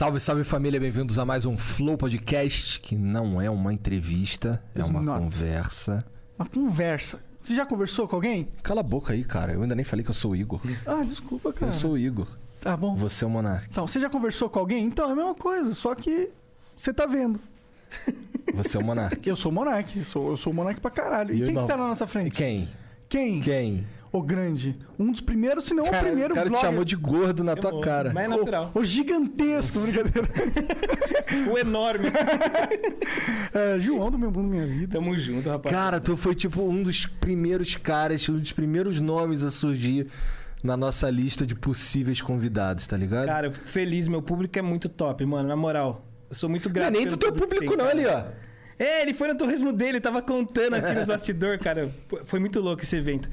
Salve, salve família, bem-vindos a mais um Flow Podcast, que não é uma entrevista, é uma not. conversa. Uma conversa. Você já conversou com alguém? Cala a boca aí, cara, eu ainda nem falei que eu sou o Igor. Ah, desculpa, cara. Eu sou o Igor, Tá bom. você é o Monark. Então, você já conversou com alguém? Então, é a mesma coisa, só que você tá vendo. Você é o Monark. Eu sou o Monark, eu sou, eu sou o Monark pra caralho. E, E quem não. que tá na nossa frente? quem? Quem? Quem? O grande. Um dos primeiros, se não o primeiro o cara te chamou de gordo na tua Chamou. cara. Mas é natural. O, o gigantesco, brincadeira. O enorme. É, João do meu mundo, minha vida. Tamo junto, rapaz. Cara, tu foi tipo um dos primeiros caras, um dos primeiros nomes a surgir na nossa lista de possíveis convidados, tá ligado? Cara, eu fico feliz, meu público é muito top, mano, na moral. Eu sou muito não grato. é nem do teu público tem, não cara. ali, ó. É, ele foi no torresmo dele, tava contando aqui nos bastidores, cara. Foi muito louco esse evento.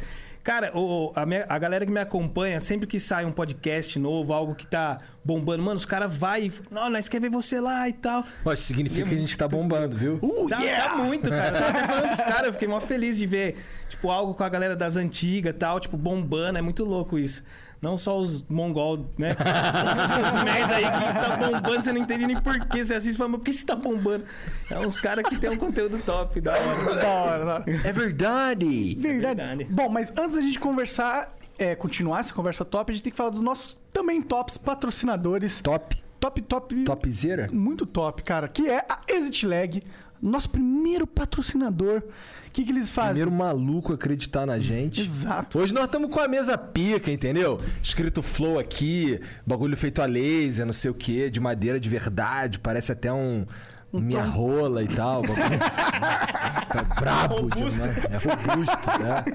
Cara, o, a, minha- a galera que me acompanha, sempre que sai um podcast novo, algo que tá bombando, mano, os caras vai e. Não, nós quer ver você lá e tal. Isso significa que a gente tá bombando, viu? Uh, Tá, yeah! tá muito, cara. Eu tava até falando dos caras, eu fiquei mó feliz de ver, tipo, algo com a galera das antigas e tal, tipo, bombando. É muito louco isso. Não só os mongol, né? Essas merda aí que tá bombando, você não entende nem por que você assiste e fala, mas por que você tá bombando? É uns caras que tem um conteúdo top, da hora. Da hora, da hora. É verdade! Verdade. verdade. Bom, mas antes da gente conversar, é, continuar essa conversa top, a gente tem que falar dos nossos também tops patrocinadores. Top, Top, top. topzera. Muito top, cara. Que é a Exit Lag, nosso primeiro patrocinador. O que, que eles fazem? Primeiro maluco acreditar na gente. Exato. Hoje nós estamos com a mesa pica, entendeu? Escrito flow aqui, bagulho feito a laser, não sei o que, de madeira de verdade, parece até um. Minha tom. rola e tal. assim. Tá brabo Robusto. demais. É robusto, né?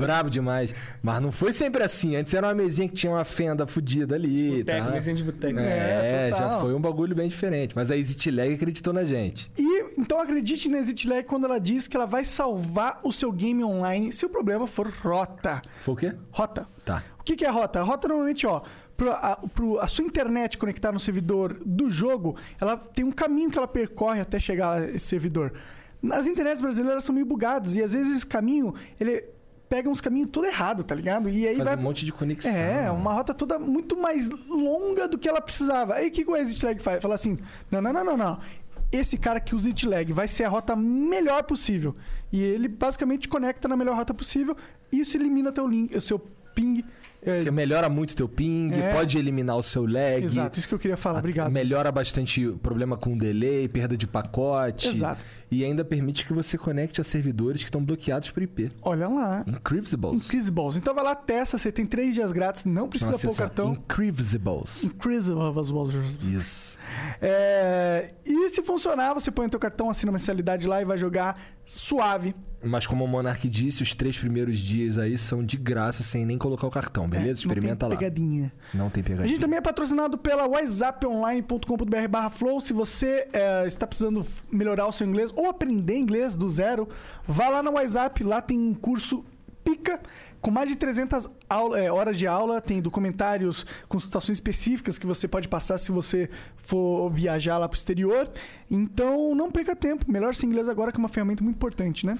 Brabo demais. Mas não foi sempre assim. Antes era uma mesinha que tinha uma fenda fodida ali. Boteco, tá? mesinha de boteco. É, É, já foi um bagulho bem diferente. Mas a Exit Lag acreditou na gente. E então acredite na Exit Lag quando ela diz que ela vai salvar o seu game online se o problema for rota. Foi o quê? Rota. Tá. O que, que é rota? Rota normalmente, ó, a, pro- a sua internet conectar no servidor do jogo, ela tem um caminho que ela percorre até chegar a esse servidor. As internets brasileiras são meio bugadas e às vezes esse caminho, ele pega uns caminhos todo errado, tá ligado? E aí Faz vai um monte de conexão. É, uma rota toda muito mais longa do que ela precisava. Aí o que, o Exit Lag faz? Fala assim: não, não, não, não, não. Esse cara que usa Exit Lag vai ser a rota melhor possível. E ele basicamente conecta na melhor rota possível. E isso elimina teu link, o seu ping. É, melhora muito teu ping, É. pode eliminar o seu lag. Exato, isso que eu queria falar. Obrigado. Melhora bastante o problema com delay, perda de pacote. Exato. E ainda permite que você conecte a servidores que estão bloqueados por IP. Olha lá. Increvisibles. Incredibles. Então vai lá, testa. Você tem três dias grátis, não precisa pôr é cartão. Increvisibles. Incredibles. Isso. É, E se funcionar, você põe o teu cartão, assina a mensalidade lá e vai jogar suave. Mas como o Monark disse, os três primeiros dias aí são de graça, sem nem colocar o cartão, beleza? É, Experimenta não tem lá. pegadinha. Não tem A pegadinha. gente também é patrocinado pela whatsapponline.com.br barra flow. Se você é, está precisando melhorar o seu inglês ou aprender inglês do zero, vá lá no WhatsApp. Lá tem um curso pica com mais de 300 aula- é, horas de aula. Tem documentários, consultações específicas que você pode passar se você for viajar lá para o exterior. Então não perca tempo. Melhor seu inglês agora que é uma ferramenta muito importante, né?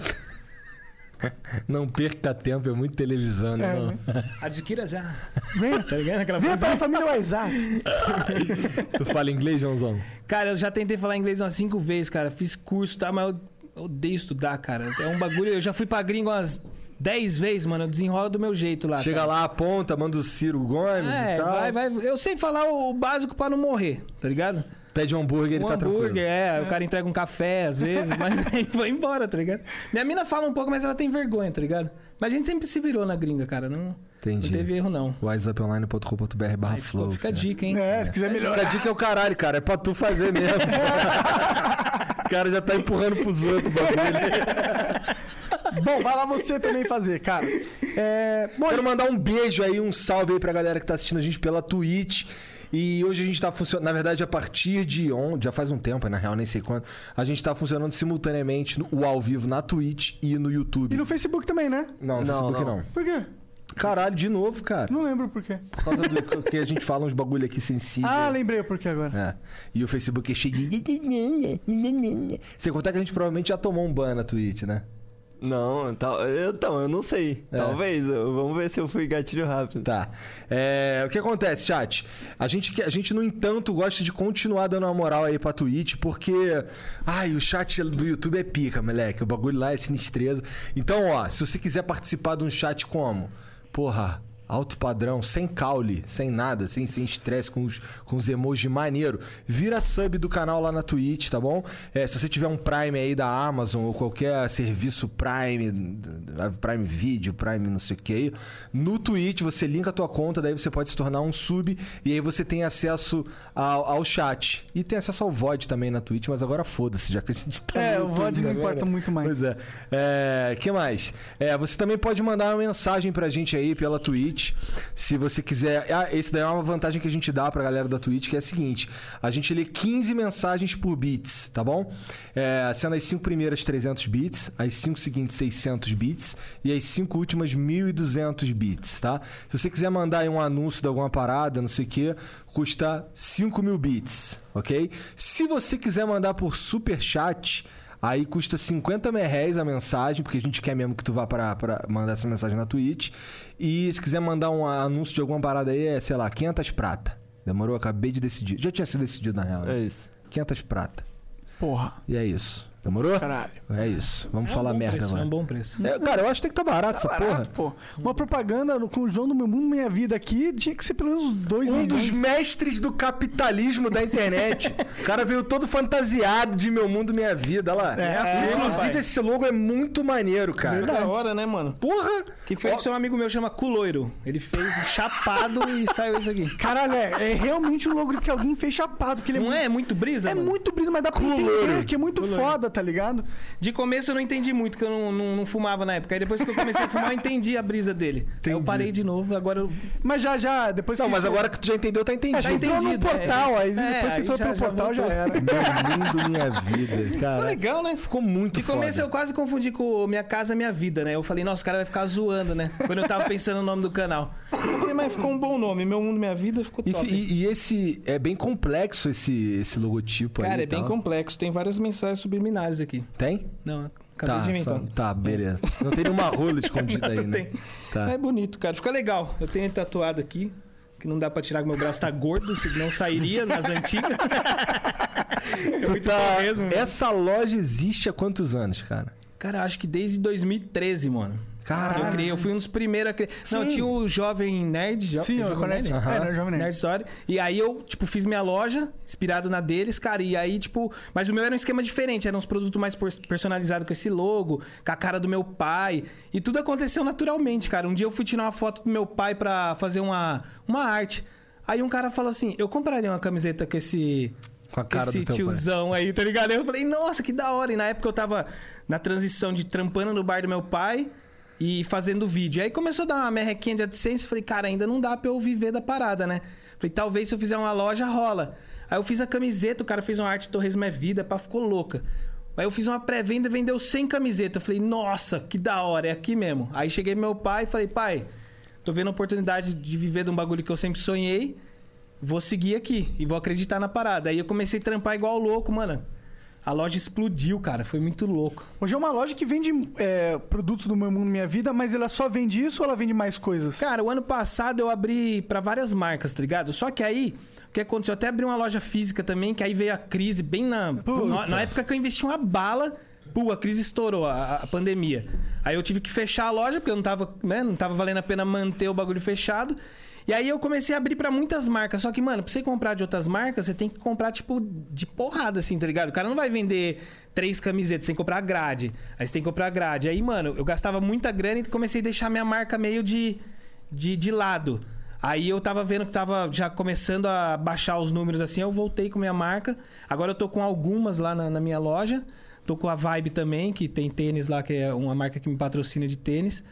Não perca tempo, é muito televisão, né? É, não? né? Adquira já. Venha, Tá ligado? Aquela frase? para a família WhatsApp. Tu fala inglês, Joãozão? Cara, eu já tentei falar inglês umas cinco vezes, cara. Fiz curso, tá? Mas eu odeio estudar, cara. É um bagulho. Eu já fui pra gringo umas dez vezes, mano. Eu desenrola do meu jeito lá. Chega cara. lá, aponta, manda o Ciro Gomes É, e tal. vai, vai. Eu sei falar o básico pra não morrer, tá ligado? Pede um hambúrguer, ele um tá hambúrguer, tranquilo. é, o cara entrega um café às vezes, mas aí vai embora, tá ligado? Minha mina fala um pouco, mas ela tem vergonha, tá ligado? Mas a gente sempre se virou na gringa, cara. Não, Entendi. não teve erro, não. whatsapponline.com.br barra flow. fica a dica, hein? É, se quiser Fica a melhorar. dica é o caralho, cara. É pra tu fazer mesmo. o cara já tá empurrando pros outros o bagulho. Bom, vai lá você também fazer, cara. É, bom, Quero mandar um beijo aí, um salve aí pra galera que tá assistindo a gente pela Twitch. E hoje a gente tá funcionando, na verdade, a partir de ontem, já faz um tempo, na real, nem sei quando, a gente tá funcionando simultaneamente no, o ao vivo na Twitch e no YouTube. E no Facebook também, né? Não, no Não, Facebook não. não. Por quê? Caralho, de novo, cara. Não lembro por quê. Por causa do que a gente fala uns bagulho aqui sensível. Ah, lembrei o porquê agora. É. E o Facebook é cheio de. Sem contar que a gente provavelmente já tomou um ban na Twitch, né? Não, tal- então, eu não sei. É. Talvez. Vamos ver se eu fui gatilho rápido. Tá. É, o que acontece, chat? A gente, a gente, no entanto, gosta de continuar dando uma moral aí pra Twitch, porque. Ai, o chat do YouTube é pica, moleque. O bagulho lá é sinistreza. Então, ó, se você quiser participar de um chat como? Porra. Alto padrão, sem caule, sem nada, sem sem estresse, com os, com os emojis maneiro. Vira sub do canal lá na Twitch, tá bom? É, se você tiver um Prime aí da Amazon ou qualquer serviço Prime, Prime Video, Prime não sei o que aí, no Twitch você linka a tua conta, daí você pode se tornar um sub e aí você tem acesso ao, ao chat. E tem acesso ao VOD também na Twitch, mas agora foda-se, já que a gente tá É, o VOD não também, importa né? muito mais. Pois é. É, que mais? É, você também pode mandar uma mensagem pra gente aí pela Twitch. Se você quiser. Ah, esse daí é uma vantagem que a gente dá pra galera da Twitch, que é a seguinte: a gente lê 15 mensagens por bits, tá bom? É, sendo as 5 primeiras 300 bits, as 5 seguintes 600 bits e as 5 últimas 1200 bits, tá? Se você quiser mandar aí um anúncio de alguma parada, não sei o que, custa 5 mil bits, ok? Se você quiser mandar por super chat. Aí custa 50 reais a mensagem, porque a gente quer mesmo que tu vá para pra mandar essa mensagem na Twitch. E se quiser mandar um anúncio de alguma parada aí, é, sei lá, 500 prata. Demorou? Acabei de decidir. Já tinha sido decidido na real. né? É isso. 500 prata. Porra. E é isso. Demorou? Caralho. É isso. Vamos É um falar bom merda preço, agora. É um bom preço. É, cara, eu acho que tem que estar barato essa Barato, porra. pô. Uma propaganda no- com o João do Meu Mundo Minha Vida aqui tinha que ser pelo menos dois Um dos milhões. mestres do capitalismo da internet. o cara veio todo fantasiado de meu mundo, minha vida. Olha lá. É, Inclusive, rapaz. esse logo é muito maneiro, cara. Da hora, né, mano? Porra! Que foi que seu amigo meu chama Culoiro. Ele fez chapado e saiu isso aqui. Caralho, é, é realmente um logo que alguém fez chapado. Porque ele Não é? É muito brisa, É mano? muito brisa, mas dá pra Culoiro. entender que é muito foda, tá ligado? De começo eu não entendi muito, que eu não, não, não fumava na época. Aí depois que eu comecei a fumar, eu entendi a brisa dele. Aí eu parei de novo, agora eu... Mas já, já, depois Não, que mas você- agora que tu já entendeu, tá entendido. É, você entrou no é, portal, aí é, depois você aí entrou já- pelo já portal, já era. Meu mundo, minha vida, Ficou cara. legal, né? Ficou muito De começo foda. eu quase confundi com Minha Casa Minha Vida, né? Eu falei, nossa, o cara vai ficar zoando, né? Quando eu tava pensando no nome do canal. Eu falei, mas ficou um bom nome. Meu Mundo Minha Vida ficou E, top. e- e esse é bem complexo esse, esse logotipo aí. Cara, e é bem complexo. Tem várias mensagens subliminares aqui. Tem? Não, acabei Tá, de inventar. só- tá, beleza. Não tem nenhuma rola escondida aí, Não né? tem. Tá. É bonito, cara. Fica legal. Eu tenho tatuado aqui. Que não dá pra tirar, que meu braço tá gordo, senão sairia nas antigas. é muito tá- bom mesmo. mano. Essa loja existe há quantos anos, cara? Cara, acho que desde 2013, mano. Caralho. Eu criei, eu fui um dos primeiros a criar. Não, tinha o Jovem Nerd. Jo... Sim, Jovem Nerd. Nerd. Aham. É, né, Jovem Nerd. Nerd Story. E aí eu, tipo, fiz minha loja, inspirado na deles, cara. E aí, tipo. Mas o meu era um esquema diferente. Eram uns produtos mais personalizados com esse logo, com a cara do meu pai. E tudo aconteceu naturalmente, cara. Um dia eu fui tirar uma foto do meu pai pra fazer uma, uma arte. Aí um cara falou assim: eu compraria uma camiseta com esse. Com a cara esse do teu pai. tiozão aí, tá ligado? Eu falei, nossa, que da hora. E na época eu tava na transição de trampando no bar do meu pai e fazendo vídeo. Aí começou a dar uma merrequinha de AdSense. Falei, cara, ainda não dá pra eu viver da parada, né? Falei, talvez se eu fizer uma loja, rola. Aí eu fiz a camiseta, o cara fez uma arte Torresmo é Vida, pá, ficou louca. Aí eu fiz uma pré-venda vendeu 100 camisetas. Falei, nossa, que da hora, é aqui mesmo. Aí cheguei meu pai e falei, pai, tô vendo a oportunidade de viver de um bagulho que eu sempre sonhei. Vou seguir aqui e vou acreditar na parada. Aí eu comecei a trampar igual louco, mano. A loja explodiu, cara. Foi muito louco. Hoje é uma loja que vende é, produtos do Meu Mundo Minha Vida, mas ela só vende isso ou ela vende mais coisas? Cara, o ano passado eu abri pra várias marcas, tá ligado? Só que aí, o que aconteceu? Eu até abri uma loja física também, que aí veio a crise bem na. Na, na época que eu investi uma bala. Pô, a crise estourou, a, a pandemia. Aí eu tive que fechar a loja, porque eu não tava, né, não tava valendo a pena manter o bagulho fechado. E aí eu comecei a abrir pra muitas marcas. Só que, mano, pra você comprar de outras marcas, você tem que comprar, tipo, de porrada, assim, tá ligado? O cara não vai vender três camisetas, que comprar grade. Aí você tem que comprar grade. Aí, mano, eu gastava muita grana e comecei a deixar minha marca meio de, de, de lado. Aí eu tava vendo que tava já começando a baixar os números assim, eu voltei com minha marca. Agora eu tô com algumas lá na, na minha loja. Tô com a Vibe também, que tem tênis lá, que é uma marca que me patrocina de tênis.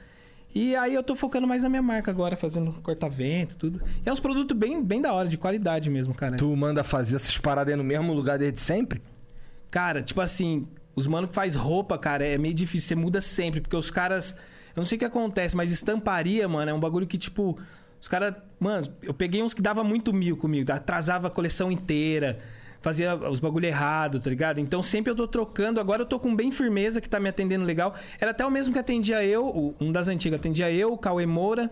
E aí eu tô focando mais na minha marca agora, fazendo corta-vento, tudo. E é uns produtos bem, bem da hora, de qualidade mesmo, cara. Tu manda fazer essas paradas aí no mesmo lugar desde sempre? Cara, tipo assim, os mano que faz roupa, cara, é meio difícil. Você muda sempre, porque os caras. Eu não sei o que acontece, mas estamparia, mano, é um bagulho que, tipo. Os caras. Mano, eu peguei uns que dava muito mil comigo, atrasava a coleção inteira. Fazia os bagulho errado, tá ligado? Então sempre eu tô trocando. Agora eu tô com bem firmeza que tá me atendendo legal. Era até o mesmo que atendia eu, um das antigas, atendia eu, o Cauê Moura.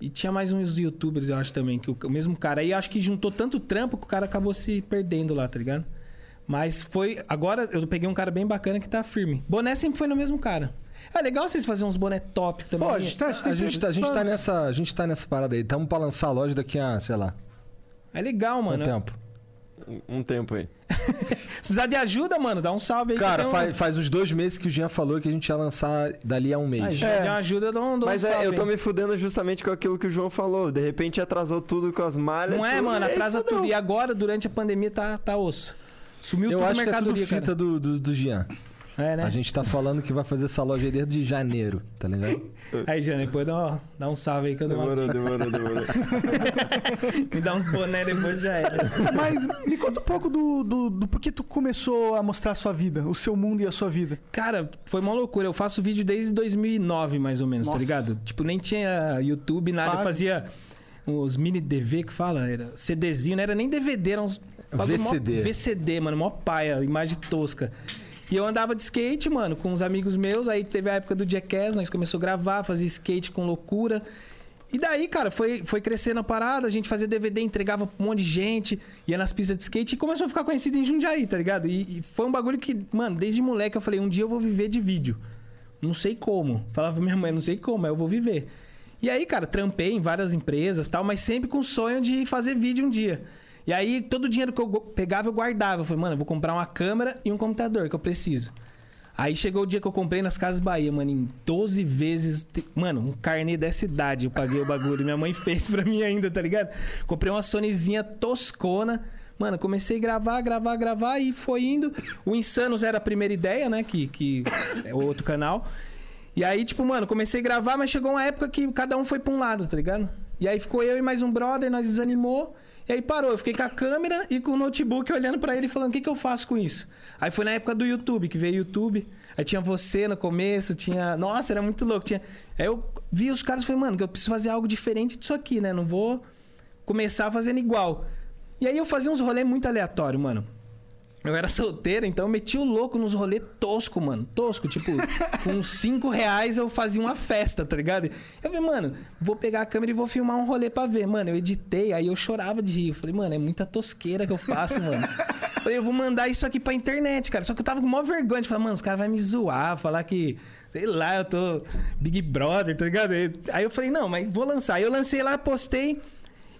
E tinha mais uns youtubers, eu acho também, que o, o mesmo cara. Aí acho que juntou tanto trampo que o cara acabou se perdendo lá, tá ligado? Mas foi. Agora eu peguei um cara bem bacana que tá firme. Boné sempre foi no mesmo cara. É legal vocês fazerem uns boné top também. Pô, a gente tá, a A gente, tá, a gente tá planos. nessa, a gente tá nessa parada aí. Estamos pra lançar a loja daqui a, sei lá, É legal, mano. quanto tempo? Um tempo aí. Se precisar de ajuda, mano, dá um salve aí. Cara, um- faz, faz uns dois meses que o Jean falou que a gente ia lançar dali a um Ah, mês. se É. precisar de uma ajuda, dá um, dá um Mas é, salve eu tô me fudendo justamente com aquilo que o João falou. De repente atrasou tudo com as malhas. Não é, tudo, mano, atrasa tudo. E agora, durante a pandemia, tá, tá osso. Sumiu Eu tudo acho a que é tudo fita cara. do, do, do Jean. É, né? A gente tá falando que vai fazer essa loja aí desde janeiro, tá ligado? Aí, Jana, depois dá, dá um salve aí que eu dou umas... Demorou, demorou, demorou. Me dá uns boné depois já era. Mas me conta um pouco do, do, do porquê tu começou a mostrar a sua vida, o seu mundo e a sua vida. Cara, foi uma loucura. Eu faço vídeo desde 2009, mais ou menos, Nossa. tá ligado? Tipo, nem tinha YouTube, nada. Eu fazia os mini DV que fala, era CDzinho, não era nem DVD, era uns... bagulho mó- VCD. VCD, mano, mó paia, imagem tosca. E eu andava de skate, mano, com uns amigos meus. Aí teve a época do Jackass, nós começamos a gravar, fazer skate com loucura. E daí, cara, foi, foi crescendo a parada, a gente fazia DVD, entregava pra um monte de gente, ia nas pistas de skate e começou a ficar conhecido em Jundiaí, tá ligado? E, e foi um bagulho que, mano, desde moleque eu falei, um dia eu vou viver de vídeo. Não sei como. Falava pra minha mãe, não sei como, mas eu vou viver. E aí, cara, trampei em várias empresas tal, mas sempre com o sonho de fazer vídeo um dia. E aí, todo o dinheiro que eu pegava, eu guardava. Eu falei, mano, eu vou comprar uma câmera e um computador que eu preciso. Aí chegou o dia que eu comprei nas Casas Bahia, mano, em 12 vezes. te- Mano, um carnê dessa idade eu paguei o bagulho. Minha mãe fez pra mim ainda, tá ligado? Comprei uma Sonyzinha toscona. Mano, comecei a gravar, gravar, gravar e foi indo. O Insanos era a primeira ideia, né? Que, que é outro canal. E aí, tipo, mano, comecei a gravar, mas chegou uma época que cada um foi pra um lado, tá ligado? E aí ficou eu e mais um brother, nós desanimou. E aí parou, eu fiquei com a câmera e com o notebook olhando pra ele falando: o que, que eu faço com isso? Aí foi na época do YouTube, que veio YouTube. Aí tinha você no começo, tinha. Nossa, era muito louco. Tinha... Aí eu vi os caras e falei, mano, que eu preciso fazer algo diferente disso aqui, né? Não vou começar fazendo igual. E aí eu fazia uns rolês muito aleatórios, mano. Eu era solteiro, então eu metia o louco nos rolês tosco, mano. Tosco, tipo, com 5 reais eu fazia uma festa, tá ligado? Eu falei, mano, vou pegar a câmera e vou filmar um rolê pra ver. Mano, eu editei, aí eu chorava de rir. Eu falei, mano, é muita tosqueira que eu faço, mano. Eu falei, eu vou mandar isso aqui pra internet, cara. Só que eu tava com maior vergonha de falar, mano, os caras vão me zoar, falar que, sei lá, eu tô Big Brother, tá ligado? Aí eu falei, não, mas vou lançar. Aí eu lancei lá, postei.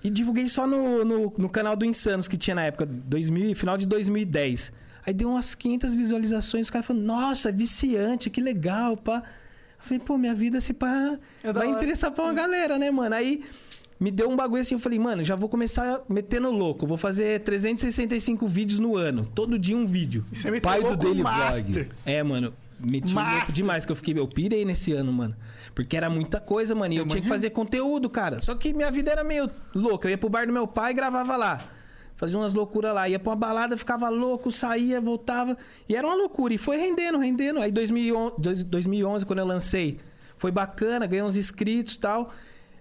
E divulguei só no, no, no canal do Insanos que tinha na época, 2000, final de 2010. Aí deu umas 500 visualizações. Os caras falaram, nossa, viciante, que legal, pá. Eu falei, pô, minha vida se pá. É vai interessar pra uma galera, né, mano? Aí me deu um bagulho assim, eu falei, mano, já vou começar metendo louco. Vou fazer 365 vídeos no ano. Todo dia um vídeo. Isso é Pai do Daily. Vlog. É, mano. Meti Master. louco demais que eu fiquei. Eu pirei nesse ano, mano. Porque era muita coisa, mano. E eu, Eu tinha que fazer conteúdo, cara. Só que minha vida era meio louca. Eu ia pro bar do meu pai e gravava lá. Fazia umas loucuras lá. Ia pra uma balada, ficava louco, saía, voltava. E era uma loucura. E foi rendendo, rendendo. Aí 2011, dois- 2011 quando eu lancei, foi bacana, ganhei uns inscritos e tal.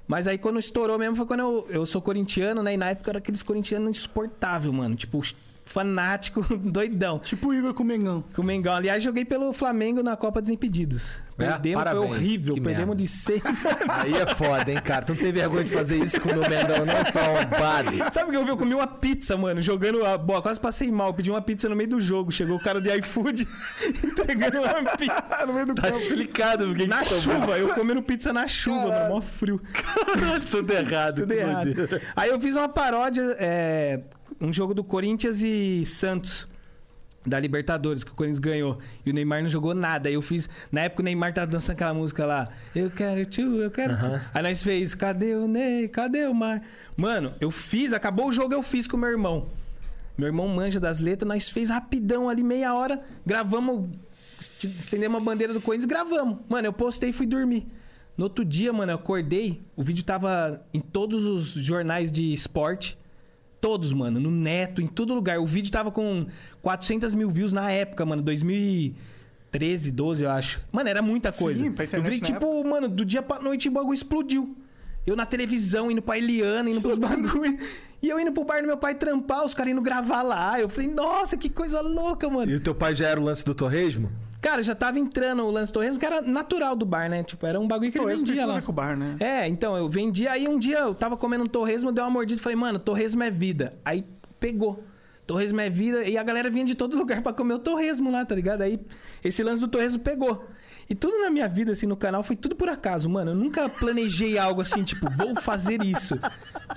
Mas aí quando estourou mesmo foi quando eu, eu sou corintiano, né? E na época eu era aqueles corintianos insuportável, mano. Tipo, fanático, doidão. Tipo o Igor com o Mengão. Com o Mengão. Aliás, joguei pelo Flamengo na Copa dos Impedidos. É? Perdemos, Parabéns. foi horrível. Que Perdemos merda. de seis. Aí é foda, hein, cara? Tu não tem vergonha de fazer isso com o meu Mengão, não? Só arrombado. Sabe o que eu vi? Eu comi uma pizza, mano, jogando a bola. Quase passei mal. Pedi uma pizza no meio do jogo. Chegou o cara do iFood entregando uma pizza no meio do Tá campo. explicado porque Na chuva, eu comendo pizza na chuva, mano, mó frio. Tudo errado. Tudo errado. Aí eu fiz uma paródia, é, um jogo do Corinthians e Santos. Da Libertadores, que o Corinthians ganhou. E o Neymar não jogou nada. Aí eu fiz. Na época o Neymar tava dançando aquela música lá. Eu quero tio, eu quero tio. Aí nós fez. Cadê o Ney? Cadê o Mar? Mano, eu fiz, acabou o jogo, eu fiz com o meu irmão. Meu irmão manja das letras, nós fez rapidão ali, meia hora, gravamos, est- estendemos a bandeira do Corinthians, gravamos. Mano, eu postei e fui dormir. No outro dia, mano, eu acordei, o vídeo tava em todos os jornais de esporte. Todos, mano, no Neto, em todo lugar. O vídeo tava com 400 mil views na época, mano, 2013, 12, eu acho. Mano, era muita Sim, coisa. pra eu internet vi, tipo, mano, do dia pra noite o bagulho explodiu. Eu na televisão, indo pra Eliana, indo pros bagulho. E eu indo pro bar do meu pai trampar, os caras indo gravar lá. Eu falei, nossa, que coisa louca, mano. E o teu pai já era o lance do torresmo? Cara, já tava entrando o lance do torresmo, que era natural do bar, né? Tipo, era um bagulho que ele Torresmo tem vendia lá. com o bar, né? É, então, eu vendia. Aí um dia eu tava comendo um torresmo, deu uma mordida e falei, mano, torresmo é vida. Aí pegou. Torresmo é vida. E a galera vinha de todo lugar pra comer o torresmo lá, tá ligado? Aí esse lance do torresmo pegou. E tudo na minha vida, assim, no canal, foi tudo por acaso, mano. Eu nunca planejei algo assim, tipo, vou fazer isso.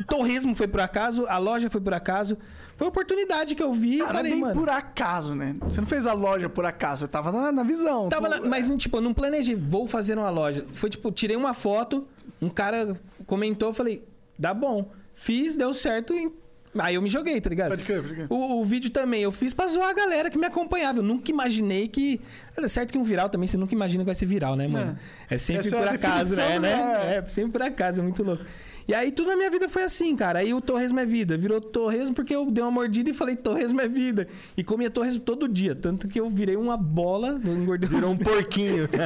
O torresmo foi por acaso, a loja foi por acaso. Foi oportunidade que eu vi e Cara, falei, nem mano. por acaso, né? Você não fez a loja por acaso, você tava na, na visão. Tava Tu- na- mas, tipo, eu não planejei, vou fazer uma loja. Foi tipo, tirei uma foto, um cara comentou, falei, dá bom. Fiz, deu certo e. Aí eu me joguei, tá ligado? Pode crer, pode crer. O, o vídeo também, eu fiz pra zoar a galera que me acompanhava. Eu nunca imaginei que. É certo que um viral também, você nunca imagina que vai ser viral, né, mano? É, sempre Essa é por a acaso, né? né? né? É, sempre por acaso, é muito louco. E aí tudo na minha vida foi assim, cara. Aí o torresmo é vida. Virou torresmo porque eu dei uma mordida e falei torresmo é vida. E comia torresmo todo dia. Tanto que eu virei uma bola, engordei Virou um porquinho.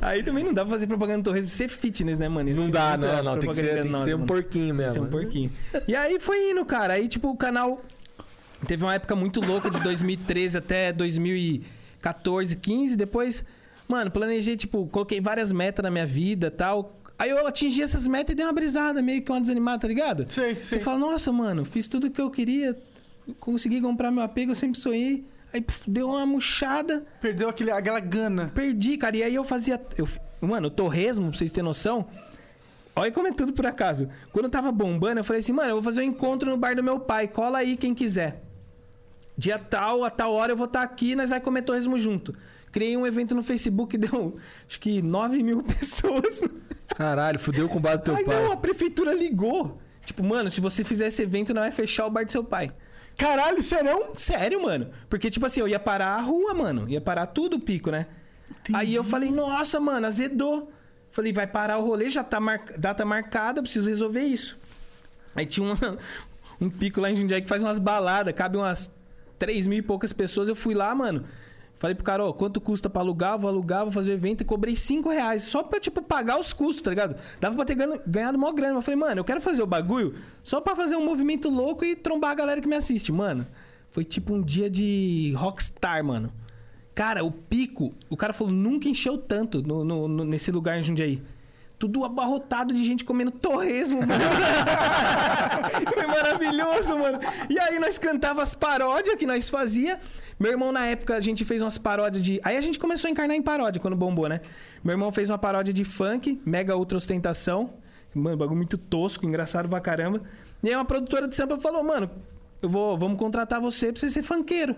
Aí também não dá pra fazer propaganda do torresmo pra ser fitness, né, mano? Não ser dá, muita não, não. Tem que ser, tem que ser um mano. porquinho Tem que ser mesmo. um porquinho. E aí foi indo, cara. Aí, tipo, o canal teve uma época muito louca de 2013 até 2014, 15. Depois, mano, planejei, tipo, coloquei várias metas na minha vida tal. Aí eu atingi essas metas e dei uma brisada, meio que uma desanimada, tá ligado? Sei, Você sei. fala, nossa, mano, fiz tudo que eu queria, consegui comprar meu apego, eu sempre sonhei. Aí puf, deu uma murchada. Perdeu aquele, aquela gana. Perdi, cara. E aí eu fazia. Eu, mano, o torresmo, pra vocês terem noção. Olha como é tudo por acaso. Quando eu tava bombando, eu falei assim, mano, eu vou fazer um encontro no bar do meu pai. Cola aí quem quiser. Dia tal, a tal hora eu vou estar aqui e nós vai comer torresmo junto. Criei um evento no Facebook, deu acho que 9 mil pessoas. Caralho, fudeu com o bar do teu aí pai. não, a prefeitura ligou. Tipo, mano, se você fizer esse evento, não vai fechar o bar do seu pai. Caralho, serão? Sério, mano. Porque, tipo assim, eu ia parar a rua, mano. Ia parar tudo o pico, né? Aí eu falei, nossa, mano, azedou. Falei, vai parar o rolê, já tá mar... data marcada, eu preciso resolver isso. Aí tinha uma- um pico lá em Jundiaí que faz umas baladas, cabe umas 3 mil e poucas pessoas. Eu fui lá, mano. Falei pro cara, ó, quanto custa pra alugar? Vou alugar, vou fazer evento e cobrei 5 reais. Só pra, tipo, pagar os custos, tá ligado? Dava pra ter ganhado mó grana. Mas falei, mano, eu quero fazer o bagulho só pra fazer um movimento louco e trombar a galera que me assiste. Mano, foi tipo um dia de rockstar, mano. Cara, o pico, o cara falou, nunca encheu tanto no, no- no- nesse lugar em Jundiaí. Tudo abarrotado de gente comendo torresmo, mano. Foi maravilhoso, mano. E aí nós cantava as paródias que nós fazia. Meu irmão, na época, a gente fez umas paródias de. Aí a gente começou a encarnar em paródia quando bombou, né? Meu irmão fez uma paródia de funk, mega ultra ostentação. Mano, bagulho muito tosco, engraçado pra caramba. E aí uma produtora de samba falou, mano, eu vou, vamos contratar você pra você ser funkeiro.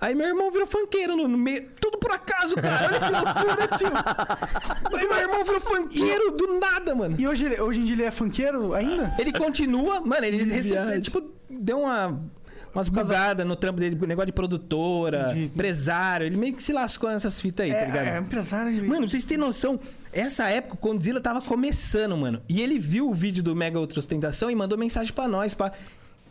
Aí meu irmão virou funkeiro no, meio. Tudo por acaso, cara. Olha que loucura, tio. Aí meu irmão virou funkeiro do nada, mano. E hoje, hoje em dia ele é funkeiro ainda? Ele continua, mano, ele recebeu, viagem. tipo, deu uma umas bugadas no trampo dele, negócio de produtora, Entendi. empresário, ele meio que se lascou nessas fitas aí, tá ligado? É, é empresário. Mano, vocês terem noção, essa época o Condzilla tava começando, mano. E ele viu o vídeo do Mega Ultra Ostentação e mandou mensagem pra nós, pra...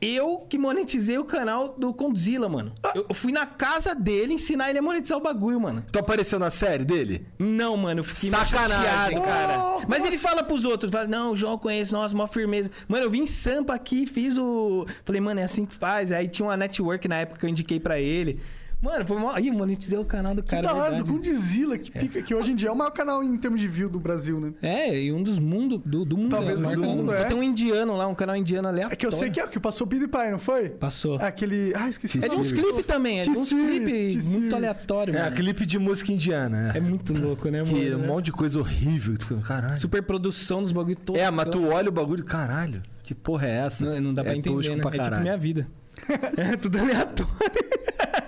Eu que monetizei o canal do Condzilla, mano. Eu eu fui na casa dele ensinar ele a monetizar o bagulho, mano. Tu apareceu na série dele? Não, mano, eu fiquei Sacanagem, chateado, cara. Oh, Mas como ele fala pros outros, fala, não, o João eu conheço, nossa, mó firmeza. Mano, eu vim em Sampa aqui, fiz o... Falei, mano, é assim que faz. Aí tinha uma network na época que eu indiquei pra ele. Mano, foi mó... Ih, monetizei o canal do Que cara, da é hora, do. Condzilla, que, pica, que hoje em dia é o maior canal em termos de view do Brasil, né? É, e um dos mundos, do, do mundo. Talvez né? do mundo, é. Tem um indiano lá, um canal indiano aleatório. É que eu sei que é o que passou PewDiePie, não foi? Passou. Aquele. Ah, esqueci o É de uns clipes também, é de uns clipes muito aleatórios, É, mano. clipe de música indiana. É É, muito louco, né, que mano? um monte de coisa horrível. Caralho. Super produção dos bagulho todos. É, mas tu olha o bagulho, caralho. Que porra é essa? Não, não dá pra é entender, tosco né? pra É tipo minha vida. É tudo aleatório.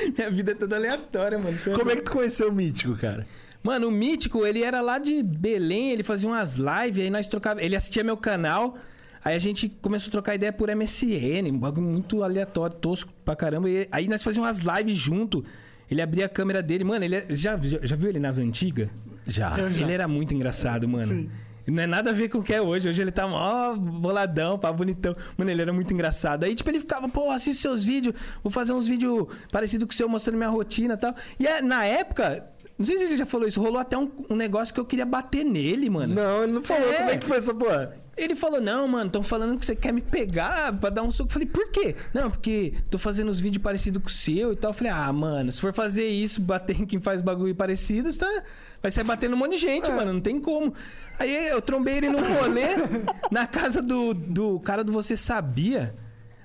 minha vida é toda aleatória, mano. Você Como é que tu conheceu o Mítico, cara? Mano, o Mítico, ele era lá de Belém, ele fazia umas lives, aí nós trocava, ele assistia meu canal, aí a gente começou a trocar ideia por MSN, um bagulho muito aleatório, tosco pra caramba, e aí nós fazíamos umas lives junto. Ele abria a câmera dele, mano, ele é- já, já, já viu ele nas antigas? Já. Já. Ele era muito engraçado, mano. Sim. Não é nada a ver com o que é hoje. Hoje ele tá mó boladão, pá, bonitão. Mano, ele era muito engraçado. Aí, tipo, ele ficava, pô, assiste seus vídeos, vou fazer uns vídeos parecidos com o seu, mostrando minha rotina e tal. E é, na época, Não sei se ele já falou isso. Rolou até um, um negócio que eu queria bater nele, mano. Não, ele não falou É. como é que foi essa porra. Ele falou, não, mano, estão falando que você quer me pegar pra dar um soco. Eu falei, por quê? Não, porque tô fazendo uns vídeos parecidos com o seu e tal. Eu falei, ah, mano, se for fazer isso, bater em quem faz bagulho parecido, tá... vai sair batendo um monte de gente, mano, não tem como. Aí eu trombei ele num rolê na casa do, do cara do Você Sabia.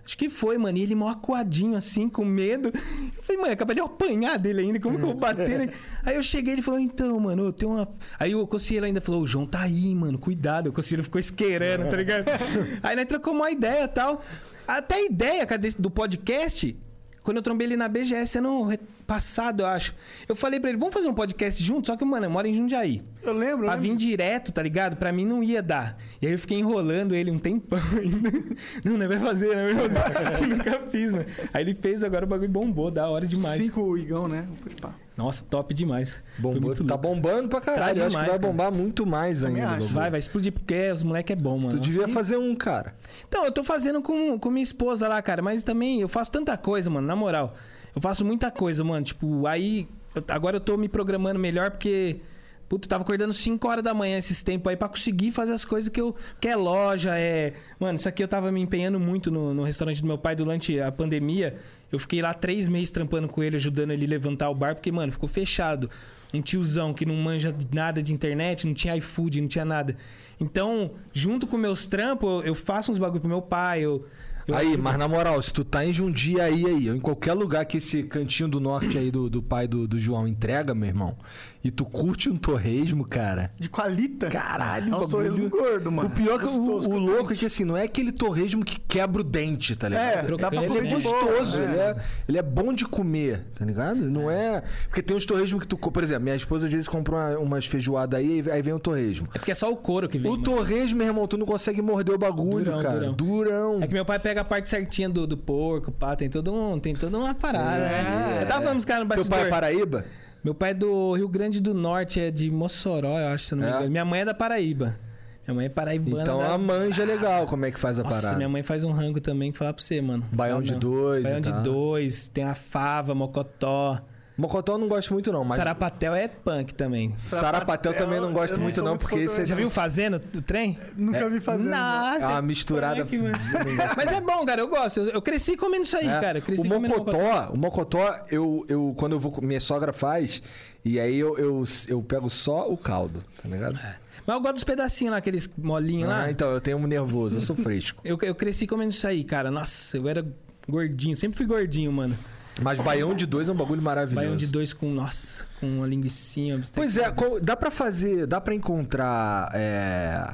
Acho que foi, mano. E ele mó acuadinho, assim, com medo. Eu falei, mano, acabei de eu apanhar dele ainda. Como que eu vou bater? Aí eu cheguei ele falou, então, mano, eu tenho uma. Aí o conselheiro ainda falou, o João tá aí, mano, cuidado. O conselheiro ficou esquerando, tá ligado? aí nós trocamos uma ideia e tal. Até a ideia, do podcast, quando eu trombei ele na BGS ano re- passado, eu acho. Eu falei pra ele, vamos fazer um podcast junto? Só que, mano, eu moro em Jundiaí. Eu lembro. eu Pra lembro. vir direto, tá ligado? Pra mim não ia dar. E aí eu fiquei enrolando ele um tempão ainda. Não, não vai fazer, não vai fazer. Eu nunca fiz, mano. Aí ele fez, agora o bagulho bombou, da hora demais. Cinco o Igão, né? Pá. Nossa, top demais. Bombou, muito tá louco. bombando pra caralho. Tá Eu acho que vai cara. bombar muito mais Também ainda. acho. Vai, vai explodir, porque os moleque é bom, mano. Tu devia fazer um, cara. Então, eu tô fazendo com, com minha esposa lá, cara. Mas também eu faço tanta coisa, mano, na moral. Eu faço muita coisa, mano. Tipo, aí. Agora eu tô me programando melhor porque. Puta, eu tava acordando 5 horas da manhã esses tempos aí pra conseguir fazer as coisas que eu. Que é loja, é. Mano, isso aqui eu tava me empenhando muito no, no restaurante do meu pai durante a pandemia. Eu fiquei lá três meses trampando com ele, ajudando ele levantar o bar, porque, mano, ficou fechado. Um tiozão que não manja nada de internet, não tinha iFood, não tinha nada. Então, junto com meus trampos, eu faço uns bagulho pro meu pai, eu. Eu aí, mas na moral, se tu tá em Jundiaí aí, em qualquer lugar que esse cantinho do norte aí do, do pai do, do João entrega, meu irmão, e tu curte um torresmo, cara. De qualita. Caralho, é um bagulho- sorriso gordo, mano. o pior que o, Gostoso, o crocante. louco é que assim, não é aquele torresmo que quebra o dente, tá ligado? É, dá pra comer Ele é né? de boa. gostoso, é. ele, é, ele é bom de comer, tá ligado? Não é. Porque tem uns torresmos que tu. co- Por exemplo, minha esposa às vezes compra uma- umas feijoadas aí, aí vem o torresmo. É porque é só o couro que vem. O mano. torresmo, meu irmão, tu não consegue morder o bagulho, Durão, cara. durão. Durão. É que meu pai pega a parte certinha do, do porco, pá, tem todo um, tem toda uma parada. né? Eu tava falando os caras no Teu bastidor. pai é Paraíba? Meu pai é do Rio Grande do Norte, é de Mossoró, eu acho, se não me É? engano. Minha mãe é da Paraíba. Minha mãe é paraibana. Então a das... manja é legal como é que faz a Nossa, parada. minha mãe faz um rango também que falar pra você, mano. Baião Não, de não. dois. Baião de tal. dois, tem a fava, mocotó. Mocotó eu não gosto muito, não, mas. Sarapatel é punk também. Sarapatel também não gosto muito, não, muito porque é Já viu fazendo o trem? Nunca vi fazer. Nossa, é uma misturada. punk, mano. Mas é bom, cara, eu gosto. Eu, eu cresci comendo isso aí, É. cara. O mocotó, o mocotó, eu, eu quando eu vou, minha sogra faz, e aí eu, eu, eu pego só o caldo, tá ligado? Mas eu gosto dos pedacinhos lá, aqueles molinhos lá. Ah, então eu tenho um nervoso, eu sou fresco. Eu, eu cresci comendo isso aí, cara. Nossa, eu era gordinho. Sempre fui gordinho, mano. Mas baião de dois é um bagulho maravilhoso. Baião de dois com, nossa, com uma bistec Pois é, co- dá pra fazer, dá pra encontrar é,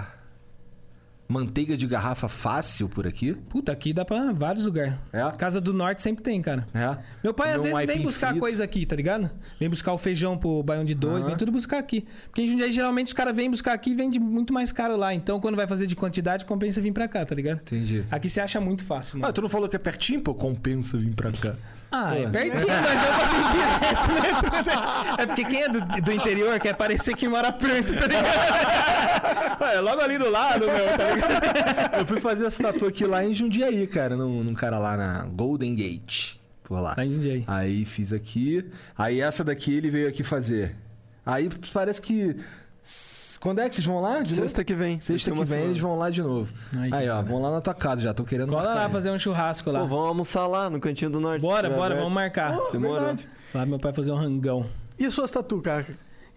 manteiga de garrafa fácil por aqui? Puta, aqui dá pra vários lugares. É? Casa do Norte sempre tem, cara. É. Meu pai Comer às vezes vem buscar frito. coisa aqui, tá ligado? Vem buscar o feijão pro baião de dois, Aham. vem tudo buscar aqui. Porque em Jundiaí, geralmente, os caras vêm buscar aqui e vende muito mais caro lá. Então, quando vai fazer de quantidade, compensa vir pra cá, tá ligado? Entendi. Aqui você acha muito fácil, mano. Ah, tu não falou que é pertinho? Pô, compensa vir pra cá. Ah, é pertinho, mas eu vou vir direto, né? É porque quem é do, do interior quer parecer que mora perto, tá ligado? É logo ali do lado, meu, tá ligado? Eu fui fazer essa tatu aqui lá em Jundiaí, cara, num, num cara lá na Golden Gate, por lá. Lá em Jundiaí. Aí fiz aqui. Aí essa daqui ele veio aqui fazer. Aí parece que. Quando é que vocês vão lá? De novo? Sexta que vem. Sexta que vem semana. eles vão lá de novo. Ai, Aí, ó, cara. vão lá na tua casa já, tô querendo Cola marcar. lá fazer um churrasco lá. Pô, vamos almoçar lá no Cantinho do Norte. Bora, bora, vamos marcar. Demorou. Verdade. Lá meu pai fazer um rangão. E as suas tatu, cara?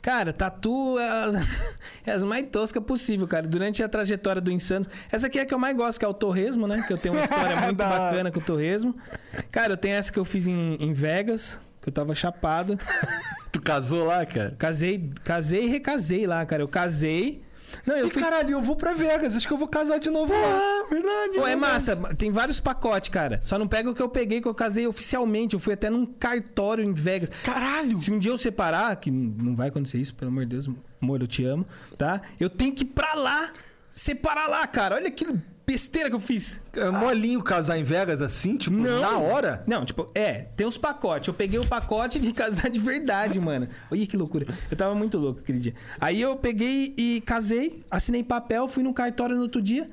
Cara, tatu é as, é as mais toscas possível, cara. Durante a trajetória do Insanos. Essa aqui é a que eu mais gosto, que é o Torresmo, né? Que eu tenho uma história muito bacana com o Torresmo. Cara, eu tenho essa que eu fiz em, em Vegas, que eu tava chapado. Tu casou lá, cara? Casei, casei e recasei lá, cara. Eu casei. Não, eu E fui. caralho, eu vou pra Vegas, acho que eu vou casar de novo lá. Ah, verdade. Pô, é verdade. massa. Tem vários pacotes, cara. Só não pega o que eu peguei, que eu casei oficialmente. Eu fui até num cartório em Vegas. Caralho! Se um dia eu separar, que não vai acontecer isso, pelo amor de Deus, amor, eu te amo, tá? Eu tenho que ir pra lá, separar lá, cara. Olha que besteira que eu fiz. É molinho casar em Vegas assim, tipo, Não. na hora? Não, tipo, é, tem uns pacotes. Eu peguei o pacote de casar de verdade, mano. Olha que loucura. Eu tava muito louco aquele dia. Aí eu peguei e casei, assinei papel, fui no cartório no outro dia,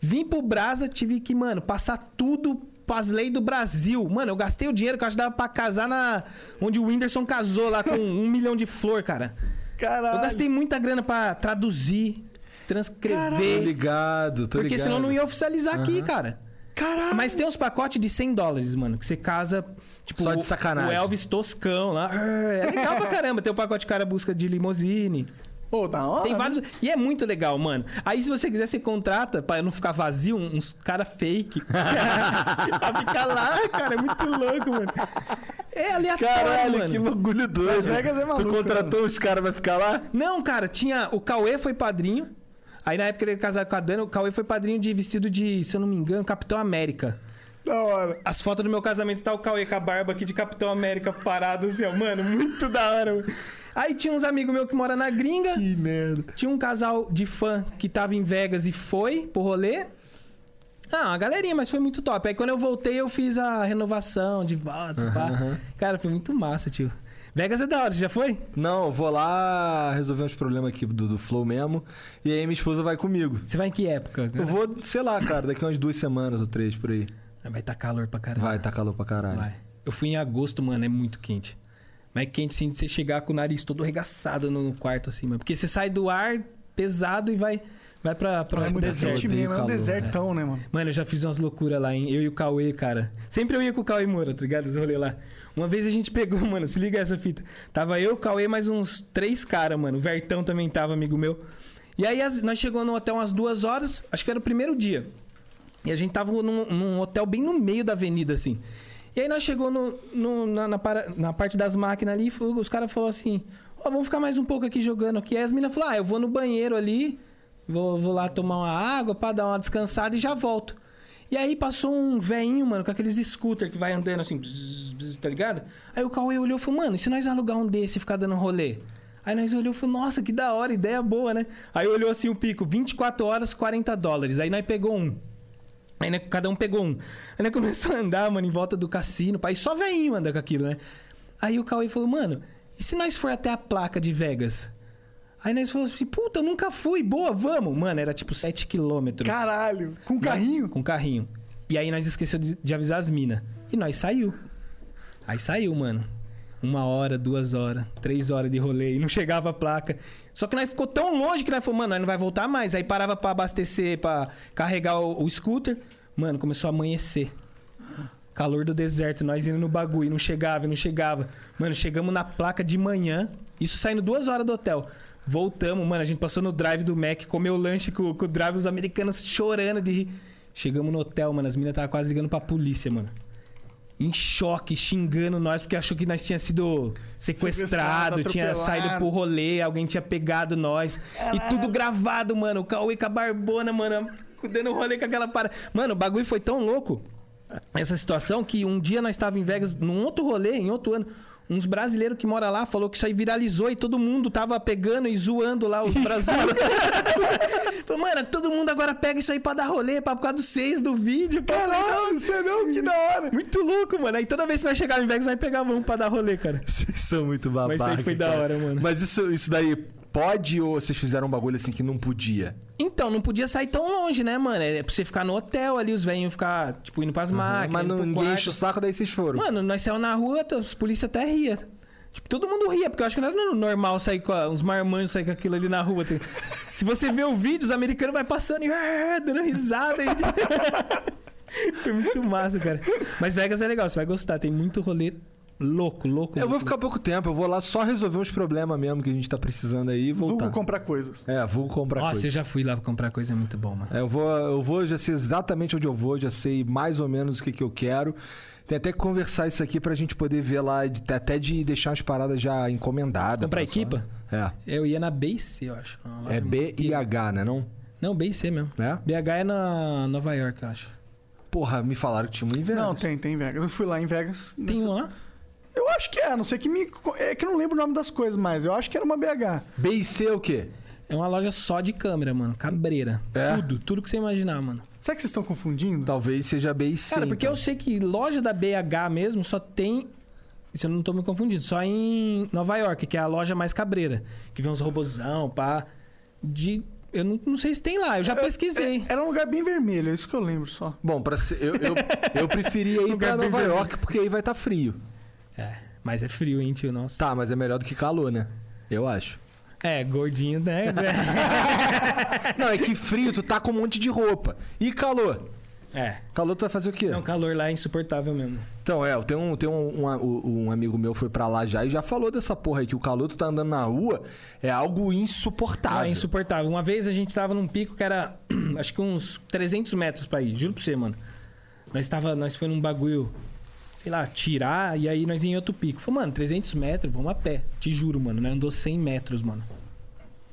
vim pro Brasa, tive que, mano, passar tudo pras leis do Brasil. Mano, eu gastei o dinheiro que eu acho que dava pra casar na. Onde o Whindersson casou lá com um milhão de flor, cara. Caralho. Eu gastei muita grana pra traduzir, Tô transcrever. ligado, tô porque ligado. senão não ia oficializar aqui, cara. Caralho. Mas tem uns pacotes de 100 dólares, mano, que você casa, tipo, Só de o- sacanagem. o Elvis Toscão lá. É legal pra caramba. Tem o pacote cara busca de limousine. Pô, da hora. Tem né? vários. E é muito legal, mano. Aí, se você quiser, você contrata pra não ficar vazio uns cara fake. pra ficar lá, cara. É muito louco, mano. É aleatório, Caralho, mano. que bagulho doido. Las Vegas é maluco, Tu contratou os caras, vai ficar lá? Não, cara, tinha. O Cauê foi padrinho. Aí na época ele era casado com a Dani, o Cauê foi padrinho de vestido de, se eu não me engano, Capitão América. Da hora. As fotos do meu casamento tá o Cauê com a barba aqui de Capitão América parado assim, ó. Mano, muito da hora. mano. Aí tinha uns amigos meus que moram na gringa. Que merda. Tinha um casal de fã que tava em Vegas e foi pro rolê. Ah, uma galerinha, mas foi muito top. Aí quando eu voltei, eu fiz a renovação de votos, pá. Cara, foi muito massa, tio. Vegas é da hora, você já foi? Não, eu vou lá resolver uns problemas aqui do, do Flow mesmo. E aí minha esposa vai comigo. Você vai em que época? Eu vou, sei lá, cara, daqui umas duas semanas ou três por aí. Vai estar calor pra caramba. Vai, tá calor pra caralho. Vai. Eu fui em agosto, mano, é muito quente. Mas é quente sim de você chegar com o nariz todo arregaçado no no quarto, assim, mano. Porque você sai do ar pesado e vai, vai pra, pra É muito deserto. mesmo. É um calor, desertão, né, mano? Mano, eu já fiz umas loucuras lá, hein? Eu e o Cauê, cara. Sempre eu ia com o Cauê Moura, tá ligado? Esse rolê lá. Uma vez a gente pegou, mano, se liga essa fita. Tava eu, o Cauê, mais uns três caras, mano. O Vertão também tava, amigo meu. E aí as- nós chegamos no hotel umas duas horas, acho que era o primeiro dia. E a gente tava num, num hotel bem no meio da avenida, assim. E aí nós chegou no, no- na, na na parte das máquinas ali, os caras falaram assim: Ó, vamos ficar mais um pouco aqui jogando aqui. Aí as meninas falaram: Ah, eu vou no banheiro ali, vou, vou lá tomar uma água pra dar uma descansada e já volto. E aí passou um veinho, mano, com aqueles scooter que vai andando assim, bzz, bzz, tá ligado? Aí o Cauê olhou e falou: Mano, e se nós alugar um desse e ficar dando rolê? Aí nós olhou e falou: Nossa, que da hora, ideia boa, né? Aí olhou assim o pico: 24 horas, 40 dólares. Aí nós pegou um. Aí né, cada um pegou um. Aí né, começou a andar, mano, em volta do cassino. Pai, só veinho anda com aquilo, né? Aí o Cauê falou, mano, e se nós for até a placa de Vegas? Aí nós falamos assim, puta, eu nunca fui, boa, vamos. Mano, era tipo 7 quilômetros. Caralho. Com carrinho? Com carrinho. E aí nós esqueceu de, de avisar as minas. E nós saiu. Aí saiu, mano. Uma hora, duas horas, três horas de rolê e não chegava a placa. Só que nós ficou tão longe que nós falamos, mano, nós não vai voltar mais. Aí parava pra abastecer, pra carregar o, o scooter. Mano, começou a amanhecer. Calor do deserto, nós indo no bagulho, não chegava, não chegava. Mano, chegamos na placa de manhã, isso saindo duas horas do hotel. Voltamos, mano, a gente passou no drive do Mac, comeu lanche com, com o drive, os americanos chorando de rir. Chegamos no hotel, mano, as meninas estavam quase ligando pra polícia, mano. Em choque, xingando nós, porque achou que nós tinha sido sequestrado, Sequestrado, tinha saído pro rolê, alguém tinha pegado nós. E tudo gravado, mano. O Cauê com a barbona, mano, dando rolê com aquela para. Mano, o bagulho foi tão louco essa situação que um dia nós estávamos em Vegas, num outro rolê, em outro ano. Uns brasileiros que moram lá falou que isso aí viralizou e todo mundo tava pegando e zoando lá os brasileiros. Falou, mano, todo mundo agora pega isso aí pra dar rolê, pra, por causa dos seis do vídeo. Caralho, você não, que da hora. Muito louco, mano. Aí toda vez que nós chegávamos em Vegas, nós pegávamos um pra dar rolê, cara. Vocês são muito babaca. Mas isso aí foi da cara. hora, mano. Mas isso, isso daí pode ou vocês fizeram um bagulho assim que não podia? Então, não podia sair tão longe, né, mano? É pra você ficar no hotel ali, os velhinhos ficar, tipo, indo pras máquinas. Mas não, ninguém enche o saco, daí vocês foram. Mano, nós saímos na rua, os polícia até ria. Tipo, todo mundo ria, porque eu acho que não era normal sair com a- uns marmanjos sair com aquilo ali na rua. tá? Se você vê o vídeo, os americanos vai passando e ah, dando risada. E... Foi muito massa, cara. Mas Vegas é legal, você vai gostar. Tem muito rolê louco, louco. eu vou louco. ficar pouco tempo, eu vou lá só resolver uns problemas mesmo que a gente tá precisando aí e voltar. Vulgo comprar coisas. É, vou comprar Nossa, coisa. eu já fui lá pra comprar coisa, é muito bom, mano. É, eu vou, eu vou, já sei exatamente onde eu vou, já sei mais ou menos o que, que eu quero. Tem até que conversar isso aqui pra gente poder ver lá, até de deixar as paradas já encomendadas. Comprar equipa? É. Eu ia na BC, eu acho. uma É B e H, né não? Não, BC mesmo. É? BH é na Nova York, eu acho. Porra, me falaram que tinha um inverno. Não, tem, tem em Vegas. Eu fui lá em Vegas. Tem nessa- um lá? Eu acho que é, a não sei que me. É que eu não lembro o nome das coisas, mas eu acho que era uma BH. B e C é o quê? É uma loja só de câmera, mano. Cabreira. É? Tudo, tudo que você imaginar, mano. Será que vocês estão confundindo? Talvez seja B e C. Cara, porque então. eu sei que loja da BH mesmo só tem. Se eu não tô me confundindo, só em Nova York, que é a loja mais cabreira. Que vem uns robozão, pá. De Eu não, não sei se tem lá, eu já pesquisei. Era um lugar bem vermelho, é isso que eu lembro só. Bom, pra ser, eu, eu, eu preferia ir Lugar pra Nova vermelho. York, porque aí vai estar frio. É, mas é frio, hein, tio? Nossa. Tá, mas é melhor do que calor, né? Eu acho. É, gordinho, né? Não, é que frio, tu tá com um monte de roupa. E calor? É. Calor tu vai fazer o quê? Não, o calor lá é insuportável mesmo. Então, é, tem um, tem um, um, um amigo meu foi pra lá já e já falou dessa porra aí, que o calor tu tá andando na rua é algo insuportável. Ah, é insuportável. Uma vez a gente tava num pico que era, acho que uns 300 metros pra ir. Juro pra você, mano. Nós tava, nós foi num bagulho, sei lá, tirar e aí nós ia em outro pico. Falei, mano, 300 metros, vamos a pé. Te juro, mano. Nós andou 100 metros, mano.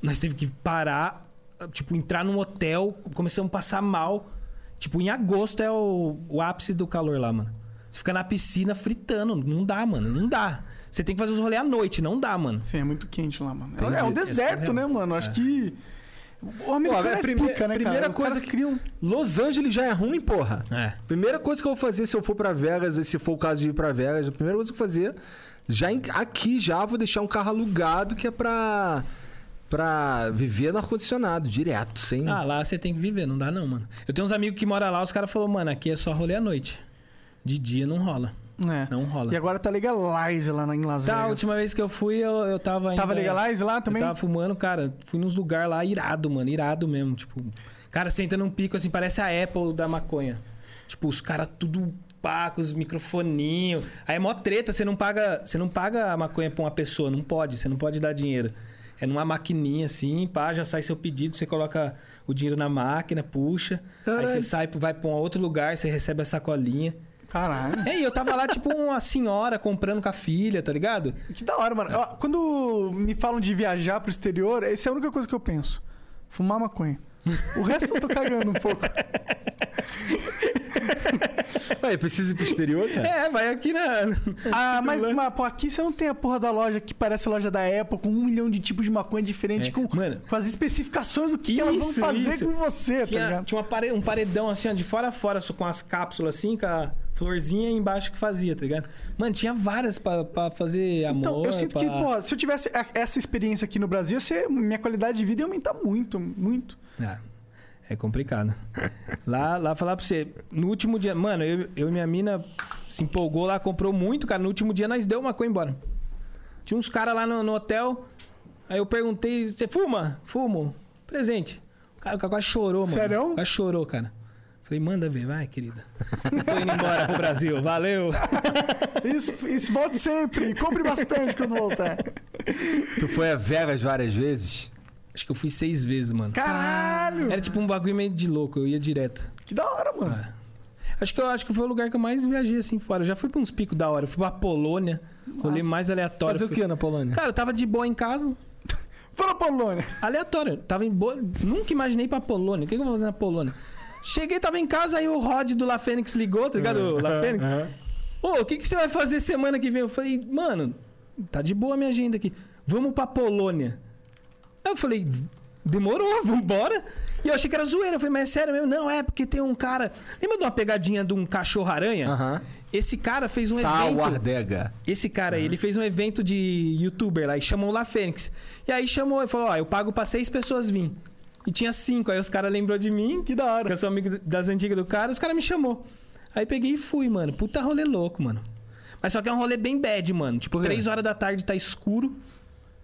Nós teve que parar, tipo, entrar num hotel, começamos a passar mal. Tipo, em agosto é o, o ápice do calor lá, mano. Você fica na piscina fritando. Não dá, mano. Não dá. Você tem que fazer os rolês à noite. Não dá, mano. Sim, é muito quente lá, mano. Entendi. É um Esse deserto, é né, mano? Acho que. O americano Pô, a é prime- pica, né, primeira cara? Coisa que- criam. Los Angeles já é ruim, porra. É. Primeira coisa que eu vou fazer se eu for pra Vegas, e se for o caso de ir pra Vegas, a primeira coisa que eu vou fazer, já em- aqui já vou deixar um carro alugado que é pra, pra viver no ar-condicionado, direto, sem... Ah, lá você tem que viver, não dá não, mano. Eu tenho uns amigos que moram lá, os caras falaram, mano, aqui é só rolê à noite. De dia não rola. É. Não rola. E agora tá legalize lá em Las Tá, a Vegas. última vez que eu fui, eu, eu tava ainda... Tava legalize lá Eu também? tava fumando, cara. Fui nos lugares lá irado, mano. Irado mesmo. Tipo, cara, você entra num pico assim, parece a Apple da maconha. Tipo, os caras tudo pá, com os microfoninhos. Aí é mó treta, você não paga. Você não paga a maconha pra uma pessoa, não pode, você não pode dar dinheiro. É numa maquininha assim, pá, já sai seu pedido, você coloca o dinheiro na máquina, puxa. Aí Caralho. você sai, vai pra um outro lugar, você recebe a sacolinha. Caralho. É, e eu tava lá, tipo, uma senhora comprando com a filha, tá ligado? Que da hora, mano. Ó, Quando me falam de viajar pro exterior, essa é a única coisa que eu penso. Fumar maconha. O resto eu tô cagando um pouco. Ué, precisa ir pro exterior, cara? É, vai aqui na. Ah, mas, mas pô, aqui você não tem a porra da loja que parece a loja da Apple, com um milhão de tipos de maconha diferente, É. com, Mano. com as especificações do que, que elas vão Isso, fazer isso. com você, tá Tinha, ligado? tinha uma pare- um paredão assim, ó, de fora a fora, só com as cápsulas assim, com a florzinha embaixo que fazia, tá ligado? Mano, tinha várias pra, pra fazer amor. Então, eu sinto pra... que, pô, se eu tivesse essa experiência aqui no Brasil, ser- minha qualidade de vida ia aumentar muito, muito. É, é complicado. lá, lá, falar pra você, no último dia, mano, eu, eu e minha mina se empolgou lá, comprou muito, cara. No último dia nós deu maconha embora. Tinha uns caras lá no, no hotel, aí eu perguntei, você fuma? Fumo. Presente. O cara, o cara quase chorou, mano. Sério? Quase chorou, cara. Falei, manda ver, vai, querida. Tô indo embora pro Brasil, valeu. Isso, isso volte sempre. Compre bastante quando voltar. Tu foi a Vegas várias vezes? Acho que eu fui seis vezes, mano. Caralho! Era tipo um bagulho meio de louco, eu ia direto. Que da hora, mano. É. Acho que eu acho que foi o lugar que eu mais viajei assim fora. Eu já fui pra uns picos da hora. Eu fui pra Polônia, rolê Nossa. mais aleatório. Fazer o Fui- que na Polônia? Cara, eu tava de boa em casa, Foi na Polônia. aleatório. Tava em boa. Nunca imaginei ir pra Polônia. O que, que eu vou fazer na Polônia? Cheguei, tava em casa, aí o Rod do La Fênix ligou, tá ligado? O La Fênix. Ô, o que, que você vai fazer semana que vem? Eu falei, mano, tá de boa a minha agenda aqui. Vamos pra Polônia. Aí eu falei, demorou, vambora. E eu achei que era zoeira. Eu falei, mas é sério mesmo? Não, é porque tem um cara. Lembra de uma pegadinha de um cachorro-aranha? Aham. Esse cara fez um evento. Sauardega. Esse cara aí, ele fez um evento de youtuber lá e chamou o La Fênix. E aí chamou e falou: Ó, eu pago pra seis pessoas vir. E tinha cinco. Aí os caras lembrou de mim, Que da que hora. eu sou amigo das antigas do cara, os caras me chamou. Aí peguei e fui, mano. Puta rolê louco, mano. Mas só que é um rolê bem bad, mano. Tipo, três horas da tarde tá escuro.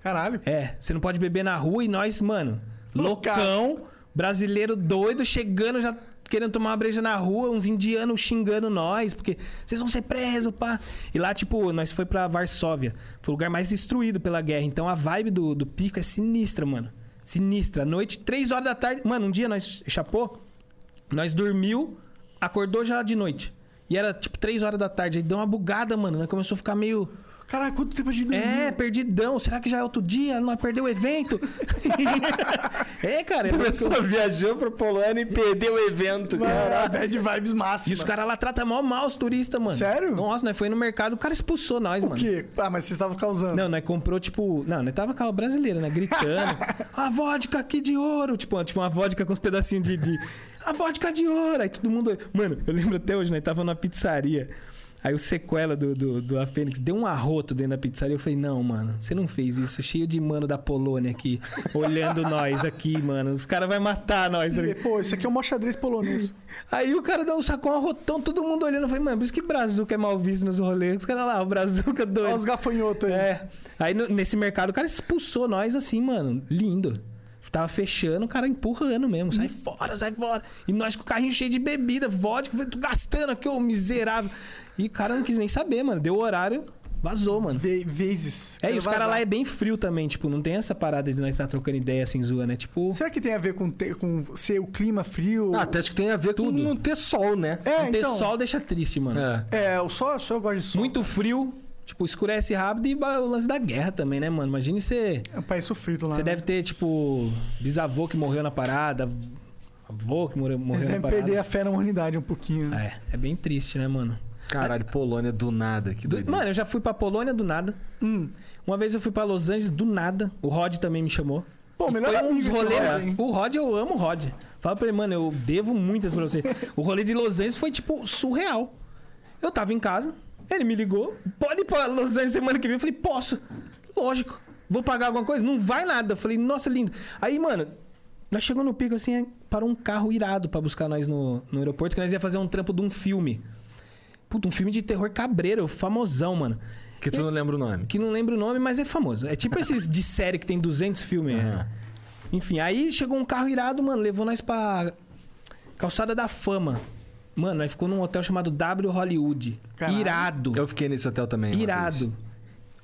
Caralho. É, você não pode beber na rua e nós, mano, loucão, brasileiro doido, chegando já querendo tomar uma breja na rua, uns indianos xingando nós, porque vocês vão ser presos, pá. E lá, tipo, nós foi pra Varsóvia. Foi o lugar mais destruído pela guerra. Então a vibe do, do pico é sinistra, mano. Sinistra. Noite, três horas da tarde. Mano, um dia nós chapou, nós dormiu, acordou já de noite. E era tipo três horas da tarde. Aí deu uma bugada, mano. Nós começou a ficar meio. Caralho, quanto tempo a gente dormiu? É, perdidão. Será que já é outro dia? Nós perdeu o evento? é, cara. É Começou viajando pra Polônia e perdeu o evento. Caralho, bad vibes E máximas. os caras lá tratam mal mal os turistas, mano. Sério? Nossa, nós foi no mercado, o cara expulsou nós, O mano. quê? Ah, mas vocês estavam causando. Não, nós comprou, tipo. Não, nós tava com a brasileira, né? Gritando. a vodka aqui de ouro. Tipo, tipo uma vodka com uns pedacinhos de. de- A vodka de ouro. Aí todo mundo. Mano, eu lembro até hoje, nós tava numa pizzaria. Aí o sequela do, do, do A Fênix deu um arroto dentro da pizzaria. Eu falei, não, mano, você não fez isso. Cheio de mano da Polônia aqui, olhando nós aqui, mano. Os caras vão matar nós. E, Pô, isso aqui é um xadrez polonês. Aí o cara deu um sacão arrotão, todo mundo olhando. Eu falei, mano, por isso que Brazuca é mal visto nos rolês. Os caras lá, o Brazuca doido. Olha os gafanhotos aí. É. Aí no- nesse mercado o cara expulsou nós assim, mano. Lindo. Tava fechando, o cara empurrando mesmo. Sai fora, sai fora. E nós com o carrinho cheio de bebida, vodka. tô gastando aqui, ô miserável. E o cara não quis nem saber, mano. Deu o horário, vazou, mano. Ve vezes. É, e os caras lá é bem frio também, tipo, não tem essa parada de nós estar trocando ideia assim, zoando, é tipo. Será que tem a ver com, te- com ser o clima frio? Ah, até acho que tem a ver com Tudo. não ter sol, né? é, não ter então. sol deixa triste, mano. É. É, o sol, só eu gosto de sol. Muito frio, tipo, escurece rápido e o lance da guerra também, né, mano? Imagine você. É um país sofrido lá. Você né? deve ter, tipo, bisavô que morreu na parada, avô que morreu, morreu na devem parada. perder a fé na humanidade um pouquinho. né? É, é bem triste, né, mano? Caralho, Polônia do nada. Que Do- doido. mano, eu já fui pra Polônia do nada. Hum. Uma vez eu fui pra Los Angeles do nada. O Rod também me chamou. Pô, E melhor foi um hein? o Rod, eu amo o Rod. Fala pra ele, mano, eu devo muitas pra você. o rolê de Los Angeles foi, tipo, surreal. Eu tava em casa, ele me ligou. Pode ir pra Los Angeles semana que vem? Eu falei, posso. Lógico. Vou pagar alguma coisa? Não vai nada. Eu falei, nossa, lindo. Aí, mano, nós chegamos no pico assim, parou um carro irado pra buscar nós no, no aeroporto, que nós ia fazer um trampo de um filme. Puta, um filme de terror cabreiro, famosão, mano. Que tu não lembra o nome. Que não lembro o nome, mas é famoso. É tipo esses de série que tem 200 filmes. é. Aham. Enfim, aí chegou um carro irado, mano, levou nós pra Calçada da Fama. Mano, nós ficou num hotel chamado W Hollywood. Caralho. Irado. Eu fiquei nesse hotel também. Irado.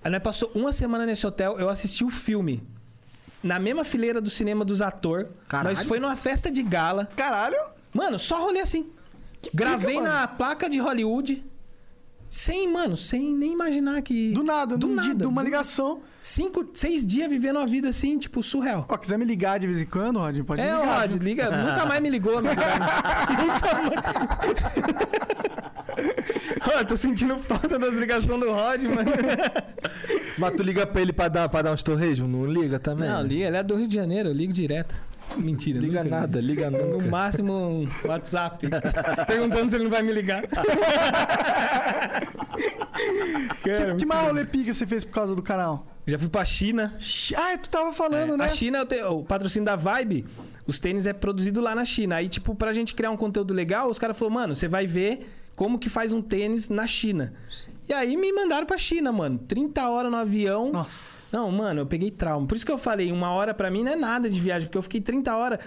Aí nós passou uma semana nesse hotel, eu assisti o filme. Na mesma fileira do cinema dos atores. Caralho. Nós foi numa festa de gala. Caralho. Mano, só rolê assim. Gravei pica, na placa de Hollywood. Sem, mano, sem nem imaginar que. Do nada, do nada. dia, de uma do- ligação. Cinco, seis dias vivendo uma vida assim, tipo, surreal. Ó, quiser me ligar de vez em quando, Rod, pode É, ligar. Rod, viu? liga. Nunca mais me ligou, mas. Ó, tô sentindo falta das ligações do Rod, mano. Mas tu liga pra ele pra dar, pra dar uns torrejos? Não liga também? Não, liga. Ele é do Rio de Janeiro, eu ligo direto. Mentira, Liga nunca nada, liga No nunca. máximo, um WhatsApp. Perguntando se ele não vai me ligar. Cara, Que mais rolê pica você fez por causa do canal? Já fui pra China. Ah, tu tava falando, É, né? A China, o patrocínio da Vibe, os tênis é produzido lá na China. Aí, tipo, pra gente criar um conteúdo legal, os caras falaram, mano, você vai ver como que faz um tênis na China. E aí me mandaram pra China, mano. 30 horas no avião. Nossa. Não, mano, eu peguei trauma. Por isso que eu falei, uma hora pra mim não é nada de viagem, porque eu fiquei 30 horas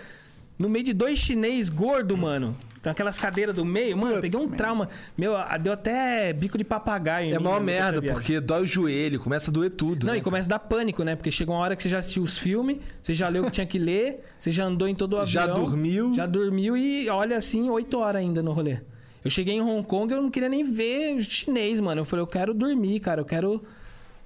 no meio de dois chinês gordo, mano. Então, aquelas cadeiras do meio, mano, eu peguei um trauma. Meu, deu até bico de papagaio. É a merda, porque dói o joelho, começa a doer tudo. Não, né? e começa a dar pânico, né? Porque chega uma hora que você já assistiu os filmes, você já leu o que tinha que ler, você já andou em todo o avião. Já dormiu. Já dormiu e olha assim, oito horas ainda no rolê. Eu cheguei em Hong Kong eu não queria nem ver chinês, mano. Eu falei, eu quero dormir, cara, eu quero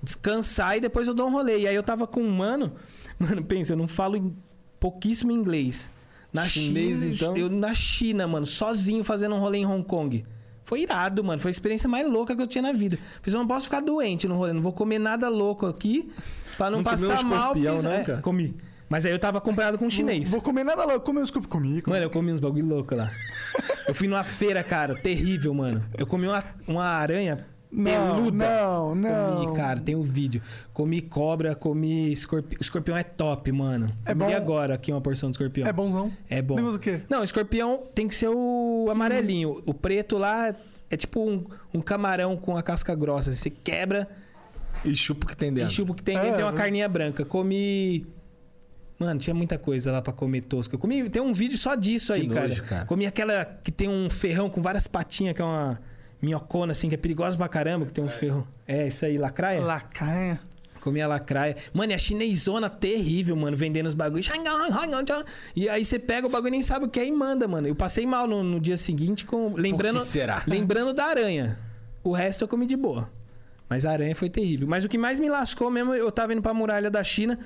descansar e depois eu dou um rolê. E aí eu tava com um mano, mano, pensa, eu não falo em- pouquíssimo inglês. Na Chinês, China, então? eu na China, mano, sozinho fazendo um rolê em Hong Kong. Foi irado, mano. Foi a experiência mais louca que eu tinha na vida. Fiz, eu não posso ficar doente no rolê, não vou comer nada louco aqui pra não, Não passar mal. porque- não, é, comi. Mas aí eu tava acompanhado com um chinês. Vou comer nada louco. Comer os cupos comigo. Mano, eu comi uns bagulho louco lá. Eu fui numa feira, cara, terrível, mano. Eu comi uma, uma aranha peluda. não, não. Comi, cara, tem um vídeo. Comi cobra, comi escorpião. O escorpião é top, mano. É E bom? agora aqui uma porção de escorpião. É bonzão. É bom. Negócio o quê? Não, escorpião tem que ser o amarelinho. O preto lá é tipo um, um camarão com a casca grossa. Você quebra E chupa o que tem e dentro. chupa o que tem É, dentro tem uma eu- carninha branca. Comi. Mano, tinha muita coisa lá pra comer tosca. Eu comi. Tem um vídeo só disso aí, Que cara. nojo, cara. Comi aquela que tem um ferrão com várias patinhas, que é uma minhocona, assim, que é perigosa pra caramba, que tem um ferro. É, isso aí, lacraia? Lacaia. Comi a lacraia. Mano, e a chinesona terrível, mano, vendendo os bagulhos. E aí você pega o bagulho e nem sabe o que é e manda, mano. Eu passei mal no, no dia seguinte, com lembrando, será? lembrando da aranha. O resto eu comi de boa. Mas a aranha foi terrível. Mas o que mais me lascou mesmo, eu tava indo pra muralha da China.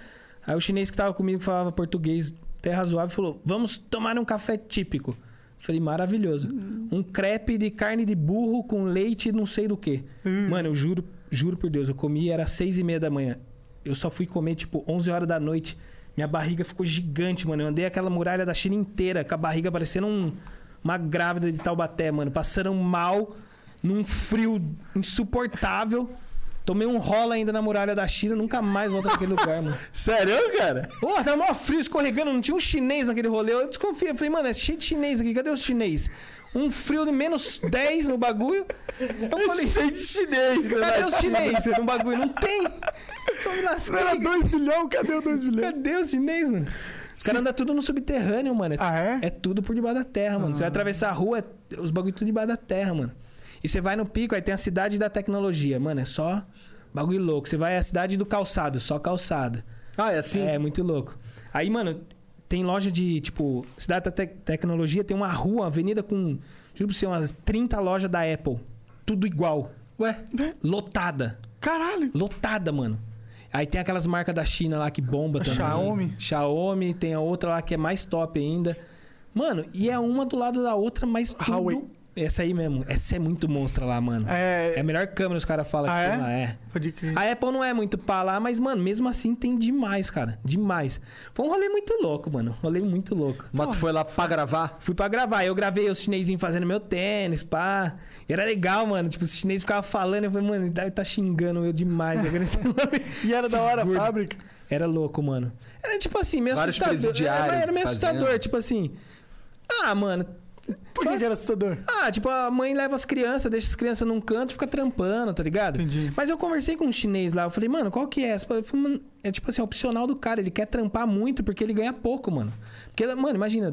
Aí o chinês que tava comigo, que falava português até razoável, falou: Vamos tomar um café típico. Falei, maravilhoso. Um crepe de carne de burro com leite e não sei do que. Mano, eu juro, juro por Deus, eu comi, era seis e meia da manhã. Eu só fui comer, tipo, 11 horas da noite. Minha barriga ficou gigante, mano. Eu andei aquela muralha da China inteira, com a barriga parecendo um- uma grávida de Taubaté, mano. Passando mal. num frio insuportável. Tomei um rola ainda na muralha da China, nunca mais volto naquele lugar, mano. Sério, cara? Pô, tá mó frio, escorregando, não tinha um chinês naquele rolê. Eu desconfiei, eu falei, mano, é cheio de chinês aqui, cadê os chinês? Um frio de menos 10 no bagulho. Eu falei, Cheio de chinês, né? cadê os chinês no bagulho? Não tem. Só me Era lasquei. 2 bilhões, cadê o 2 bilhões? Cadê os chinês, mano? Os caras andam tudo no subterrâneo, mano. É, Ah, é? é tudo por debaixo da terra, mano. Você vai atravessar a rua, é os bagulho tudo debaixo da terra, mano. E você vai no pico, aí tem a cidade da tecnologia, mano. É só bagulho louco. Você vai à cidade do calçado, só calçado. Ah, é assim? É, muito louco. Aí, mano, tem loja de, tipo, cidade da tec- tecnologia, tem uma rua, uma avenida com, juro pra você, umas 30 lojas da Apple. Tudo igual. Ué, lotada. Caralho. Lotada, mano. Aí tem aquelas marcas da China lá que bomba também. Xiaomi. Xiaomi, tem a outra lá que é mais top ainda. Mano, e é uma do lado da outra, mas tudo... Huawei. Essa aí mesmo. Essa é muito monstra lá, mano. É, É. a melhor câmera, os caras falam Ah, que é? tem lá. É. Pode crer. A Apple não é muito pra lá, mas, mano, mesmo assim tem demais, cara. Demais. Foi um rolê muito louco, mano. Um rolê muito louco. Mas tu foi lá pra gravar? Fui pra gravar. Eu gravei os chinesinhos fazendo meu tênis, pá. E era legal, mano. Tipo, os chineses ficavam falando. Eu falei, mano, ele deve tá xingando eu demais. E era da hora a fábrica. Era louco, mano. Era tipo assim, meio Vários assustador. Era, era meio fazendo. assustador, tipo assim. Ah, mano. Por que, que era assustador? Ah, tipo, a mãe leva as crianças, deixa as crianças num canto e fica trampando, tá ligado? Entendi. Mas eu conversei com um chinês lá, eu falei, mano, qual que é falei, mano, é tipo assim, opcional do cara, ele quer trampar muito porque ele ganha pouco, mano. Porque, mano, imagina,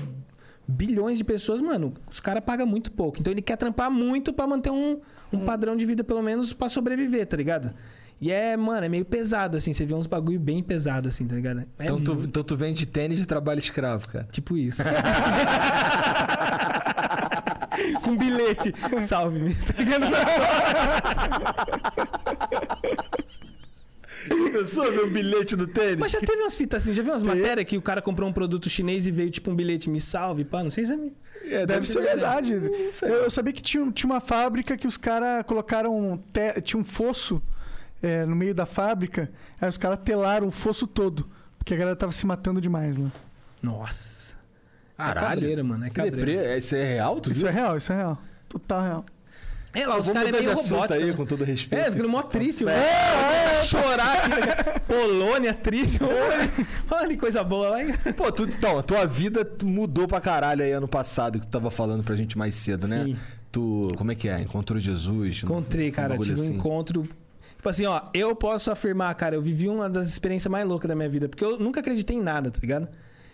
bilhões de pessoas, mano, os caras pagam muito pouco. Então ele quer trampar muito pra manter um, um padrão de vida, pelo menos, pra sobreviver, tá ligado? E é, mano, é meio pesado, assim, você vê uns bagulho bem pesado, assim, tá ligado? É Então tu, então tu vende tênis de trabalho escravo, cara. Tipo isso. Com bilhete. Salve-me. Tá? Pensou ver um bilhete do tênis? Mas já teve umas fitas assim, já viu umas matérias que o cara comprou um produto chinês e veio tipo um bilhete me salve, pá, não sei se é... É, Deve ser verdade. Eu, eu sabia que tinha, um- tinha uma fábrica que os caras colocaram. te- tinha um fosso é, no meio da fábrica. Aí os caras telaram o fosso todo. Porque a galera tava se matando demais lá. Nossa. É Caralho. cabreira, mano, é Que cabreira. deprê. Isso é real, tu Isso viu? é real, isso é real. Total real. É, lá os Vamos caras é meio robótico. aí, né? com todo respeito. É, ficando mó triste, mano. É, É, chorar aqui. né? Polônia, triste. Olha, olha que coisa boa lá. hein? Pô, tu, então, a tua vida mudou pra caralho aí ano passado, que tu tava falando pra gente mais cedo, né? Sim. Tu, como é que é? Encontrou Jesus? Encontrei, Um cara. Tive um assim. encontro. Tipo assim, ó, eu posso afirmar, cara, eu vivi uma das experiências mais loucas da minha vida. Porque eu nunca acreditei em nada, tá ligado?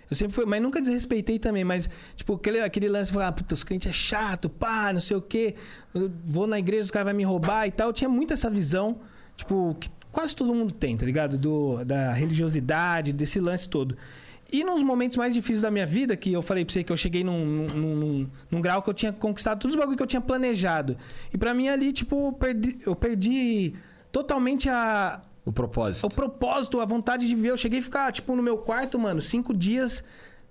Eu sempre fui, mas nunca desrespeitei também, mas, tipo, aquele, aquele lance falar, puta, os crentes é chato, pá, não sei o quê. Eu vou na igreja, os caras vão me roubar e tal. Eu tinha muito essa visão, tipo, que quase todo mundo tem, tá ligado? Do, da religiosidade, desse lance todo. E nos momentos mais difíceis da minha vida, que eu falei pra você que eu cheguei num, num, num- num grau que eu tinha conquistado todos os bagulho que eu tinha planejado. E pra mim ali, tipo, eu perdi, eu perdi totalmente a, O propósito. o propósito, a vontade de ver. Eu cheguei a ficar, tipo, no meu quarto, mano, cinco dias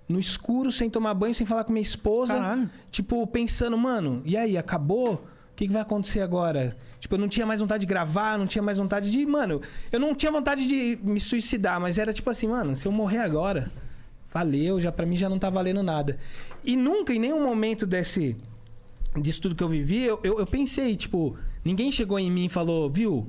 no escuro, sem tomar banho, sem falar com minha esposa. Caralho. Tipo, pensando, mano, e aí, acabou? O que, que vai acontecer agora? Tipo, eu não tinha mais vontade de gravar, não tinha mais vontade de. Mano, eu não tinha vontade de me suicidar, mas era tipo assim, mano, se eu morrer agora, valeu, já para mim já não tá valendo nada. E nunca, em nenhum momento desse. disso tudo que eu vivi, eu, eu, eu pensei, tipo, ninguém chegou em mim e falou, viu?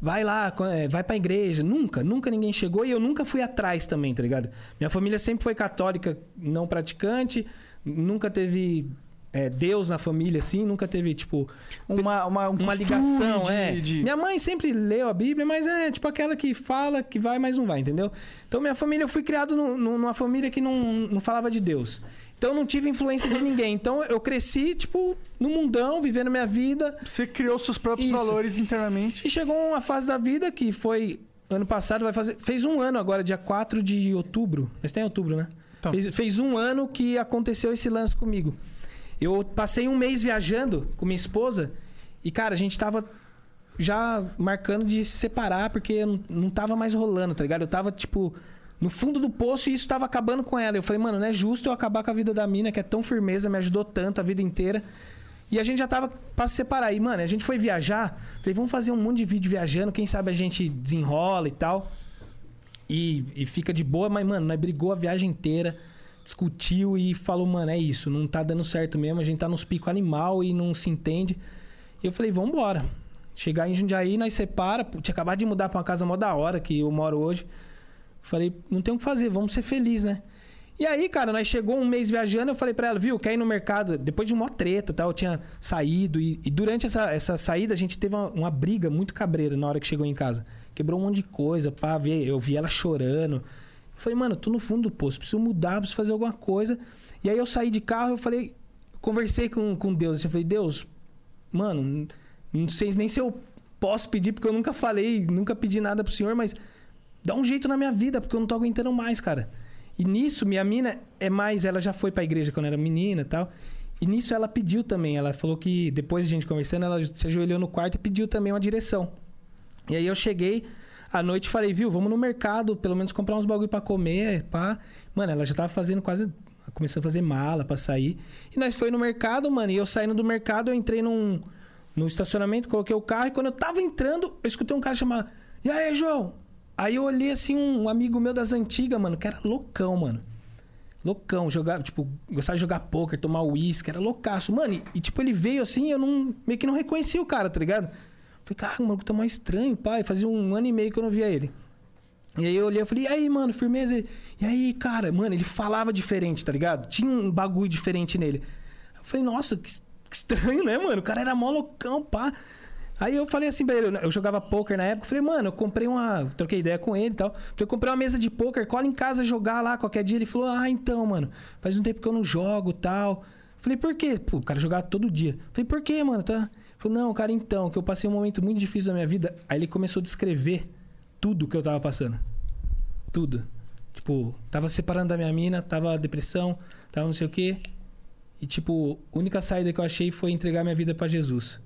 Vai lá, é, vai pra igreja. Nunca, nunca ninguém chegou e eu nunca fui atrás também, tá ligado? Minha família sempre foi católica, não praticante, nunca teve é, Deus na família, assim, nunca teve, tipo, Uma, uma, um uma ligação, de- é. de- Minha mãe sempre leu a Bíblia, mas é tipo aquela que fala que vai, mas não vai, entendeu? Então, minha família, eu fui criado nu- nu- numa família que não, não falava de Deus. Então, eu não tive influência de ninguém. Então, eu cresci, tipo, no mundão, vivendo minha vida. Você criou seus próprios Isso. valores internamente. E chegou uma fase da vida que foi ano passado, vai fazer. Fez um ano agora, dia 4 de outubro. Mas tem outubro, né? Então. Fez, fez um ano que aconteceu esse lance comigo. Eu passei um mês viajando com minha esposa e, cara, a gente tava já marcando de se separar porque não tava mais rolando, tá ligado? Eu tava, tipo, no fundo do poço e isso tava acabando com ela. Eu falei, mano, não é justo eu acabar com a vida da mina que é tão firmeza, me ajudou tanto a vida inteira. E a gente já tava pra se separar. E, mano, a gente foi viajar. Falei, vamos fazer um monte de vídeo viajando. Quem sabe a gente desenrola e tal. E, e fica de boa. Mas, mano, nós brigou a viagem inteira. Discutiu e falou, mano, é isso. Não tá dando certo mesmo. A gente tá nos picos animal e não se entende. E eu falei, vambora. Chegar em Jundiaí, nós separa. Tinha acabado de mudar pra uma casa mó da hora, que eu moro hoje. Falei, não tem o que fazer, vamos ser felizes, né? E aí, cara, nós chegou um mês viajando, eu falei pra ela, viu, quer ir no mercado? Depois de uma treta tal, eu tinha saído. E, e durante essa, essa saída, a gente teve uma, uma briga muito cabreira na hora que chegou em casa. Quebrou um monte de coisa, pá, eu vi ela chorando. Eu falei, mano, tô no fundo do poço, preciso mudar, preciso fazer alguma coisa. E aí eu saí de carro, eu falei, conversei com, com Deus, assim, eu falei, Deus, mano, não sei nem se eu posso pedir, porque eu nunca falei, nunca pedi nada pro senhor, mas dá um jeito na minha vida, porque eu não tô aguentando mais, cara. E nisso, minha mina é mais, ela já foi pra igreja quando era menina e tal. E nisso ela pediu também, ela falou que depois de a gente conversando, ela se ajoelhou no quarto e pediu também uma direção. E aí eu cheguei à noite e falei, viu, vamos no mercado, pelo menos comprar uns bagulho pra comer, pá. Mano, ela já tava fazendo quase. Começando a fazer mala pra sair. E nós foi no mercado, mano. E eu saindo do mercado, eu entrei num, no estacionamento, coloquei o carro. E quando eu tava entrando, eu escutei um cara chamar: E aí, João? Aí eu olhei assim, um amigo meu das antigas, mano, que era loucão, mano. Loucão, jogar, tipo, gostava de jogar poker, tomar uísque, era loucaço. Mano, e, e, tipo, ele veio assim, eu não. meio que não reconheci o cara, tá ligado? Falei, cara, o maluco tá mais estranho, pai. Fazia um ano e meio que eu não via ele. E aí eu olhei e falei, e aí, mano, firmeza? E aí, cara, mano, ele falava diferente, tá ligado? Tinha um bagulho diferente nele. Eu falei, nossa, que, que estranho, né, mano? O cara era mó loucão, pá. Aí eu falei assim pra ele, eu jogava poker na época, falei, mano, eu comprei uma. Troquei ideia com ele e tal. Falei, eu comprei uma mesa de poker, cola em casa jogar lá qualquer dia. Ele falou, ah, então, mano, faz um tempo que eu não jogo tal. Falei, por quê? Pô, o cara jogava todo dia. Falei, por quê, mano? Tá? Falei, não, cara, então, que eu passei um momento muito difícil da minha vida. Aí ele começou a descrever tudo que eu tava passando. Tudo. Tipo, tava separando da minha mina, tava depressão, tava não sei o quê. E, tipo, a única saída que eu achei foi entregar minha vida pra Jesus.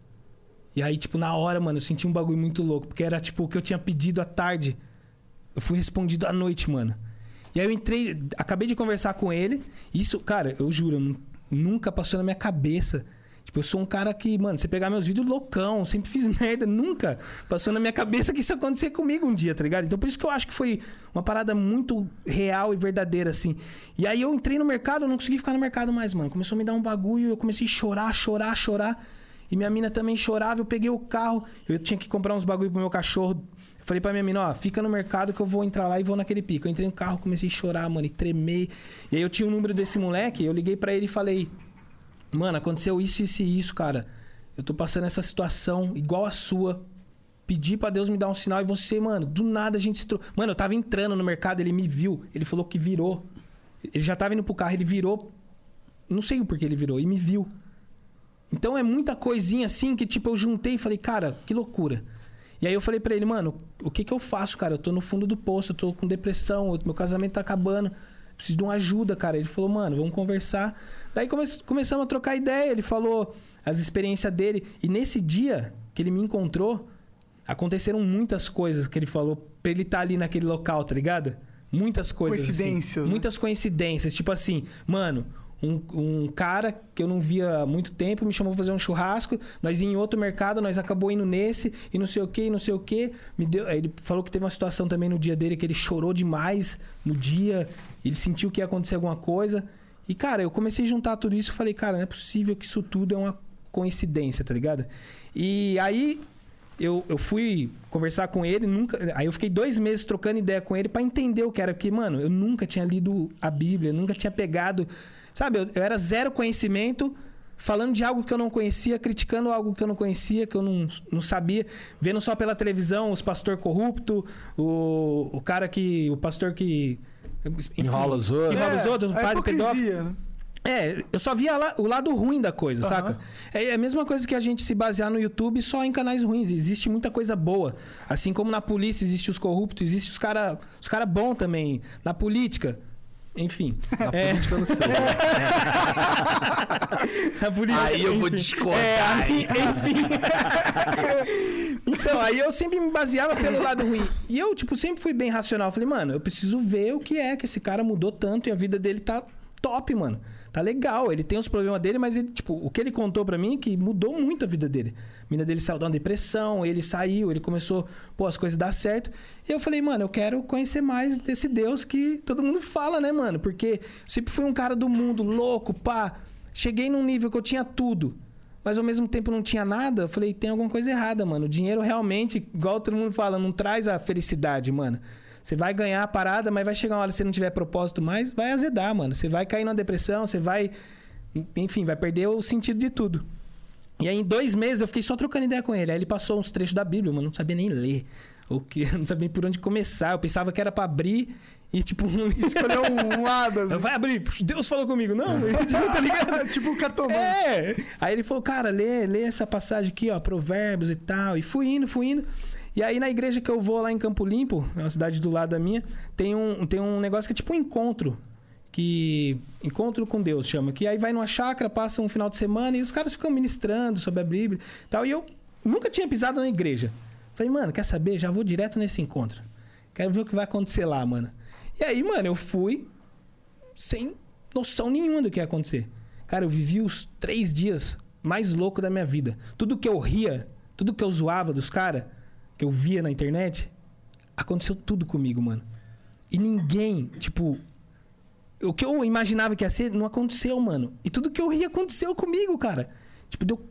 E aí, tipo, na hora, mano, eu senti um bagulho muito louco. Porque era, tipo, o que eu tinha pedido à tarde. Eu fui respondido à noite, mano. E aí eu entrei, acabei de conversar com ele. Isso, cara, eu juro, nunca passou na minha cabeça. Tipo, eu sou um cara que, mano, você pegar meus vídeos loucão, sempre fiz merda, nunca passou na minha cabeça que isso acontecer comigo um dia, tá ligado? Então por isso que eu acho que foi uma parada muito real e verdadeira, assim. E aí eu entrei no mercado, eu não consegui ficar no mercado mais, mano. Começou a me dar um bagulho, eu comecei a chorar, chorar, chorar. E minha mina também chorava, eu peguei o carro, eu tinha que comprar uns bagulho pro meu cachorro. Eu falei pra minha mina, ó, fica no mercado que eu vou entrar lá e vou naquele pico. Eu entrei no carro, comecei a chorar, mano, e tremer. E aí eu tinha o número desse moleque, eu liguei pra ele e falei, mano, aconteceu isso, isso e isso, cara. Eu tô passando essa situação igual a sua. Pedi pra Deus me dar um sinal e você, mano, do nada a gente se tro... Mano, eu tava entrando no mercado, ele me viu, ele falou que virou. Ele já tava indo pro carro, ele virou. Não sei o porquê ele virou, e me viu. Então é muita coisinha assim que, tipo, eu juntei e falei, cara, que loucura. E aí eu falei pra ele, mano, o que que eu faço, cara? Eu tô no fundo do poço, eu tô com depressão, meu casamento tá acabando, preciso de uma ajuda, cara. Ele falou, mano, vamos conversar. Daí come começamos a trocar ideia, ele falou as experiências dele. E nesse dia que ele me encontrou, aconteceram muitas coisas que ele falou pra ele estar ali naquele local, tá ligado? Muitas coisas. assim. Coincidências, né? Muitas coincidências. Tipo assim, mano, um, um cara que eu não via há muito tempo me chamou pra fazer um churrasco. Nós ia em outro mercado, nós acabou indo nesse e não sei o que, não sei o que. Me deu, ele falou que teve uma situação também no dia dele que ele chorou demais no dia. Ele sentiu que ia acontecer alguma coisa. E, cara, eu comecei a juntar tudo isso e falei, cara, não é possível que isso tudo é uma coincidência, tá ligado? E aí eu, eu fui conversar com ele, nunca. Aí eu fiquei dois meses trocando ideia com ele pra entender o que era, porque, mano, eu nunca tinha lido a Bíblia, nunca tinha pegado. Sabe, eu, eu era zero conhecimento, falando de algo que eu não conhecia, criticando algo que eu não conhecia, que eu não, não sabia, vendo só pela televisão os pastor corrupto, o, o cara que. O pastor que. enfim, Enrola os outros. Enrola os outros, o a padre pedófilo. hipocrisia, né? É, eu só via lá- o lado ruim da coisa, Aham. saca? É a mesma coisa que a gente se basear no YouTube só em canais ruins. Existe muita coisa boa. Assim como na polícia existe os corruptos, existe os cara, os cara bom também. Na política, enfim. Na É. política eu não sei. Na polícia, Aí eu vou enfim. discordar, É, aí, enfim. então, aí eu sempre me baseava pelo lado ruim. E eu, tipo, sempre fui bem racional. Falei, mano, eu preciso ver o que é que esse cara mudou tanto e a vida dele tá top, mano. Tá legal. Ele tem os problemas dele, mas ele, tipo, o que ele contou pra mim é que mudou muito a vida dele. Mina dele saiu de uma depressão, ele saiu, ele começou, pô, as coisas dar certo. E eu falei, mano, eu quero conhecer mais desse Deus que todo mundo fala, né, mano? Porque sempre fui um cara do mundo, louco, pá. Cheguei num nível que eu tinha tudo. mas ao mesmo tempo não tinha nada. Eu falei, tem alguma coisa errada, mano. O dinheiro realmente, igual todo mundo fala, não traz a felicidade, mano. Você vai ganhar a parada, mas vai chegar uma hora, se você não tiver propósito mais, vai azedar, mano. Você vai cair numa depressão, você vai. Enfim, vai perder o sentido de tudo. E aí, em dois meses, eu fiquei só trocando ideia com ele. Aí ele passou uns trechos da Bíblia, mano. Não sabia nem ler. O que? Não sabia nem por onde começar. Eu pensava que era pra abrir e, tipo, Escolheu um lado. assim. vai abrir. Deus falou comigo. Não, tipo, tá ligado? tipo cartomante. É. Aí ele falou, cara, lê, lê essa passagem aqui, ó, Provérbios e tal. E fui indo, fui indo. E aí na igreja que eu vou lá em Campo Limpo, é uma cidade do lado da minha, tem um, tem um negócio que é tipo um encontro. Que. Encontro com Deus chama. Que aí vai numa chácara, passa um final de semana e os caras ficam ministrando sobre a Bíblia e tal. E eu nunca tinha pisado na igreja. Falei, mano, quer saber? Já vou direto nesse encontro. Quero ver o que vai acontecer lá, mano. E aí, mano, eu fui sem noção nenhuma do que ia acontecer. Cara, eu vivi os três dias mais loucos da minha vida. Tudo que eu ria, tudo que eu zoava dos caras, que eu via na internet, aconteceu tudo comigo, mano. E ninguém, tipo. O que eu imaginava que ia ser, não aconteceu, mano. E tudo que eu ria aconteceu comigo, cara. Tipo, deu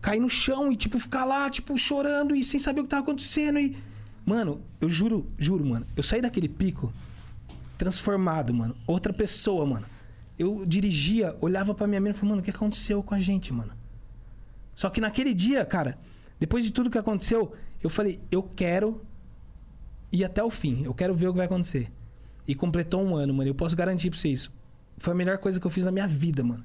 cair no chão e, tipo, ficar lá, tipo, chorando e sem saber o que tava acontecendo. E. Mano, eu juro, juro, mano. Eu saí daquele pico transformado, mano. Outra pessoa, mano. Eu dirigia, olhava pra minha mina e falava, mano, o que aconteceu com a gente, mano? Só que naquele dia, cara, depois de tudo que aconteceu, eu falei, eu quero ir até o fim. Eu quero ver o que vai acontecer. E completou um ano, mano. Eu posso garantir pra vocês. Foi a melhor coisa que eu fiz na minha vida, mano.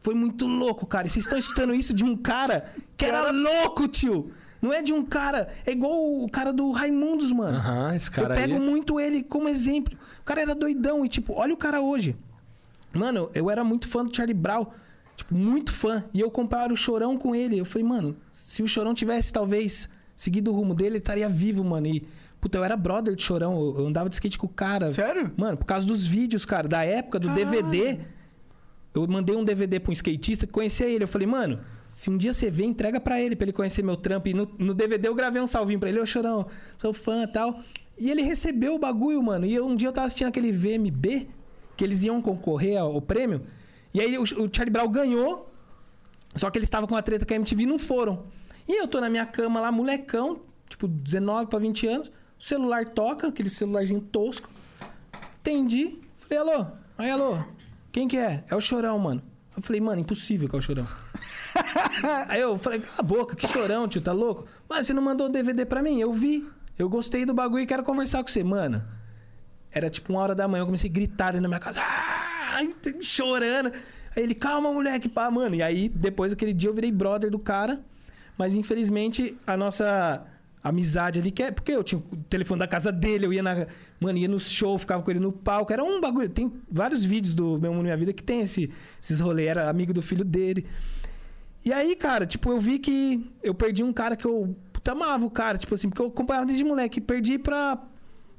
Foi muito louco, cara. E vocês estão escutando isso de um cara que era louco, tio. Não é de um cara. É igual o cara do Raimundos, mano. Aham, esse cara eu pego aí. muito ele como exemplo. O cara era doidão e, tipo, olha o cara hoje. Mano, eu era muito fã do Charlie Brown. Tipo, muito fã. E eu comprava o Chorão com ele. Eu falei, mano, se o Chorão tivesse, talvez, seguido o rumo dele, ele estaria vivo, mano. E, puta, eu era brother de Chorão. Eu, andava de skate com o cara. Sério? Mano, por causa dos vídeos, cara, da época, do Caralho. DVD. Eu mandei um DVD pra um skatista que conhecia ele. Eu falei, mano, se um dia você vê, entrega pra ele, pra ele conhecer meu trampo. E no, no DVD eu gravei um salvinho pra ele. Ô, Chorão, sou fã e tal. E ele recebeu o bagulho, mano. E eu- um dia eu tava assistindo aquele VMB, que eles iam concorrer ao, ao prêmio. E aí o, o Charlie Brown ganhou. Só que eles estavam com a treta com a MTV e não foram. E eu tô na minha cama lá, molecão, tipo 19 pra 20 anos. O celular toca, aquele celularzinho tosco. Atendi. Falei, alô? Aí, alô? Quem que é? É o Chorão, mano. Eu falei, mano, impossível que é o Chorão. Aí eu falei, cala a boca, que chorão, tio, tá louco? Mano, você não mandou o DVD pra mim? Eu vi. Eu gostei do bagulho e quero conversar com você. Mano, era tipo uma hora da manhã, eu comecei a gritar dentro da minha casa. Ah, chorando. Aí ele, calma, moleque, pá, mano. E aí, depois daquele dia, eu virei brother do cara. Mas infelizmente, a nossa amizade ali, que é porque eu tinha o telefone da casa dele, eu ia na. Mano, ia no show, ficava com ele no palco. Era um bagulho. Tem vários vídeos do Meu Mundo Minha Vida que tem esse, esses rolês. Era amigo do filho dele. E aí, cara, tipo, eu vi que eu perdi um cara que eu puta, amava o cara, tipo assim, porque eu acompanhava desde moleque. Perdi pra,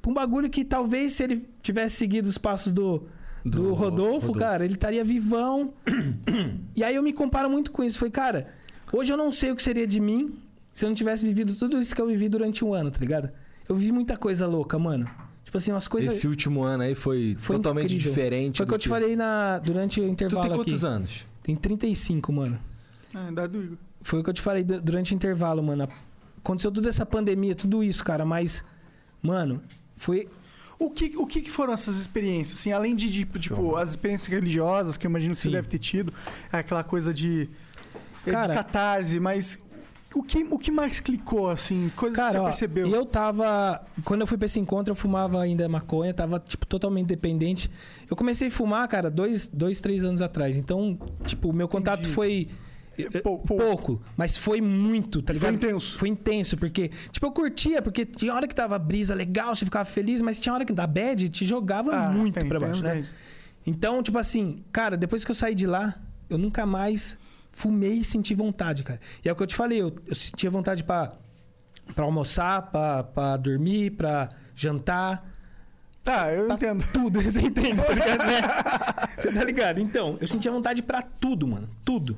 pra um bagulho que talvez se ele tivesse seguido os passos do, do, Do Rodolfo, Rodolfo. cara, ele estaria vivão. e aí eu me comparo muito com isso. Falei, cara, hoje eu não sei o que seria de mim se eu não tivesse vivido tudo isso que eu vivi durante um ano, tá ligado? Eu vi muita coisa louca, mano. Tipo assim, umas coisas. Esse último ano aí foi, Foi totalmente incrível. diferente. Foi o que eu te falei na, durante o Tu intervalo tem quantos aqui. anos? Tem 35, mano. É, idade do Igor. Foi o que eu te falei du- durante o intervalo, mano. Aconteceu toda essa pandemia, tudo isso, cara, mas. Mano, foi. O que, o que foram essas experiências? Assim, além de, tipo, tipo, as experiências religiosas, que eu imagino que você Sim. deve ter tido, aquela coisa de, é, Cara- de catarse, mas o que, o que mais clicou, assim? Coisas que Cara, você ó, percebeu? eu tava. Quando eu fui pra esse encontro, eu fumava ainda maconha, tava, tipo, totalmente dependente. Eu comecei a fumar, cara, dois, dois três anos atrás. Então, tipo, o meu contato Entendi. foi. eh, Pou- pouco. pouco. mas foi muito, tá Foi ligado? intenso. Foi intenso, porque, tipo, eu curtia, porque tinha hora que tava brisa legal, você ficava feliz, mas tinha hora que da bad te jogava Ah, muito tem- pra tem baixo, né? verdade. Então, tipo assim, cara, depois que eu saí de lá, eu nunca mais fumei e senti vontade, cara. E é o que eu te falei, eu, eu sentia vontade pra, pra almoçar, pra, pra dormir, pra jantar, Tá, eu pra entendo. tudo. Você entende, tá ligado, né? Você tá ligado? Então, eu sentia vontade pra tudo, mano. Tudo.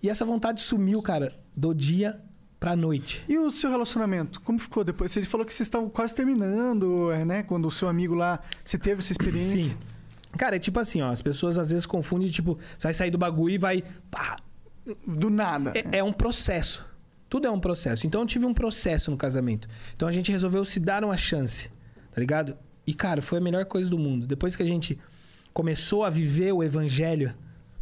E essa vontade sumiu, cara, do dia pra noite. E o seu relacionamento? Como ficou depois? Você falou que vocês estavam quase terminando, é, né? Quando o seu amigo lá, você teve essa experiência. Sim. Cara, é tipo assim, ó, as pessoas às vezes confundem, tipo, você vai sair do bagulho e vai, pá, Do nada. É, é um processo. Tudo é um processo. Então eu tive um processo no casamento. Então a gente resolveu se dar uma chance, tá ligado? E, cara, foi a melhor coisa do mundo. Depois que a gente começou a viver o evangelho,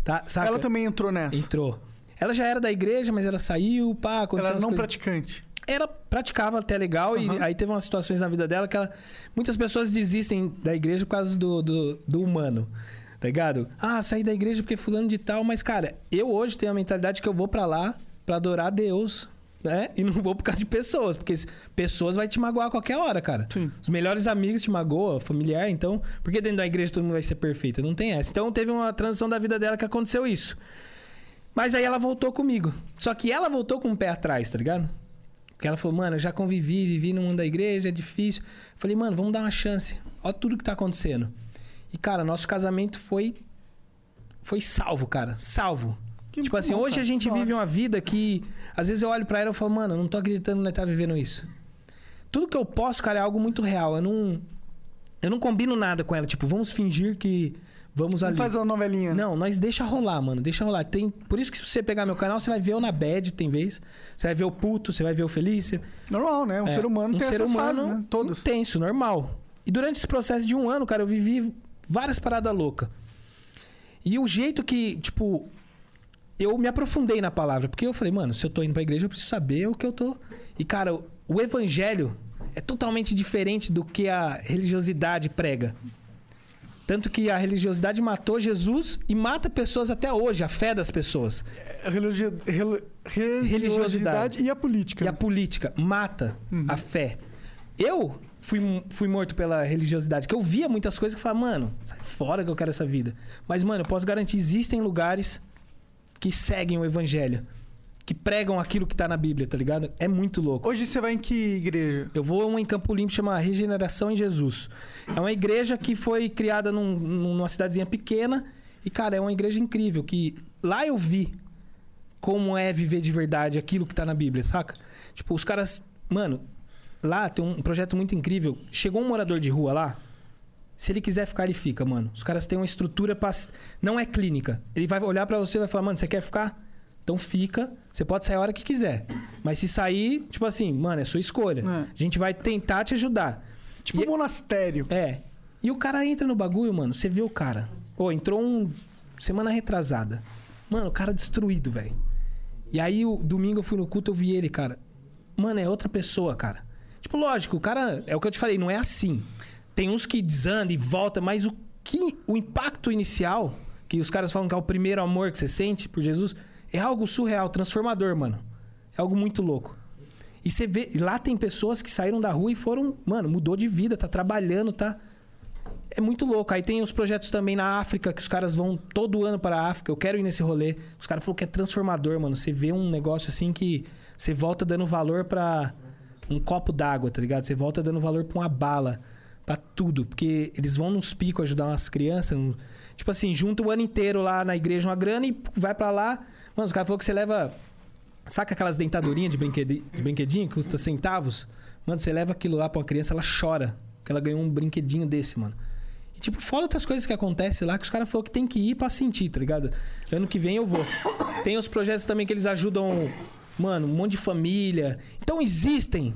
tá? Saca? Ela também entrou nessa. entrou. Ela já era da igreja, mas ela saiu, pá, Ela era não coisas- praticante. Ela praticava até legal Aham. e aí teve umas situações na vida dela que ela, muitas pessoas desistem da igreja por causa do, do, do humano. Tá ligado? Ah, saí da igreja porque fulano de tal, mas cara, eu hoje tenho a mentalidade que eu vou pra lá pra adorar a Deus, né? E não vou por causa de pessoas, porque pessoas vai te magoar a qualquer hora, cara. Sim. Os melhores amigos te magoam, familiar, então, por que dentro da igreja todo mundo vai ser perfeito? Não tem essa. Então teve uma transição da vida dela que aconteceu isso. Mas aí ela voltou comigo. Só que ela voltou com o pé atrás, tá ligado? Porque ela falou, mano, eu já convivi, vivi no mundo da igreja, é difícil. Falei, mano, vamos dar uma chance. Olha tudo que tá acontecendo. E, cara, nosso casamento foi. Foi salvo, cara. Salvo. Que tipo assim, bom, hoje cara. a gente vive uma vida que. Às vezes eu olho pra ela e falo, mano, eu não tô acreditando que ela tá vivendo isso. Tudo que eu posso, cara, é algo muito real. Eu não. Eu não combino nada com ela. Tipo, vamos fingir que. Vamos ali. faz a novelinha. né? Não, nós deixa rolar, mano. Deixa rolar. Tem, por isso que se você pegar meu canal, você vai ver eu na bad, tem vez. Você vai ver o puto, você vai ver o feliz. você- Normal, né? Um é, ser humano um tem ser essas humano fases, né? Todas. Intenso, normal. E durante esse processo de um ano, cara, eu vivi várias paradas loucas. E o jeito que, tipo, eu me aprofundei na palavra. Porque eu falei, mano, se eu tô indo pra igreja, eu preciso saber o que eu tô. E, cara, o evangelho é totalmente diferente do que a religiosidade prega. Tanto que a religiosidade matou Jesus e mata pessoas até hoje, a fé das pessoas. Religi- rel- religiosidade e a política. E a política mata Uhum. a fé. Eu fui, fui morto pela religiosidade, que eu via muitas coisas que falava, mano, sai fora que eu quero essa vida. Mas, mano, eu posso garantir, existem lugares que seguem o evangelho, que pregam aquilo que tá na Bíblia, tá ligado? É muito louco. Hoje você vai em que igreja? Eu vou a uma em Campo Limpo chama Regeneração em Jesus. É uma igreja que foi criada num- numa cidadezinha pequena e, cara, é uma igreja incrível que lá eu vi como é viver de verdade aquilo que tá na Bíblia, saca? Tipo, os caras, mano, lá tem um projeto muito incrível. Chegou um morador de rua lá, se ele quiser ficar, ele fica, mano. Os caras têm uma estrutura pra... não é clínica. Ele vai olhar pra você e vai falar: "Mano, você quer ficar?" Então fica, você pode sair a hora que quiser. Mas se sair, tipo assim, mano, é sua escolha. É. A gente vai tentar te ajudar. Tipo E- um monastério. É. E o cara entra no bagulho, mano. Você vê o cara. Ô, entrou um. Semana retrasada. Mano, o cara destruído, velho. E aí, o domingo eu fui no culto, eu vi ele, cara. Mano, é outra pessoa, cara. Tipo, lógico, o cara. É o que eu te falei, não é assim. Tem uns que desandam e volta, mas o que. O impacto inicial, que os caras falam que é o primeiro amor que você sente por Jesus, é algo surreal, transformador, mano. É algo muito louco. E você vê, lá tem pessoas que saíram da rua e foram, mano, mudou de vida, tá trabalhando, tá. É muito louco. Aí tem os projetos também na África, que os caras vão todo ano para a África. Eu quero ir nesse rolê. Os caras falaram que é transformador, mano. Você vê um negócio assim que você volta dando valor pra um copo d'água, tá ligado? Você volta dando valor pra uma bala, pra tudo. Porque eles vão nos picos ajudar umas crianças. Tipo assim, junta o ano inteiro lá na igreja uma grana e vai pra lá. Mano, os caras falaram que você leva. Saca aquelas dentadurinhas de, brinquedi... de brinquedinho que custa centavos? Mano, você leva aquilo lá pra uma criança, ela chora. Porque ela ganhou um brinquedinho desse, mano. E, tipo, fora outras coisas que acontecem lá que os caras falaram que tem que ir pra sentir, tá ligado? Ano que vem eu vou. Tem os projetos também que eles ajudam, mano, um monte de família. Então existem.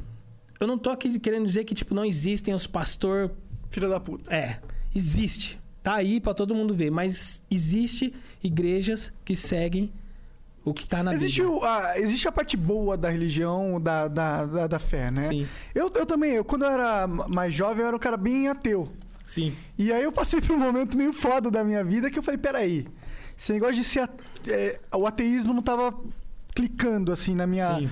Eu não tô aqui querendo dizer que, tipo, não existem os pastor Filha da puta. é, existe. Tá aí pra todo mundo ver, mas existe igrejas que seguem o que tá na Existe, Bíblia. a, existe a parte boa da religião, da, da, da, da fé, né? Sim, Eu, eu também, eu, quando eu era mais jovem, eu era um cara bem ateu. sim. E aí eu passei por um momento meio foda da minha vida que eu falei, peraí, esse negócio de ser... é, o ateísmo não tava clicando, assim, na minha... Sim.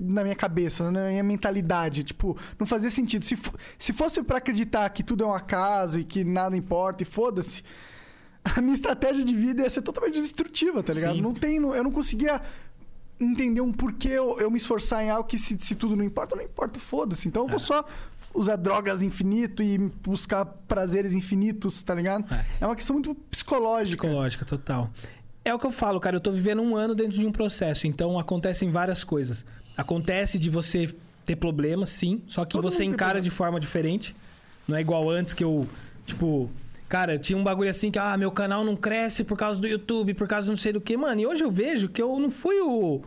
Na minha cabeça, na minha mentalidade. Tipo, não fazia sentido. Se, se fosse pra acreditar que tudo é um acaso e que nada importa e foda-se, a minha estratégia de vida ia ser totalmente destrutiva, tá ligado? Sim. Não tem, eu não conseguia entender um porquê eu, eu me esforçar em algo que se, se tudo não importa, não importa, foda-se. Então eu É. vou só usar drogas infinito e buscar prazeres infinitos, tá ligado? É. É uma questão muito psicológica. Psicológica, total. É o que eu falo, cara. Eu tô vivendo um ano dentro de um processo, então acontecem várias coisas. Acontece de você ter problemas, sim, só que Todo você encara problema. de forma diferente. Não é igual antes que eu, tipo, Cara, tinha um bagulho assim que, ah, meu canal não cresce por causa do YouTube, por causa não sei do que. Mano, e hoje eu vejo que eu não fui o,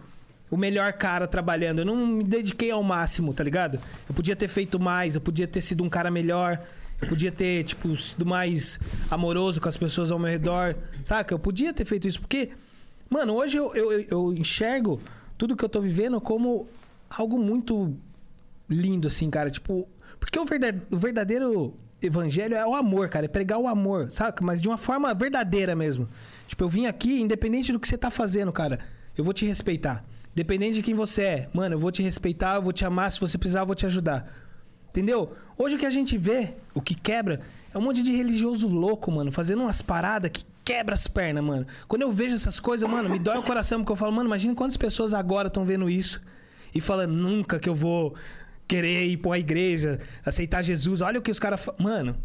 o melhor cara trabalhando. Eu não me dediquei ao máximo, tá ligado? Eu podia ter feito mais, eu podia ter sido um cara melhor. Eu podia ter, tipo, sido mais amoroso com as pessoas ao meu redor. Saca? Eu podia ter feito isso. Porque, mano, hoje eu, eu, eu- enxergo tudo que eu tô vivendo como algo muito lindo, assim, cara. Tipo, porque o verdadeiro evangelho é o amor, cara. É pregar o amor, saca? Mas de uma forma verdadeira mesmo. Tipo, eu vim aqui, independente do que você tá fazendo, cara, eu vou te respeitar. Independente de quem você é, mano, eu vou te respeitar, eu vou te amar. Se você precisar, eu vou te ajudar. Entendeu? Hoje o que a gente vê, o que quebra, é um monte de religioso louco, mano, fazendo umas paradas que quebra as pernas, mano. Quando eu vejo essas coisas, mano, me dói o coração, porque eu falo, mano, imagina quantas pessoas agora estão vendo isso e falando, nunca que eu vou querer ir pra uma igreja, aceitar Jesus. Olha o que os caras. fa- Mano,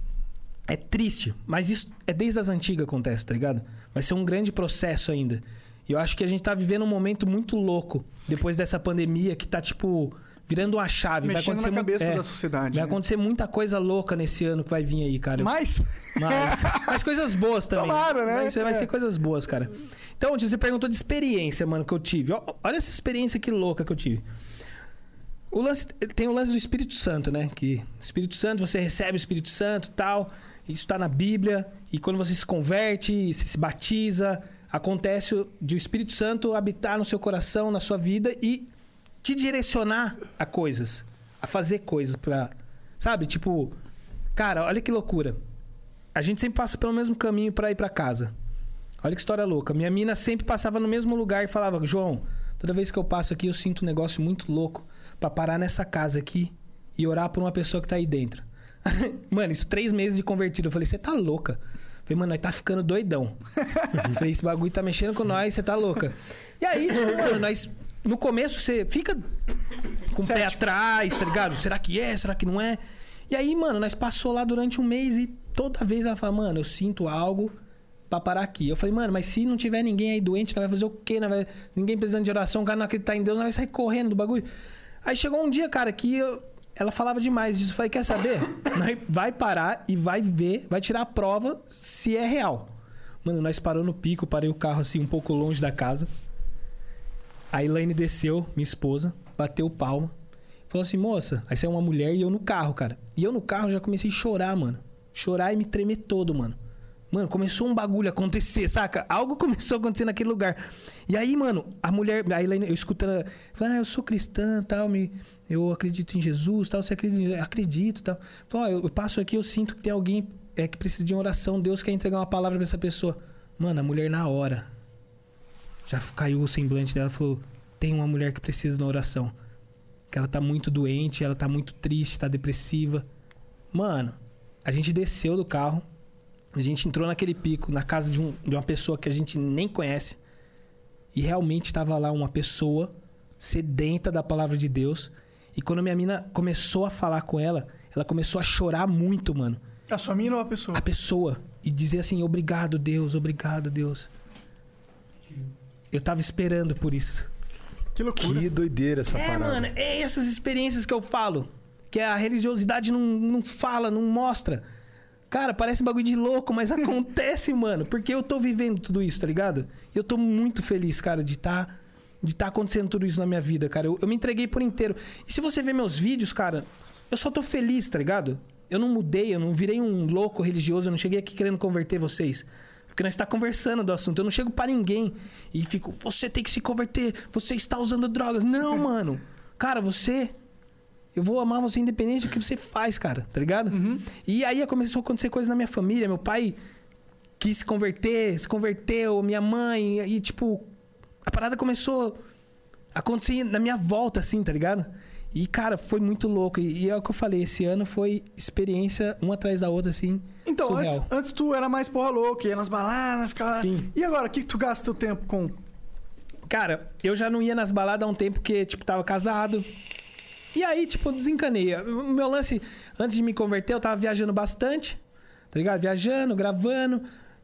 é triste, mas isso é desde as antigas acontece, tá ligado? Vai ser um grande processo ainda. E eu acho que a gente tá vivendo um momento muito louco depois dessa pandemia que tá, tipo, virando uma chave. vai Mexendo acontecer na cabeça é, da sociedade. Vai né? acontecer muita coisa louca nesse ano que vai vir aí, cara. Eu- Mas, Mas, coisas boas também. Tomara, né? Vai ser, vai É. ser coisas boas, cara. Então, você perguntou de experiência, mano, que eu tive. Olha essa experiência que louca que eu tive. O lance, tem o lance do Espírito Santo, né? Que Espírito Santo, você recebe o Espírito Santo tal. Isso tá na Bíblia. E quando você se converte, se batiza, acontece de o Espírito Santo habitar no seu coração, na sua vida e te direcionar a coisas. A fazer coisas pra. Sabe? Tipo. Cara, olha que loucura. A gente sempre passa pelo mesmo caminho pra ir pra casa. Olha que história louca. Minha mina sempre passava no mesmo lugar e falava: João, toda vez que eu passo aqui eu sinto um negócio muito louco pra parar nessa casa aqui e orar por uma pessoa que tá aí dentro. mano, isso três meses de convertido. Eu falei: você tá louca? Eu falei, mano, nós tá ficando doidão. Eu falei: esse bagulho tá mexendo com nós, você tá louca. E aí, tipo, mano, nós. No começo você fica com o pé atrás, tá ligado? Será que é? Será que não é? E aí, mano, nós passou lá durante um mês e toda vez ela fala, mano, eu sinto algo pra parar aqui. Eu falei, mano, mas se não tiver ninguém aí doente, nós vai fazer o quê? Nós vai... Ninguém precisando de oração, o cara não acreditar em Deus, nós vai sair correndo do bagulho. Aí chegou um dia, cara, que eu- ela falava demais disso. Eu falei, quer saber? vai parar e vai ver, vai tirar a prova se é real. Mano, nós parou no pico, parei o carro assim um pouco longe da casa. A Elaine desceu, minha esposa, bateu palma. Falou assim, moça, aí saiu uma mulher e eu no carro, cara. E eu no carro já comecei a chorar, mano. Chorar e me tremer todo, mano. Mano, começou um bagulho a acontecer, saca? Algo começou a acontecer naquele lugar. E aí, mano, a mulher, a Elaine, eu escutando, ah, eu sou cristã, tal, me, eu acredito em Jesus, tal, você acredita? Acredito, tal. Falou, eu, eu passo aqui, eu sinto que tem alguém é, que precisa de uma oração, Deus quer entregar uma palavra pra essa pessoa. Mano, a mulher na hora, já caiu o semblante dela, falou, tem uma mulher que precisa de uma oração que ela tá muito doente, ela tá muito triste, tá depressiva. Mano, a gente desceu do carro, a gente entrou naquele pico, na casa de, um- de uma pessoa que a gente nem conhece, e realmente tava lá uma pessoa sedenta da palavra de Deus. E quando minha mina começou a falar com ela, ela começou a chorar muito, mano. a sua mina ou a pessoa? A pessoa. E dizer assim: obrigado, Deus, obrigado, Deus. Eu tava esperando por isso. Que loucura. Que doideira essa É, parada. mano, é essas experiências que eu falo. Que a religiosidade não, não fala, não mostra. Cara, parece um bagulho de louco, mas acontece, mano. Porque eu tô vivendo tudo isso, tá ligado? E eu tô muito feliz, cara, de tá, de tá acontecendo tudo isso na minha vida, cara. Eu, eu me entreguei por inteiro. E se você ver meus vídeos, cara, eu só tô feliz, tá ligado? Eu não mudei, eu não virei um louco religioso, eu não cheguei aqui querendo converter vocês. Porque nós está conversando do assunto. Eu não chego pra ninguém e fico, você tem que se converter, você está usando drogas. Não, mano. Cara, você. Eu vou amar você independente do que você faz, cara, tá ligado? E aí começou a acontecer coisas na minha família. Meu pai quis se converter, se converteu, minha mãe, e tipo, a parada começou a acontecer na minha volta, assim, tá ligado? E, cara, foi muito louco. E, e é o que eu falei, esse ano foi experiência uma atrás da outra, assim. Então, surreal. antes, antes tu era mais porra louca, ia nas baladas, ficava... Sim. E agora, o que, que tu gasta teu tempo com? Cara, eu já não ia nas baladas há um tempo porque, tipo, tava casado. E aí, tipo, desencanei. O meu lance, antes de me converter, eu tava viajando bastante, tá ligado? Viajando, gravando,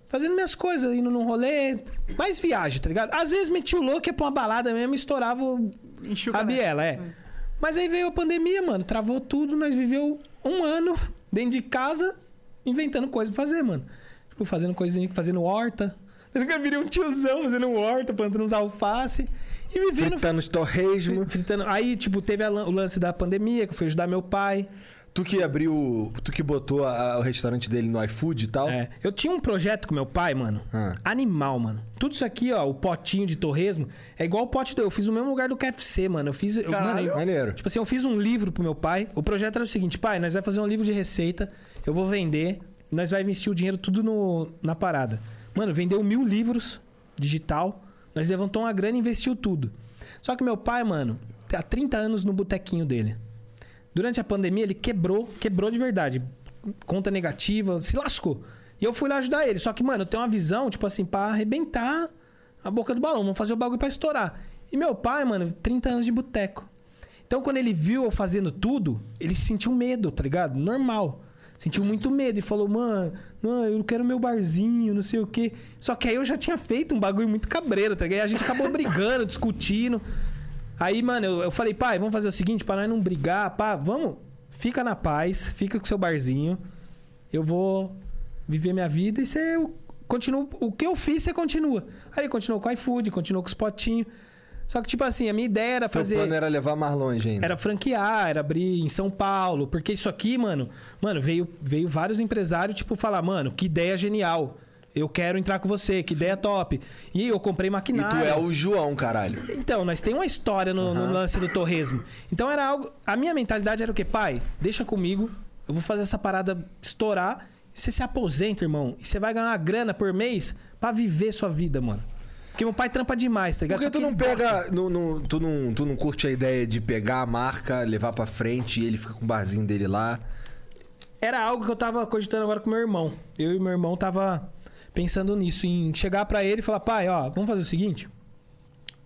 fazendo minhas coisas, indo num rolê. Mais viagem, tá ligado? Às vezes meti o louco, ia pra uma balada mesmo, estourava a biela, é. Mas aí veio a pandemia, mano. Travou tudo, nós viveu um ano dentro de casa inventando coisa pra fazer, mano. Tipo, fazendo coisinha, fazendo horta. Tá ligado? Virei um tiozão fazendo horta, plantando uns alface. E vivendo Fritando de torresmo. Fritando. Aí, tipo, teve a o lance da pandemia, que eu fui ajudar meu pai. Tu que abriu. Tu que botou a- o restaurante dele no iFood e tal. É. Eu tinha um projeto com meu pai, mano. Ah. Animal, mano. Tudo isso aqui, ó, o potinho de torresmo, é igual o pote do. Eu fiz no mesmo lugar do KFC, mano. Eu fiz. eu- mano, eu- Maneiro. Tipo assim, eu fiz um livro pro meu pai. O projeto era o seguinte, pai, nós vamos fazer um livro de receita, eu vou vender, nós vai investir o dinheiro tudo no, na parada. Mano, vendeu mil livros digital, nós levantamos uma grana e investiu tudo. Só que meu pai, mano, há 30 anos no botequinho dele. Durante a pandemia, ele quebrou, quebrou de verdade. Conta negativa, se lascou. E eu fui lá ajudar ele. Só que, mano, eu tenho uma visão, tipo assim, pra arrebentar a boca do balão. Vamos fazer o bagulho pra estourar. E meu pai, mano, 30 anos de boteco. Então, quando ele viu eu fazendo tudo, ele sentiu medo, tá ligado? Normal. Sentiu muito medo e falou, mano, não, eu quero meu barzinho, não sei o quê. Só que aí eu já tinha feito um bagulho muito cabreiro, tá ligado? A gente acabou brigando, discutindo. Aí, mano, eu, eu falei, pai, vamos fazer o seguinte, pra nós não brigar, pá, vamos, fica na paz, fica com seu barzinho. Eu vou viver minha vida e você continua. O que eu fiz, você continua. Aí continuou com o iFood, continuou com os potinhos. Só que, tipo assim, a minha ideia era fazer. plano era levar mais longe ainda. Era franquear, era abrir em São Paulo. Porque isso aqui, mano, mano, veio, veio vários empresários, tipo, falar, mano, que ideia genial. Eu quero entrar com você, que ideia top. E eu comprei E maquinário. tu é o João, caralho. Então, nós temos uma história no, no Aham. lance do torresmo. Então era algo. A minha mentalidade era o quê? Pai, deixa comigo. Eu vou fazer essa parada estourar. E você se aposenta, irmão. E você vai ganhar uma grana por mês pra viver sua vida, mano. Porque meu pai trampa demais, tá ligado? Por que Só tu não pega. não- não- tu, não, tu não curte a ideia de pegar a marca, levar pra frente e ele fica com o barzinho dele lá? Era algo que eu tava cogitando agora com meu irmão. Eu e meu irmão tava pensando nisso, em chegar pra ele e falar, pai, ó, vamos fazer o seguinte.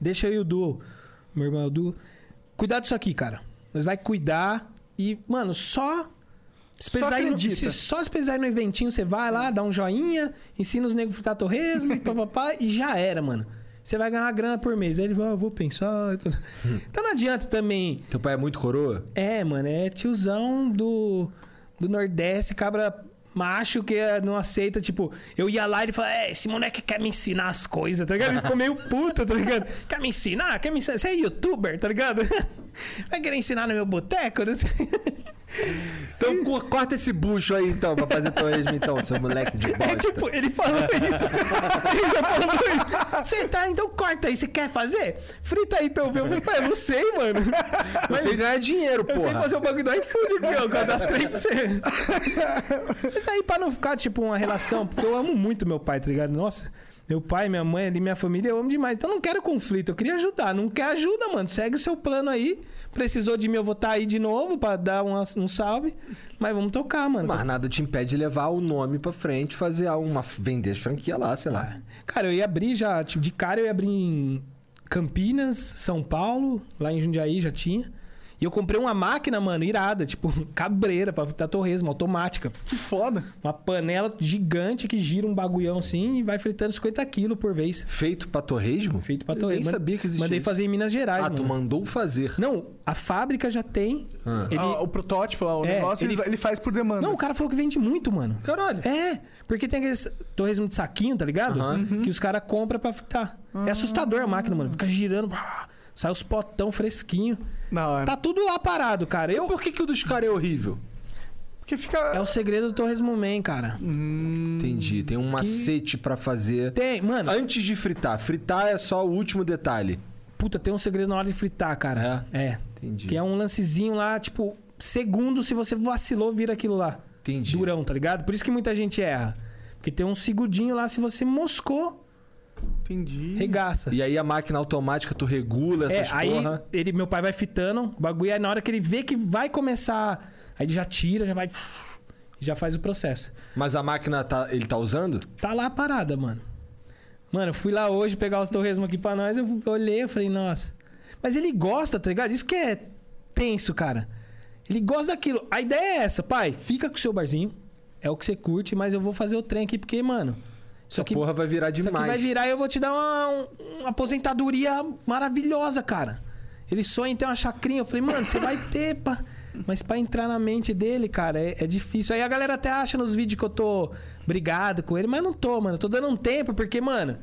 Deixa eu e o Du, meu irmão é o Du, cuidar disso aqui, cara. Nós vai cuidar e, mano, só. Se Só precisar ir no, se só se precisar ir no eventinho, você vai lá, dá um joinha, ensina os negros a fritar torresmo, papapá, e já era, mano. Você vai ganhar uma grana por mês. Aí ele vai, ah, vou pensar. Então não adianta também Teu pai é muito coroa? é, mano, é tiozão do, do Nordeste, cabra macho que eh, não aceita, tipo, eu ia lá e ele falava, é, esse moleque quer me ensinar as coisas, tá ligado? Ele ficou meio puto, tá ligado? Quer me ensinar? Quer me ensinar? Você é youtuber, tá ligado? Vai querer ensinar no meu boteco? Não sei. Então co- corta esse bucho aí então, pra fazer torresmo então, seu moleque de É bosta. tipo, ele falou isso. Ele já falou isso. Você tá, então corta aí, você quer fazer? Frita aí pra eu ver. Eu falei, pai, eu não sei, mano. Você ganha dinheiro, Eu sei fazer o bagulho do iFood aqui, ó. Eu cadastrei pra você. Mas aí, pra não ficar, tipo, uma relação, porque eu amo muito meu pai, tá ligado? Nossa, meu pai, minha mãe ali, minha família, eu amo demais. Então não quero conflito, eu queria ajudar. Não quer ajuda, mano. Segue o seu plano aí. Precisou de mim, eu vou estar aí de novo pra dar uma- um salve. Mas vamos tocar, mano. Mas nada te impede de levar o nome pra frente, fazer uma. vender franquia lá, sei lá. Cara, eu ia abrir já, tipo, de cara eu ia abrir em Campinas, São Paulo, lá em Jundiaí já tinha. E eu comprei uma máquina, mano, irada, tipo, cabreira pra fritar torresmo, automática. Foda. Uma panela gigante que gira um bagulhão assim e vai fritando 50 quilos por vez. Feito pra torresmo? Feito pra Eu torresmo. nem sabia que existia Mandei isso. fazer em Minas Gerais, Ah, tu mano. mandou fazer. Não, a fábrica já tem. Ah. Ele... Ah, o protótipo lá, o É, negócio, ele... ele- faz por demanda. Não, o cara falou que vende muito, mano. Caralho. É, porque tem aqueles torresmo de saquinho, tá ligado? Aham. Que os caras compram pra fritar. É assustador a máquina, mano. Fica girando, sai os potão fresquinho. Na hora. Tá tudo lá parado, cara. Eu... Por que, que o dos caras é horrível? Porque fica... É o segredo do Torresmo Man, cara. Hum, Entendi. Tem um macete pra fazer. Tem, mano, Antes de fritar. Fritar é só o último detalhe. puta, tem um segredo na hora de fritar, cara. É. Entendi. Que é um lancezinho lá, tipo, segundo, se você vacilou, vira aquilo lá. Entendi. Durão, tá ligado? Por isso que muita gente erra. Porque tem um segundinho lá, se você moscou, entendi. regaça. E aí a máquina automática, tu regula É, essas aí porra. ele, meu pai vai fitando o bagulho, aí na hora que ele vê que vai começar, aí ele já tira, já vai. Já faz o processo. Mas a máquina tá, ele tá usando? Tá lá parada, mano. Mano, eu fui lá hoje pegar os torresmos aqui pra nós, eu olhei, eu falei, nossa. Mas ele gosta, tá ligado? Isso que é tenso, cara. Ele gosta daquilo. A ideia é essa, pai, fica com o seu barzinho. É o que você curte, mas eu vou fazer o trem aqui, porque, mano. Isso Essa aqui, porra vai virar isso aqui demais. vai virar e eu vou te dar uma, um- uma aposentadoria maravilhosa, cara. Ele sonha em ter uma chacrinha. Eu falei, mano, você vai ter, pá. Mas pra entrar na mente dele, cara, é, é difícil. Aí a galera até acha nos vídeos que eu tô brigado com ele, mas não tô, mano. Eu tô dando um tempo, porque, mano.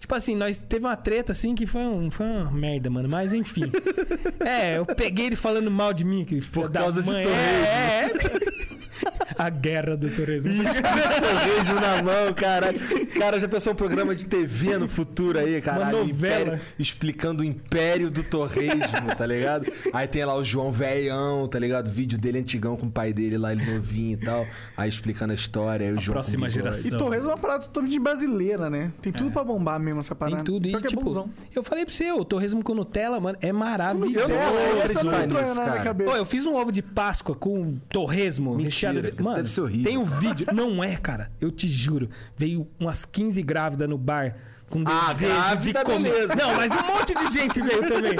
Tipo assim, nós teve uma treta assim que foi, um, foi uma merda, mano. Mas enfim. é, eu peguei ele falando mal de mim. Que da causa de mãe. torresmo. É, é. A guerra do torresmo. Torresmo na mão, cara. Cara, já pensou um programa de TV no futuro aí, cara? Uma novela. explicando o império do torresmo, tá ligado? Aí tem lá o João Velhão, tá ligado? Vídeo dele antigão com o pai dele lá, ele novinho e tal. Aí explicando a história. Aí o João com próxima geração. E Torresmo é uma parada totalmente brasileira, né? Tem tudo pra bombar mesmo essa parada. Tem tudo. E, é tipo, bonzão. eu falei pra você, o torresmo com Nutella, mano, é maravilhoso. Eu não Essa- vou essa não nisso, na minha cara. cabeça. Pô, eu fiz um ovo de Páscoa com torresmo Mentira, recheado de... Mano, deve ser horrível. tem um vídeo. Não é, cara. Eu te juro. Veio umas 15 grávidas no bar com Ah, desejo de grávida, comer. beleza. Não, mas um monte de gente veio também.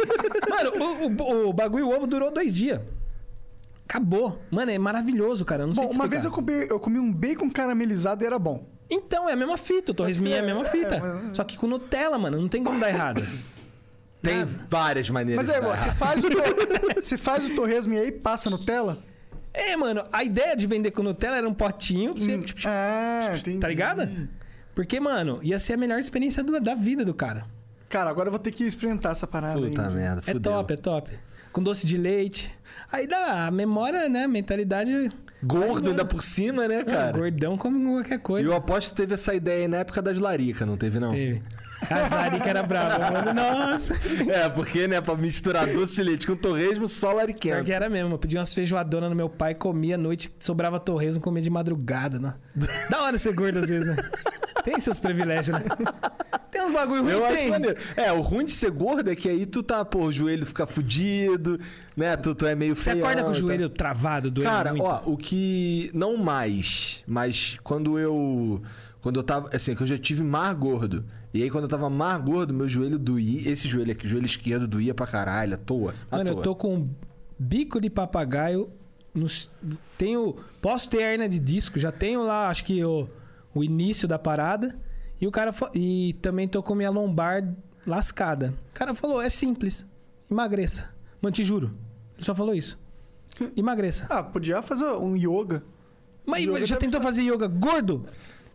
Mano, o, o, o bagulho o ovo durou dois dias. Acabou. Mano, é maravilhoso, cara. Eu não sei Bom, te uma vez eu comi, eu comi um bacon caramelizado e era bom. Então, é a mesma fita. O torresminho é a mesma É, fita. mas- Só que com Nutella, mano. Não tem como dar errado. Tem Nada. várias maneiras Mas é de dar você errado. faz, o você faz o torresmo e aí passa Nutella? É, mano. A ideia de vender com Nutella era um potinho. Você, Hum, ah, entendi. Tá ligado? Porque, mano, ia ser a melhor experiência do- da vida do cara. Cara, agora eu vou ter que experimentar essa parada Puta aí. merda, É fudeu. top, é top. Com doce de leite. Aí dá a memória, né? Mentalidade. Gordo ainda por cima, né, Cara. cara? Gordão come qualquer E coisa. eu aposto que teve essa ideia aí na época das laricas, não teve, não? Teve. As laricas era brava, mano. Nossa. É, porque, né, pra misturar doce de leite com torresmo, só Pior lariquento. que era mesmo. Eu pedi umas feijoadonas no meu pai, comia à noite, sobrava torresmo, comia de madrugada, né? Da hora ser gordo às vezes, né? Tem seus privilégios, né? Tem uns bagulho ruim, Eu tem. acho maneiro. É, o ruim de ser gordo é que aí tu tá, pô, o joelho fica fudido, né? Tu, tu é meio Você feião, acorda com o joelho travado, doendo Cara, muito? ó, o que. Não mais, mas quando eu. Quando eu tava. Assim, que eu já tive mar gordo. E aí, quando eu tava mar gordo, meu joelho doía. Esse joelho aqui, o joelho esquerdo doía pra caralho, à toa. À Mano, toa. eu tô com um bico de papagaio. Nos, tenho. Posso ter hernia de disco, já tenho lá, acho que o, o início da parada. E o cara. fa- E também tô com minha lombar lascada. O cara falou: é simples. Emagreça. Mano, te juro. Ele só falou isso. Emagreça. Ah, podia fazer um yoga. Mas Yoga já tentou fazer yoga gordo?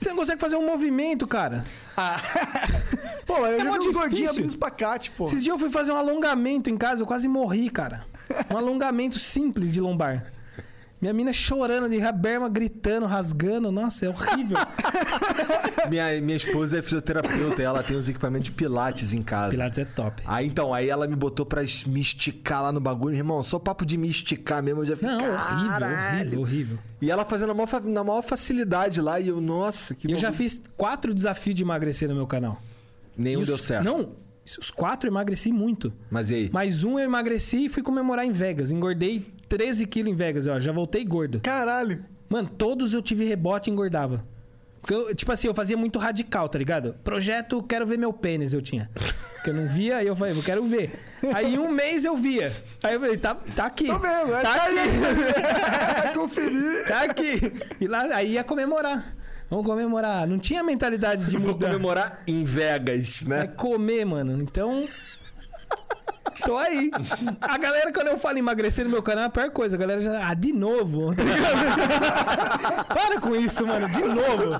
Você não consegue fazer um movimento, cara. Pô, eu É já vi gordinhos difícil. abrindo espacate, pô. Esses dias eu fui fazer um alongamento em casa, eu quase morri, cara. Um alongamento simples de lombar. Minha mina chorando de raberma, gritando, rasgando. Nossa, é horrível. Minha, minha esposa é fisioterapeuta e ela tem os equipamentos de pilates em casa. Pilates é top. Aí então, aí ela me botou pra me esticar lá no bagulho. Irmão, só papo de me esticar mesmo, eu já fiquei. Não, horrível, "Caralho". horrível, horrível. E ela fazendo na maior, na maior facilidade lá. E eu, nossa, que eu já bagulho. fiz quatro desafios de emagrecer no meu canal. Nenhum os- deu certo. Não, os quatro eu emagreci muito. Mas e aí? Mais um eu emagreci e fui comemorar em Vegas. Engordei 13 quilos em Vegas, ó. Já voltei gordo. Caralho. Mano, todos eu tive rebote e engordava. Eu, tipo assim, eu fazia muito radical, tá ligado? Projeto, quero ver meu pênis, eu tinha. Porque eu não via, aí eu falei, eu quero ver. Aí em um mês eu via. Aí eu falei, tá, tá aqui. Tô vendo, é Tá tá aqui. Conferir. Tá aqui. E lá, aí ia comemorar. Vamos comemorar. Não tinha mentalidade de Vou mudar. comemorar em Vegas, É né? comer, mano. Então. Tô aí. A galera, quando eu falo emagrecer no meu canal, é a pior coisa. A galera já. Ah, de novo. Tá ligado? Para com isso, mano. De novo.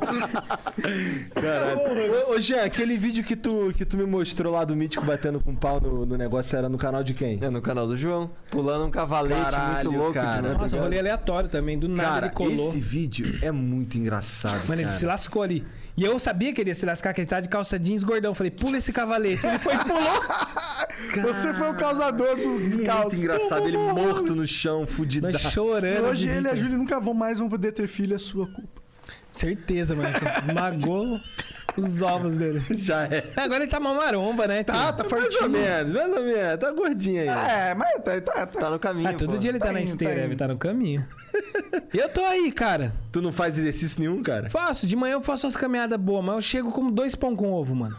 Caralho. Ô, ô, Jean, aquele vídeo que tu, que tu me mostrou lá do Mítico batendo com pau no, no negócio era no canal de quem? É no canal do João, pulando um cavalete Caralho, muito louco. cara. né? Nossa, rolê aleatório também. Do nada Cara, ele colou. esse vídeo é muito engraçado. Mano, ele cara. se lascou ali. E eu sabia que ele ia se lascar, que ele tá de calça jeans gordão. Falei, pula esse cavalete. Ele foi e pulou. Você foi o causador do Muito caos. engraçado, ele morto no chão, fudido. Nós chorando. hoje ele e a. Júlia nunca vão mais vão poder ter filho, é sua culpa. Certeza, mano. Esmagou os ovos dele. Já é. Agora ele tá uma maromba, né? tio? Tá, tá Mais ou fortinho. menos, mais ou menos. Tá gordinho aí. É, mas tá, tá, tá. Tá no caminho. Ah, todo pô. dia ele tá, Tá na indo, esteira, tá ele indo. tá no caminho. Eu tô aí, cara. Tu não faz exercício nenhum, cara? Faço, de manhã eu faço umas caminhadas boas, mas eu chego como dois pão com ovo, mano.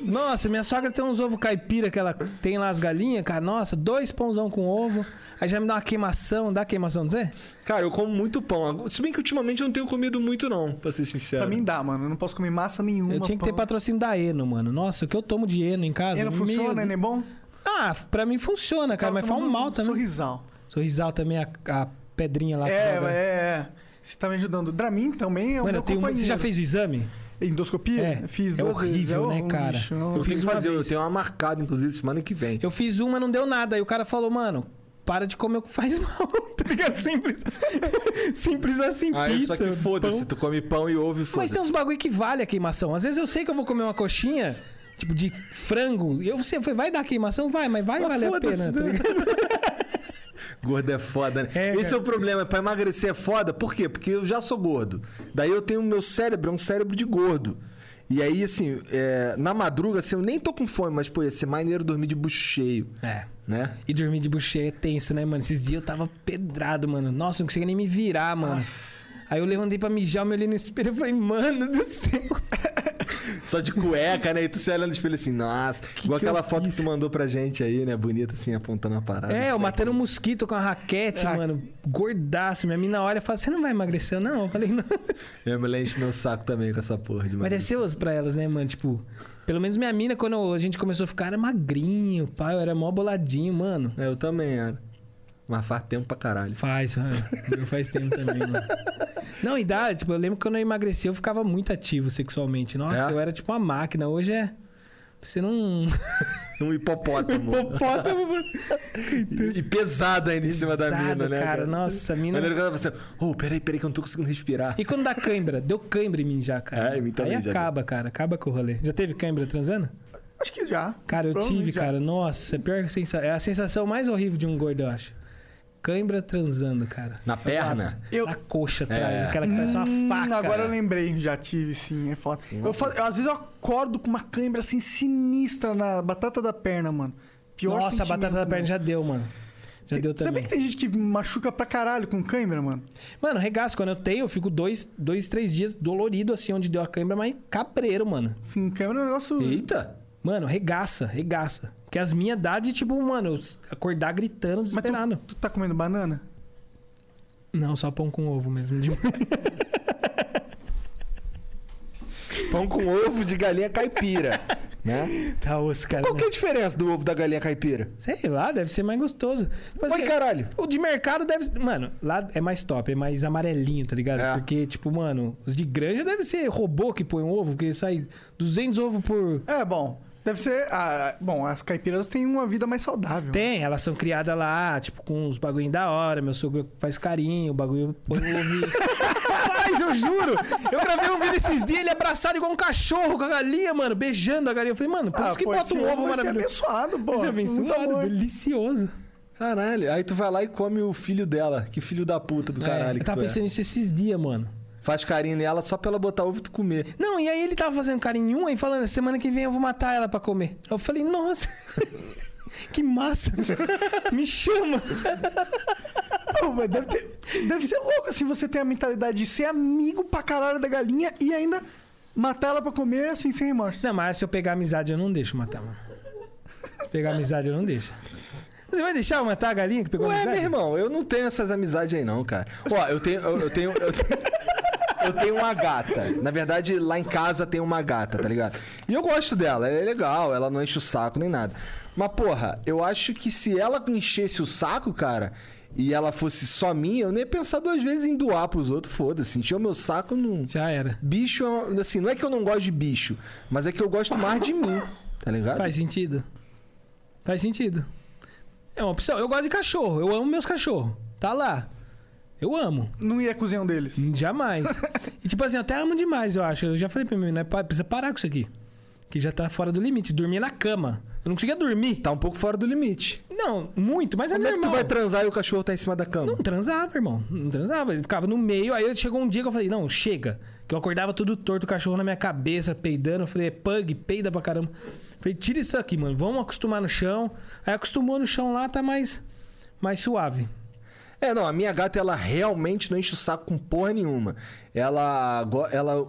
Nossa, minha sogra tem uns ovos caipira que ela tem lá as galinhas, cara. Nossa, dois pãozão com ovo. Aí já me dá uma queimação, dá queimação, não sei? Cara, eu como muito pão. Se bem que ultimamente eu não tenho comido muito, não, pra ser sincero. Pra mim dá, mano. Eu não posso comer massa nenhuma. Eu tinha que ter patrocínio da Eno, mano. Nossa, o que eu tomo de Eno em casa? E não meu- funciona, né? bom? Ah, pra mim funciona, cara, mas faz um mal também. Sorrisal. Sorrisal também, a, a pedrinha lá. É, joga. é, é. Você tá me ajudando. Dramin também é o Mano, meu eu tenho uma... companheiro. Você já fez o exame? Endoscopia? É. Fiz É duas vezes. horrível, né, um cara? lixo, é um Eu lixo. fiz fazer, eu tenho uma marcada, inclusive, semana que vem. Eu fiz uma, não deu nada. Aí o cara falou, mano, para de comer o que faz mal, tá ligado? Simples. Simples assim, Aí, pizza, só que foda-se, tu come pão e ovo e Mas foda-se. tem uns bagulho que vale a queimação. Às vezes eu sei que eu vou comer uma coxinha, tipo, de frango. Eu sei, vai dar queimação? Vai, mas vai Mas valer a pena, tá né? ligado? Gordo é foda, né? É, Esse é o problema. Pra emagrecer é foda. Por quê? Porque eu já sou gordo. Daí eu tenho meu cérebro, é um cérebro de gordo. E aí, assim, é, na madruga, assim, eu nem tô com fome, mas, pô, ia ser maneiro dormir de bucho cheio, É. né? E dormir de bucheia é tenso, né, mano? Esses dias eu tava pedrado, mano. Nossa, não conseguia nem me virar, mano. Aí eu levantei pra mijar, me olhei no espelho e falei, mano do céu. Só de cueca, né? E tu se olha no espelho assim, nossa. igual que aquela foto fiz? que tu mandou pra gente aí, né? Bonita, assim, apontando a parada. É, eu matando um mosquito com a raquete, Ah. mano. Gordaço. Minha mina olha e fala, você não vai emagrecer, não? Eu falei, não. Eu me enche meu saco também com essa porra de Mas deve ser osso pra elas, né, mano? Tipo, pelo menos minha mina, quando a gente começou a ficar, era magrinho, pai, eu era mó boladinho, mano. É, eu também era. Mas faz tempo pra caralho. Faz, mano. Eu faz tempo também, mano. Não, e dá, tipo, eu lembro que quando eu emagreci, eu ficava muito ativo sexualmente. Nossa, É? eu era tipo uma máquina. Hoje é. Você não. Um hipopótamo. Hipopótamo, mano. E pesado ainda em cima da mina, né? cara? Nossa, a mina- que ela fala assim, ô, peraí, peraí, que eu não tô conseguindo respirar. E quando dá cãibra? Deu cãibra em mim já, cara. É, em mim também Aí já acaba, cara. Acaba com o rolê. Já teve cãibra transando? Acho que já. Cara, eu tive, já. cara. Nossa, é a pior sensação. É a sensação mais horrível de um gordo, eu acho. Cãibra transando, cara. Na perna? Eu- Na coxa atrás, É. aquela que parece uma Hum, faca. Agora eu lembrei, já tive sim, é foda. Eu às vezes eu acordo com uma cãibra assim sinistra na batata da perna, mano. Pior Nossa, a batata da perna já deu, mano. Já deu Sabia também. que tem gente que machuca pra caralho com cãibra, mano? Mano, regaço, quando eu tenho, eu fico dois, dois três dias dolorido assim, onde deu a cãibra, mas cabreiro, mano. Sim, cãibra é um negócio. Eita! Mano, regaça, regaça. Porque as minhas dá de, tipo, mano, eu acordar gritando, Mas desesperado. tu, tu tá comendo banana? Não, só pão com ovo mesmo. de- Pão com ovo de galinha caipira, né? tá osso, cara. Qual que é a diferença do ovo da galinha caipira? Sei lá, deve ser mais gostoso. Mas, Oi, assim, caralho. O de mercado deve. Mano, lá é mais top, é mais amarelinho, tá ligado? É. Porque, tipo, mano, os de granja deve ser robô que põe um ovo, porque sai 200 ovos por. É, bom. Deve ser. ah, bom, as caipiras têm uma vida mais saudável. Tem, elas são criadas lá, tipo, com uns bagulho da hora. Meu sogro faz carinho, o bagulho põe o ovo. e- Faz, eu juro! Eu gravei um vídeo esses dias, ele abraçado igual um cachorro com a galinha, mano, beijando a galinha. Eu falei, mano, por Ah, isso que pô, bota um ovo maravilhoso. abençoado, pô. Isso é abençoado, delicioso. Caralho. Aí tu vai lá e come o filho dela. Que filho da puta do caralho É, que eu tava tu é. pensando nisso esses dias, mano. Faz carinho nela só pra ela botar ovo e tu comer. Não, e aí ele tava fazendo carinho em um e falando, semana que vem eu vou matar ela pra comer. Eu falei, nossa, que massa. Me chama. Pô, deve, ter- deve ser louco assim você ter a mentalidade de ser amigo pra caralho da galinha e ainda matar ela pra comer assim, sem remorso. Não, mas se eu pegar amizade, eu não deixo matar, mano. Se pegar amizade, eu não deixo. Você vai deixar eu matar a galinha que pegou Ué, amizade? meu irmão, eu não tenho essas amizades aí não, cara. Ó, eu tenho... Eu, eu tenho... Eu tenho... eu tenho uma gata. Na verdade, lá em casa tem uma gata, tá ligado? E eu gosto dela, ela é legal, ela não enche o saco nem nada. Mas, porra, eu acho que se ela enchesse o saco, cara, e ela fosse só minha, eu nem ia pensar duas vezes em doar pros outros, foda-se. Encher o meu saco não. Já era. Bicho, é assim, não é que eu não gosto de bicho, mas é que eu gosto mais de mim, tá ligado? Faz sentido. Faz sentido. É uma opção. Eu gosto de cachorro. Eu amo meus cachorros. Tá lá. Eu amo. Não ia cozinhar um deles. Jamais. e tipo assim, eu até amo demais, eu acho. Eu já falei pra mim, né? Precisa parar com isso aqui. Que já tá fora do limite. Dormir na cama. Eu não conseguia dormir. Tá um pouco fora do limite. Não, muito, mas Como é é que normal. tu vai transar e o cachorro tá em cima da cama? Não transava, irmão. Não transava. Ele ficava no meio. Aí chegou um dia que eu falei, não, chega. Que eu acordava tudo torto, o cachorro na minha cabeça, peidando. Eu falei, é pug, peida pra caramba. Eu falei, tira isso aqui, mano. Vamos acostumar no chão. Aí acostumou no chão lá, tá mais, mais suave. É, não, a minha gata, ela realmente não enche o saco com porra nenhuma. Ela, ela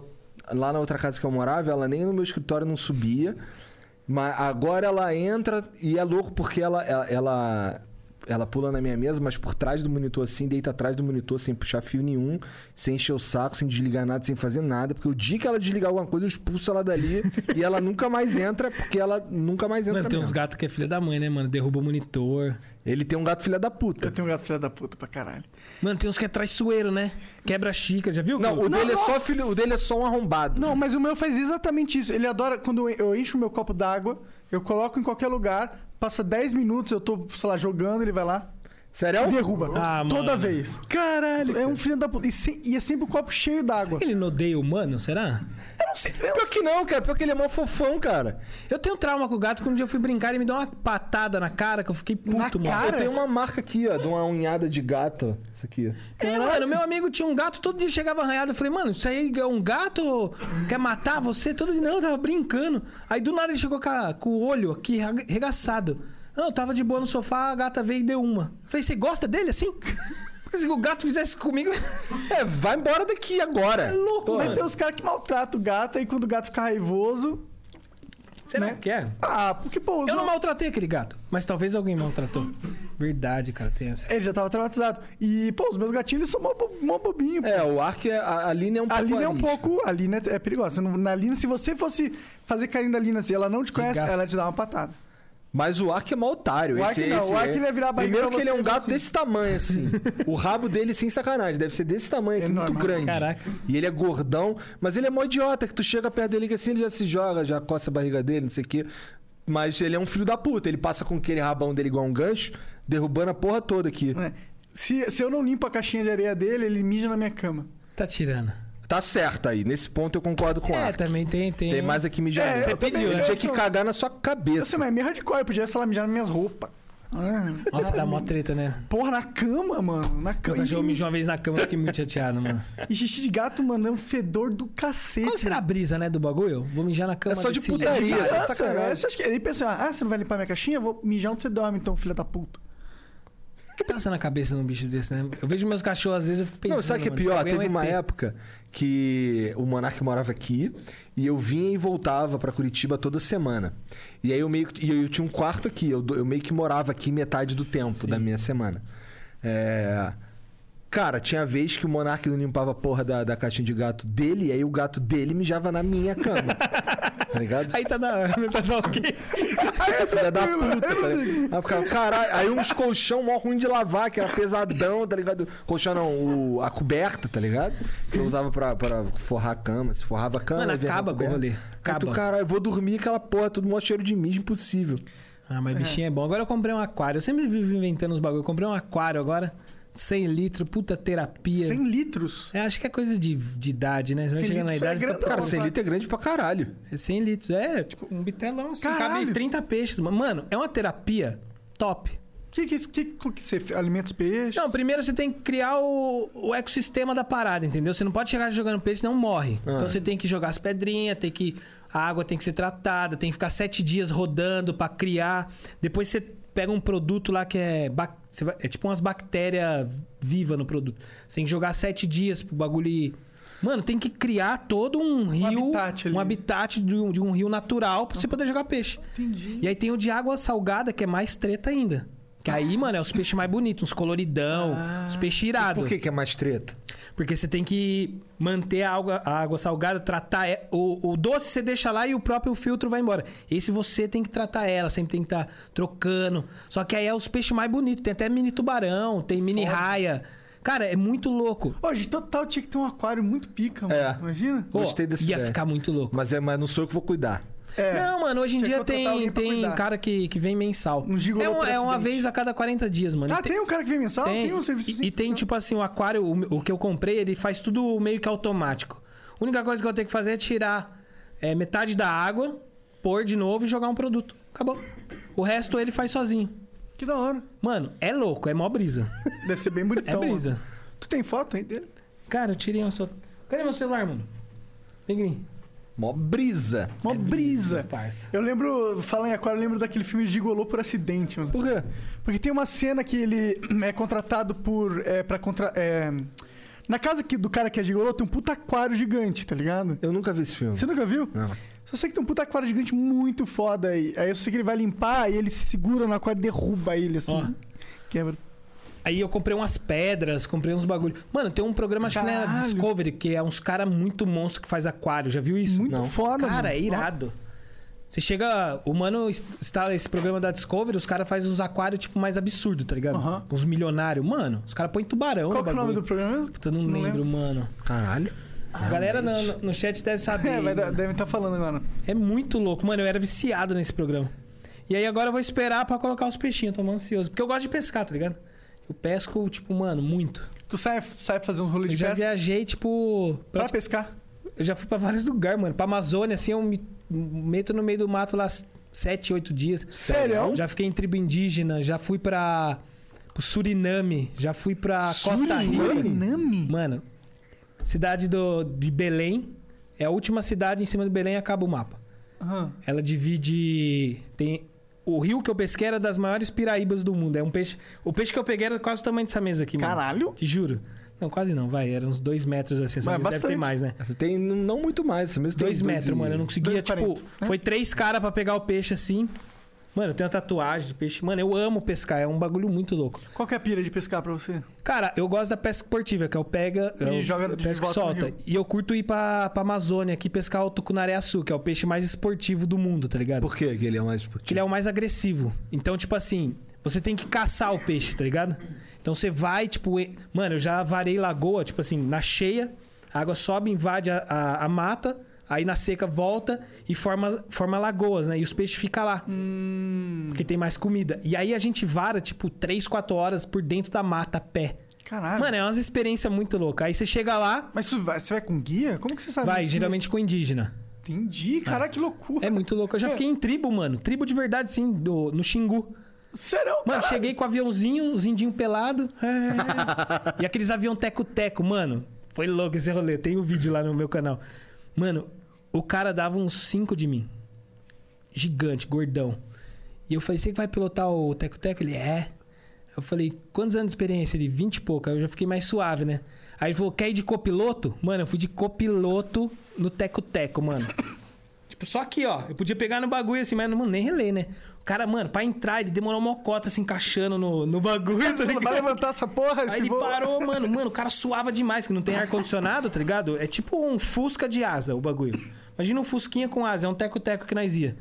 lá na outra casa que eu morava, ela nem no meu escritório não subia. Mas agora ela entra e é louco porque ela, ela, ela ela pula na minha mesa, mas por trás do monitor assim, deita atrás do monitor sem puxar fio nenhum, sem encher o saco, sem desligar nada, sem fazer nada. Porque o dia que ela desligar alguma coisa, eu expulso ela dali e ela nunca mais entra, porque ela nunca mais entra Mano, tem uns mesmo. gatos que é filha da mãe, né, mano? Derruba o monitor. Ele tem um gato filha da Eu puta. tenho um gato filha da puta pra caralho. Mano, tem uns que é traiçoeiro, né? Quebra xícara, já viu? Não, o Não, dele é só filho, o dele é só um arrombado. Não, mas o meu faz exatamente isso. Ele adora quando eu encho o meu copo d'água, eu coloco em qualquer lugar, passa 10 minutos, eu tô, sei lá, jogando, ele vai lá Sério? e derruba. Ah, toda mano. vez. Caralho. É um filho da puta. E, se- e é sempre o copo cheio Será d'água. que ele não odeia humano? Será? Eu não sei. eu Pior que não, cara. Pior que ele é mó fofão, cara. Eu tenho trauma com o gato que um dia eu fui brincar e ele me deu uma patada na cara que eu fiquei puto, Na mano. cara? Eu tenho uma marca aqui, ó, de uma unhada de gato. Isso aqui. É, mano, meu amigo tinha um gato, todo dia chegava arranhado. Eu falei, mano, isso aí é um gato? Quer matar você? Todo dia, não, eu tava brincando. Aí do nada ele chegou com, a- com o olho aqui rega- regaçado. Não, eu tava de boa no sofá, a gata veio e deu uma. Eu falei, você gosta dele assim? Porque se o gato fizesse comigo. É, vai embora daqui agora. é louco, Mas mano. tem os caras que maltratam o gato e quando o gato fica raivoso. Será né? que é? Ah, porque, pô, os Eu não mal- maltratei aquele gato, mas talvez alguém maltratou. Verdade, cara, tem essa. Ele já tava traumatizado. E, pô, os meus gatinhos eles são mó, mó bobinho. É, o Ark é. A, a Lina é um pouco. A Lina é um pouco. A Lina é, é perigosa. Você não- Na Lina, se você fosse fazer carinho da Lina, se ela não te conhece, ela te dá uma patada. Mas o Ark é mó otário. O esse, Ark não, esse o Ark é... ele ia virar barriga Primeiro que ele é um gato assim. desse tamanho, assim. o rabo dele, sem sacanagem, deve ser desse tamanho aqui, muito Enorme. grande. Caraca. E ele é gordão, mas ele é mó idiota, que tu chega perto dele que assim ele já se joga, já coça a barriga dele, não sei o quê. Mas ele é um filho da puta. Ele passa com aquele rabão dele igual um gancho, derrubando a porra toda aqui. né? Se, se eu não limpo a caixinha de areia dele, ele mija na minha cama. Tá tirando. Tá certo aí. Nesse ponto eu concordo com o É, Ark. também tem. Tem, Tem mais aqui mijar. É, você pediu, né? tinha que Eu cagar na sua Eu sei, cabeça. mas é meio hardcore, podia, sei lá, mijar nas minhas roupas. Ah, Nossa, dá mó treta, né? Porra, na cama, mano. Na cama. cachorro E, mijou uma vez na cama, eu fiquei muito chateado, mano. e xixi de gato, mano, é um fedor do cacete. Qual será a brisa, né, do bagulho? Vou mijar na cama É só de putaria. Só de sacanagem. é, você acha que... Ele pensa, ah, você não vai limpar minha caixinha? Eu vou mijar onde você dorme, então, filha da puta. O que passa na cabeça num bicho desse, né? Eu vejo meus cachorros, às vezes, eu fico pensando... Não, sabe o que é pior? é Teve um uma época que o Monark morava aqui e eu vinha e voltava pra Curitiba toda semana. E aí eu meio que. E eu tinha um quarto aqui, eu, eu meio que morava aqui metade do tempo da minha semana. É. Cara, tinha vez que o Monark não limpava a porra da, da caixinha de gato dele, e aí o gato dele mijava na minha cama. tá ligado? Aí tá da hora, tá da ok. Filha da puta, tá ligado? Aí ficava, caralho. Aí uns colchão mó ruim de lavar, que era pesadão, tá ligado? Colchão não, o- a coberta, tá ligado? Que eu usava pra, pra forrar a cama. Se forrava a cama, Mano, aí acaba com o rolê. Aí tu, Acaba. caralho, eu vou dormir aquela porra, tudo mó cheiro de mijo, impossível. Ah, mas bichinho é bom. Agora eu comprei um aquário. Eu sempre vivo inventando os bagulho. Eu comprei um aquário agora. 100 litros, puta terapia. 100 litros. É, acho que é coisa de, de idade, né? Você vai 100 chegando na é idade. fica- grandão. Cara, Não, 100 vai. litros é grande pra caralho. É 100 litros. É, tipo, um bitelão assim. Caralho. Cabe 30 peixes. mano. Mano, é uma terapia top. O que que, que, que, que você alimenta os peixes? Não, primeiro você tem que criar o, o ecossistema da parada, entendeu? Você não pode chegar jogando peixe, não morre. Ah. Então você tem que jogar as pedrinhas, tem que. A água tem que ser tratada, tem que ficar sete dias rodando pra criar. Depois você pega um produto lá que é. bac- É tipo umas bactérias vivas no produto. Você tem que jogar sete dias pro bagulho. ir- Mano, tem que criar todo um rio. habitat um habitat de um, de um rio natural pra você poder jogar peixe. Entendi. E aí tem o de água salgada, que é mais treta ainda. Que aí, mano, é os peixes mais bonitos, uns coloridão, os peixes irados. Por que, que é mais treta? Porque você tem que manter a água, a água salgada, tratar. e- O, o doce você deixa lá e o próprio filtro vai embora. Esse você tem que tratar ela, sempre tem que estar trocando. Só que aí é os peixes mais bonitos. Tem até mini tubarão, tem mini raia. Cara, é muito louco. Hoje, total tinha que ter um aquário muito pica, mano. É. Imagina? Pô, Gostei dessa ia ideia. ficar muito louco. Mas, é, mas não sou eu que vou cuidar. É. Não, mano, hoje em dia tem, tem cara que, que vem mensal. Um é, um- é uma vez a cada 40 dias, mano. Ah, tem um cara que vem mensal? Tem, Tem. um serviço e, assim. e tem, tipo assim, o aquário, o, o que eu comprei, ele faz tudo meio que automático. A única coisa que eu tenho que fazer é tirar é, metade da água, pôr de novo e jogar um produto. Acabou. O resto ele faz sozinho. Que da hora. Mano, é louco, é mó brisa. Deve ser bem bonitão. É mano. brisa. Tu tem foto aí dele? Cara, eu tirei uma só. Cadê meu celular, mano? Vem aqui. Mó brisa. Mó É brisa. parça. Eu lembro, falando em aquário, eu lembro daquele filme Gigolô por acidente, mano. Por quê? Porque tem uma cena que ele é contratado por. É, pra contra, é, na casa que, do cara que é gigolô tem um puta aquário gigante, tá ligado? Eu nunca vi esse filme. Você nunca viu? Não. Só sei que tem um puta aquário gigante muito foda aí. Aí eu sei que ele vai limpar e ele se segura no aquário e derruba ele, assim. Ó. Quebra. Aí eu comprei umas pedras, comprei uns bagulho. Mano, tem um programa, acho que na Caralho. Discovery, que é uns cara muito monstro que faz aquário. Já viu isso? Muito Não. foda, Cara, mano. é irado. Você chega. O mano instala esse programa da Discovery, os caras fazem uns aquários, tipo, mais absurdo, tá ligado? Aham. Uns milionários. Mano, os caras põem tubarão Qual é o nome do programa mesmo? Puta, não, Não lembro, mano. Caralho. A galera no, no- chat deve saber. É, vai, deve estar falando agora. É muito louco. Mano, eu era viciado nesse programa. E aí agora eu vou esperar pra colocar os peixinhos, tô ansioso. Porque eu gosto de pescar, tá ligado? Eu pesco, tipo, mano, muito. Tu sai, sai fazer uns rolês Eu de já pesca viajei, tipo. pra pra- pescar. Eu já fui pra vários lugares, mano. Pra Amazônia, assim, eu me meto no meio do mato lá sete, oito dias. Sério? Já fiquei em tribo indígena, já fui pra. pro Suriname, já fui pra Costa Rica. Suriname? Mano, cidade do, de Belém. É a última cidade em cima do Belém e acaba o mapa. Aham. Ela divide. Tem. O rio que eu pesquei era das maiores piraíbas do mundo. É um peixe. O peixe que eu peguei era quase o tamanho dessa mesa aqui, mano. Caralho. Te juro. Não, quase não, vai. Era uns dois metros assim. Essa Mas mesa deve ter bastante. mais, né? Tem não muito mais. Esse mesmo tem Dois metros, e- mano. Eu não conseguia, dois tipo. quarenta, né? Foi três caras pra pegar o peixe assim. Mano, eu tenho uma tatuagem de peixe. Mano, eu amo pescar. É um bagulho muito louco. Qual que é a pira de pescar pra você? Cara, eu gosto da pesca esportiva, que é o pega. E é o- joga de pesca e solta. rio. E eu curto ir pra, pra Amazônia aqui pescar o tucunaré-açu, que é o peixe mais esportivo do mundo, tá ligado? Por quê que ele é mais que ele é o mais agressivo. Então, tipo assim, você tem que caçar o peixe, tá ligado? Então você vai, tipo, e- mano, eu já varei lagoa, tipo assim, na cheia, a água sobe, invade a, a- a mata, aí na seca volta e forma, forma lagoas, né? E os peixes ficam lá. Porque tem mais comida. E aí a gente vara, tipo, 3, 4 horas por dentro da mata a pé. Caralho. Mano, é umas experiências muito loucas. Aí você chega lá, Mas vai, você vai com guia? Como que você sabe vai, geralmente com indígena. Entendi. Caralho, que loucura. É muito louco. Eu já fiquei em tribo, mano. Tribo de verdade, sim, do, no Xingu. Sério? Mano, caralho? cheguei com o aviãozinho, os indinhos pelados. e aqueles avião teco-teco, mano. Foi louco esse rolê. Tem o vídeo lá no meu canal. Mano, o cara dava uns 5 de mim. Gigante, gordão. E eu falei, você que vai pilotar o teco-teco? Ele, é. Eu falei, quantos anos de experiência? Ele, 20 e pouco. Aí eu já fiquei mais suave, né? Aí ele falou, quer ir de copiloto? Mano, eu fui de copiloto no teco-teco, mano. Tipo, só aqui, ó. Eu podia pegar no bagulho assim, mas mano, nem relei, né? Cara, mano, pra entrar, ele demorou uma cota se encaixando no, no bagulho. tá Vai levantar essa porra? Aí ele voo? parou, mano. Mano, o cara suava demais, que não tem ar-condicionado, tá ligado? É tipo um Fusca de asa, o bagulho. Imagina um Fusquinha com asa, é um teco-teco que nós ia.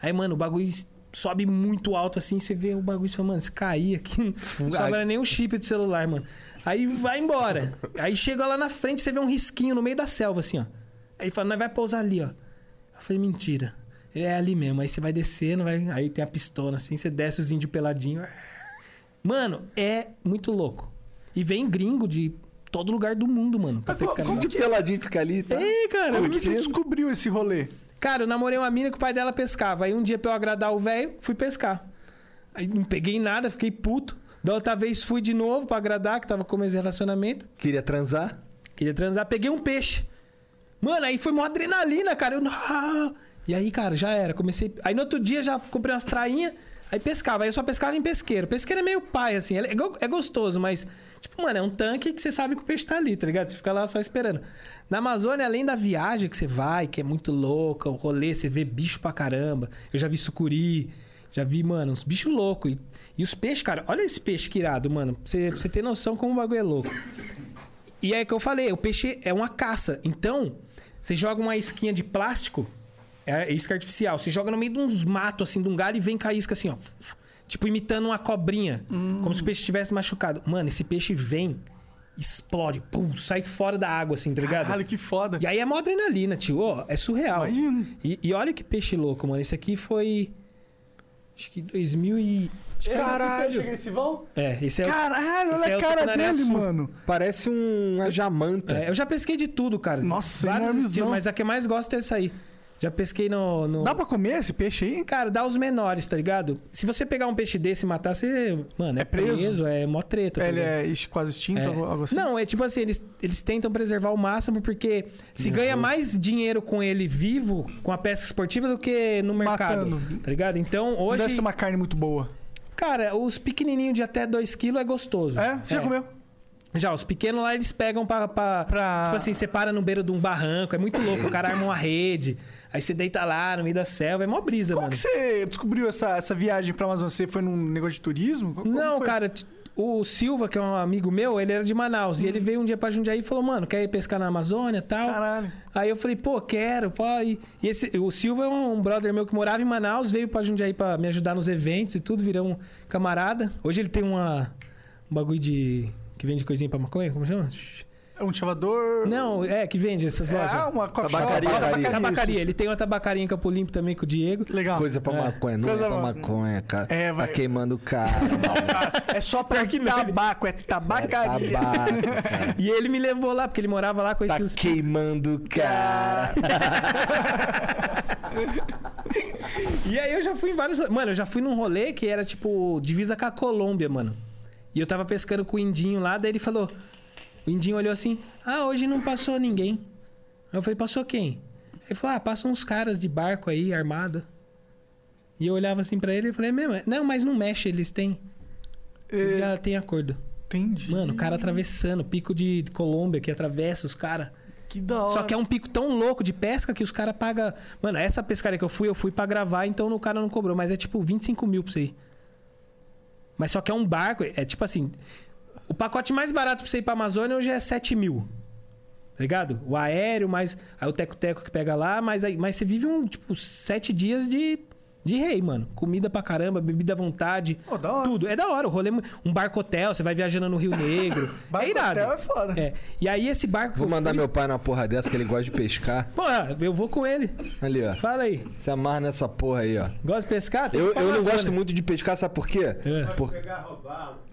Aí, mano, o bagulho sobe muito alto assim, você vê o bagulho e fala, mano, se cair aqui, não sobra nem o chip do celular, mano. Aí vai embora. Aí chega lá na frente, você vê um risquinho no meio da selva, assim, ó. Aí fala, nós vai pousar ali, ó. Eu falei, mentira. É ali mesmo. Aí você vai descendo, vai... aí tem a pistola, assim, você desce os índios peladinho. Mano, é muito louco. E vem gringo de todo lugar do mundo, mano, pra pescar. como de peladinho fica ali, tá? Ei, cara, Como que você descobriu esse rolê? Cara, eu namorei uma mina que o pai dela pescava. Aí um dia, pra eu agradar o velho, fui pescar. Aí não peguei nada, fiquei puto. Da outra vez fui de novo pra agradar, que tava com esse relacionamento. Queria transar? Queria transar, peguei um peixe. Mano, aí foi uma adrenalina, cara. Eu, não. E aí, cara, já era. Comecei. Aí no outro dia já comprei umas trainhas, aí pescava. Aí eu só pescava em pesqueiro. Pesqueiro é meio pai, assim. É, é gostoso, mas, tipo, mano, é um tanque que você sabe que o peixe tá ali, tá ligado? Você fica lá só esperando. Na Amazônia, além da viagem que você vai, que é muito louca, o rolê, você vê bicho pra caramba. Eu já vi sucuri, já vi, mano, uns bichos loucos. E, e os peixes, cara, olha esse peixe que irado, mano. Pra você, pra você ter noção como o bagulho é louco. E é que eu falei, o peixe é uma caça. Então, você joga uma isquinha de plástico, é isca artificial, você joga no meio de uns matos, assim, de um galho e vem com a isca assim, ó. Tipo, imitando uma cobrinha. Como se o peixe estivesse machucado. Mano, esse peixe vem, explode, pum, sai fora da água, assim, tá ligado? Caralho, que foda. E aí é mó adrenalina, tio. Ó, é surreal. Imagino. E, e olha que peixe louco, mano. Esse aqui foi. Acho que 2000 e. Caralho. agressivão? É, esse é o. Caralho, esse olha é a o cara dele, sul. mano. Parece um, uma jamanta. É, eu já pesquei de tudo, cara. Nossa, Vários estilos, mas a que eu mais gosto é essa aí. Já pesquei no. no- Dá pra comer esse peixe aí? Cara, dá os menores, tá ligado? Se você pegar um peixe desse e matar, você. Mano, é, É preso? preso? é mó treta. tá Ele ligado? é quase extinto, É. algo assim? Não, é tipo assim, eles, eles tentam preservar o máximo porque se ganha mais dinheiro com ele vivo, com a pesca esportiva, do que no mercado. Matando. Tá ligado? Então, hoje. Deve ser uma carne muito boa. Cara, os pequenininhos de até 2kg é gostoso. É? Você já comeu? Já, os pequenos lá eles pegam pra. pra- Pra- Tipo assim, separa no beiro de um barranco. É muito louco. O cara arma uma rede. Aí você deita lá no meio da selva, é mó brisa, Como mano. que você descobriu essa, essa viagem pra Amazônia? Você foi num negócio de turismo? Como Não, foi? cara, o Silva, que é um amigo meu, ele era de Manaus. E ele veio um dia pra Jundiaí e falou, mano, quer ir pescar na Amazônia e tal? Caralho. Aí eu falei, pô, quero. Pô, e e esse, o Silva é um brother meu que morava em Manaus, veio pra Jundiaí pra me ajudar nos eventos e tudo, virou um camarada. Hoje ele tem uma, um bagulho de... que vende coisinha pra maconha, como chama? É um chavador. Não, é, que vende essas É, lojas. ah, uma coffee Tabacaria. shop, Tabacaria. Tabacaria. Ele tem uma tabacaria em Campo Limpo também com o Diego. Legal. Coisa pra É. maconha, não Coisa é pra maconha, cara. É, vai- Tá queimando o cara. É só pra tabaco, é tabacaria. É tabaco, cara. E ele me levou lá, porque ele morava lá, conhecia Tá os queimando o cara. E aí eu já fui em vários. Mano, eu já fui num rolê que era tipo divisa com a Colômbia, mano. E eu tava pescando com o Indinho lá, daí ele falou. O Indinho olhou assim: Ah, hoje não passou ninguém. Aí eu falei: Passou quem? Ele falou: Ah, passam uns caras de barco aí, armado. E eu olhava assim pra ele e falei: Mesmo, não, mas não mexe, eles têm. Eles É, já têm acordo. Entendi. Mano, o cara atravessando, pico de Colômbia que atravessa os caras. que da hora. Só que é um pico tão louco de pesca que os caras pagam. Mano, essa pescaria que eu fui, eu fui pra gravar, então o cara não cobrou. Mas é tipo 25 mil pra você ir. Mas só que é um barco, é tipo assim. O pacote mais barato pra você ir pra Amazônia hoje é 7 mil. Tá ligado? O aéreo, mais. Aí o teco-teco que pega lá, mas, aí, mas você vive um, tipo, 7 dias de. De rei, mano. Comida pra caramba, bebida à vontade. Pô, da hora. Tudo. É da hora. O rolê. Um barco hotel, você vai viajando no Rio Negro. Barco é irado. hotel é foda. É. E aí esse barco. Vou mandar fui- meu pai numa porra dessa que ele gosta de pescar. Porra, eu vou com ele. Ali, ó. Fala aí. Se amarra nessa porra aí, ó. Gosta de pescar? Tem Eu, eu não gosto muito de pescar, sabe por quê? É. Por...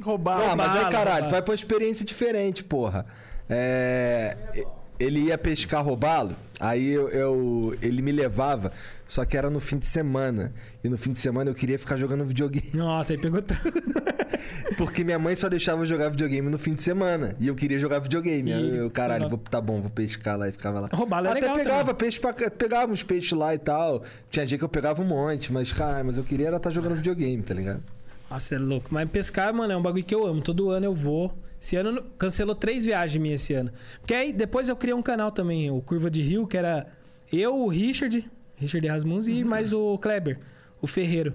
Roubar. Ah, mas aí, caralho, tu vai pra uma experiência diferente, porra. É... Ele ia pescar roubalo, aí eu, eu- ele me levava, só que era no fim de semana. E no fim de semana eu queria ficar jogando videogame. Nossa, aí pegou. Porque minha mãe só deixava eu jogar videogame no fim de semana. E eu queria jogar videogame. E eu, caralho, vou, tá bom, vou pescar lá e ficava lá. Roubalo é Até legal pegava também. peixe pra, pegava uns peixes lá e tal. Tinha dia que eu pegava um monte, mas, caralho, mas eu queria era estar jogando videogame, tá ligado? Nossa, é louco. Mas pescar, mano, é um bagulho que eu amo. Todo ano eu vou. Esse ano cancelou três viagens minhas esse ano. Porque aí depois eu criei um canal também, o Curva de Rio, que era eu, o Richard, Richard Rasmuns e mais o Kleber, o Ferreiro.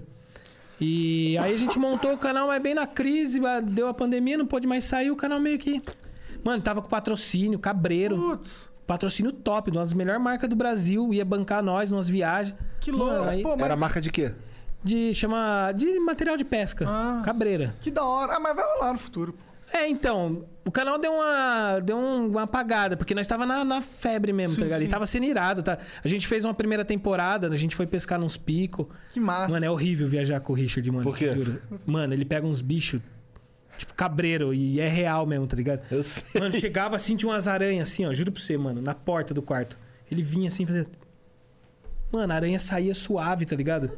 E aí a gente montou o canal, mas bem na crise, deu a pandemia, não pôde mais sair, o canal meio que. Mano, tava com patrocínio, cabreiro. Putz, Patrocínio top, uma das melhores marcas do Brasil, ia bancar nós, nas viagens. que Mano, louco. aí- Pô, mas Era marca de quê? De chama de material de pesca, Ah. cabreira. que da hora. Ah, mas vai rolar no futuro. É, então, o canal deu uma deu um- uma apagada, porque nós tava na, na febre mesmo, Sim, tá ligado? sim. E tava sendo irado, tá? A gente fez uma primeira temporada, a gente foi pescar nos picos. Que massa. Mano, é horrível viajar com o Richard, mano. Por quê? Juro. Mano, ele pega uns bichos, tipo cabreiro, e é real mesmo, tá ligado? Eu sei. Mano, chegava assim, tinha umas aranhas assim, ó, juro pra você, mano, na porta do quarto. Ele vinha assim, fazia. Mano, a aranha saía suave, tá ligado?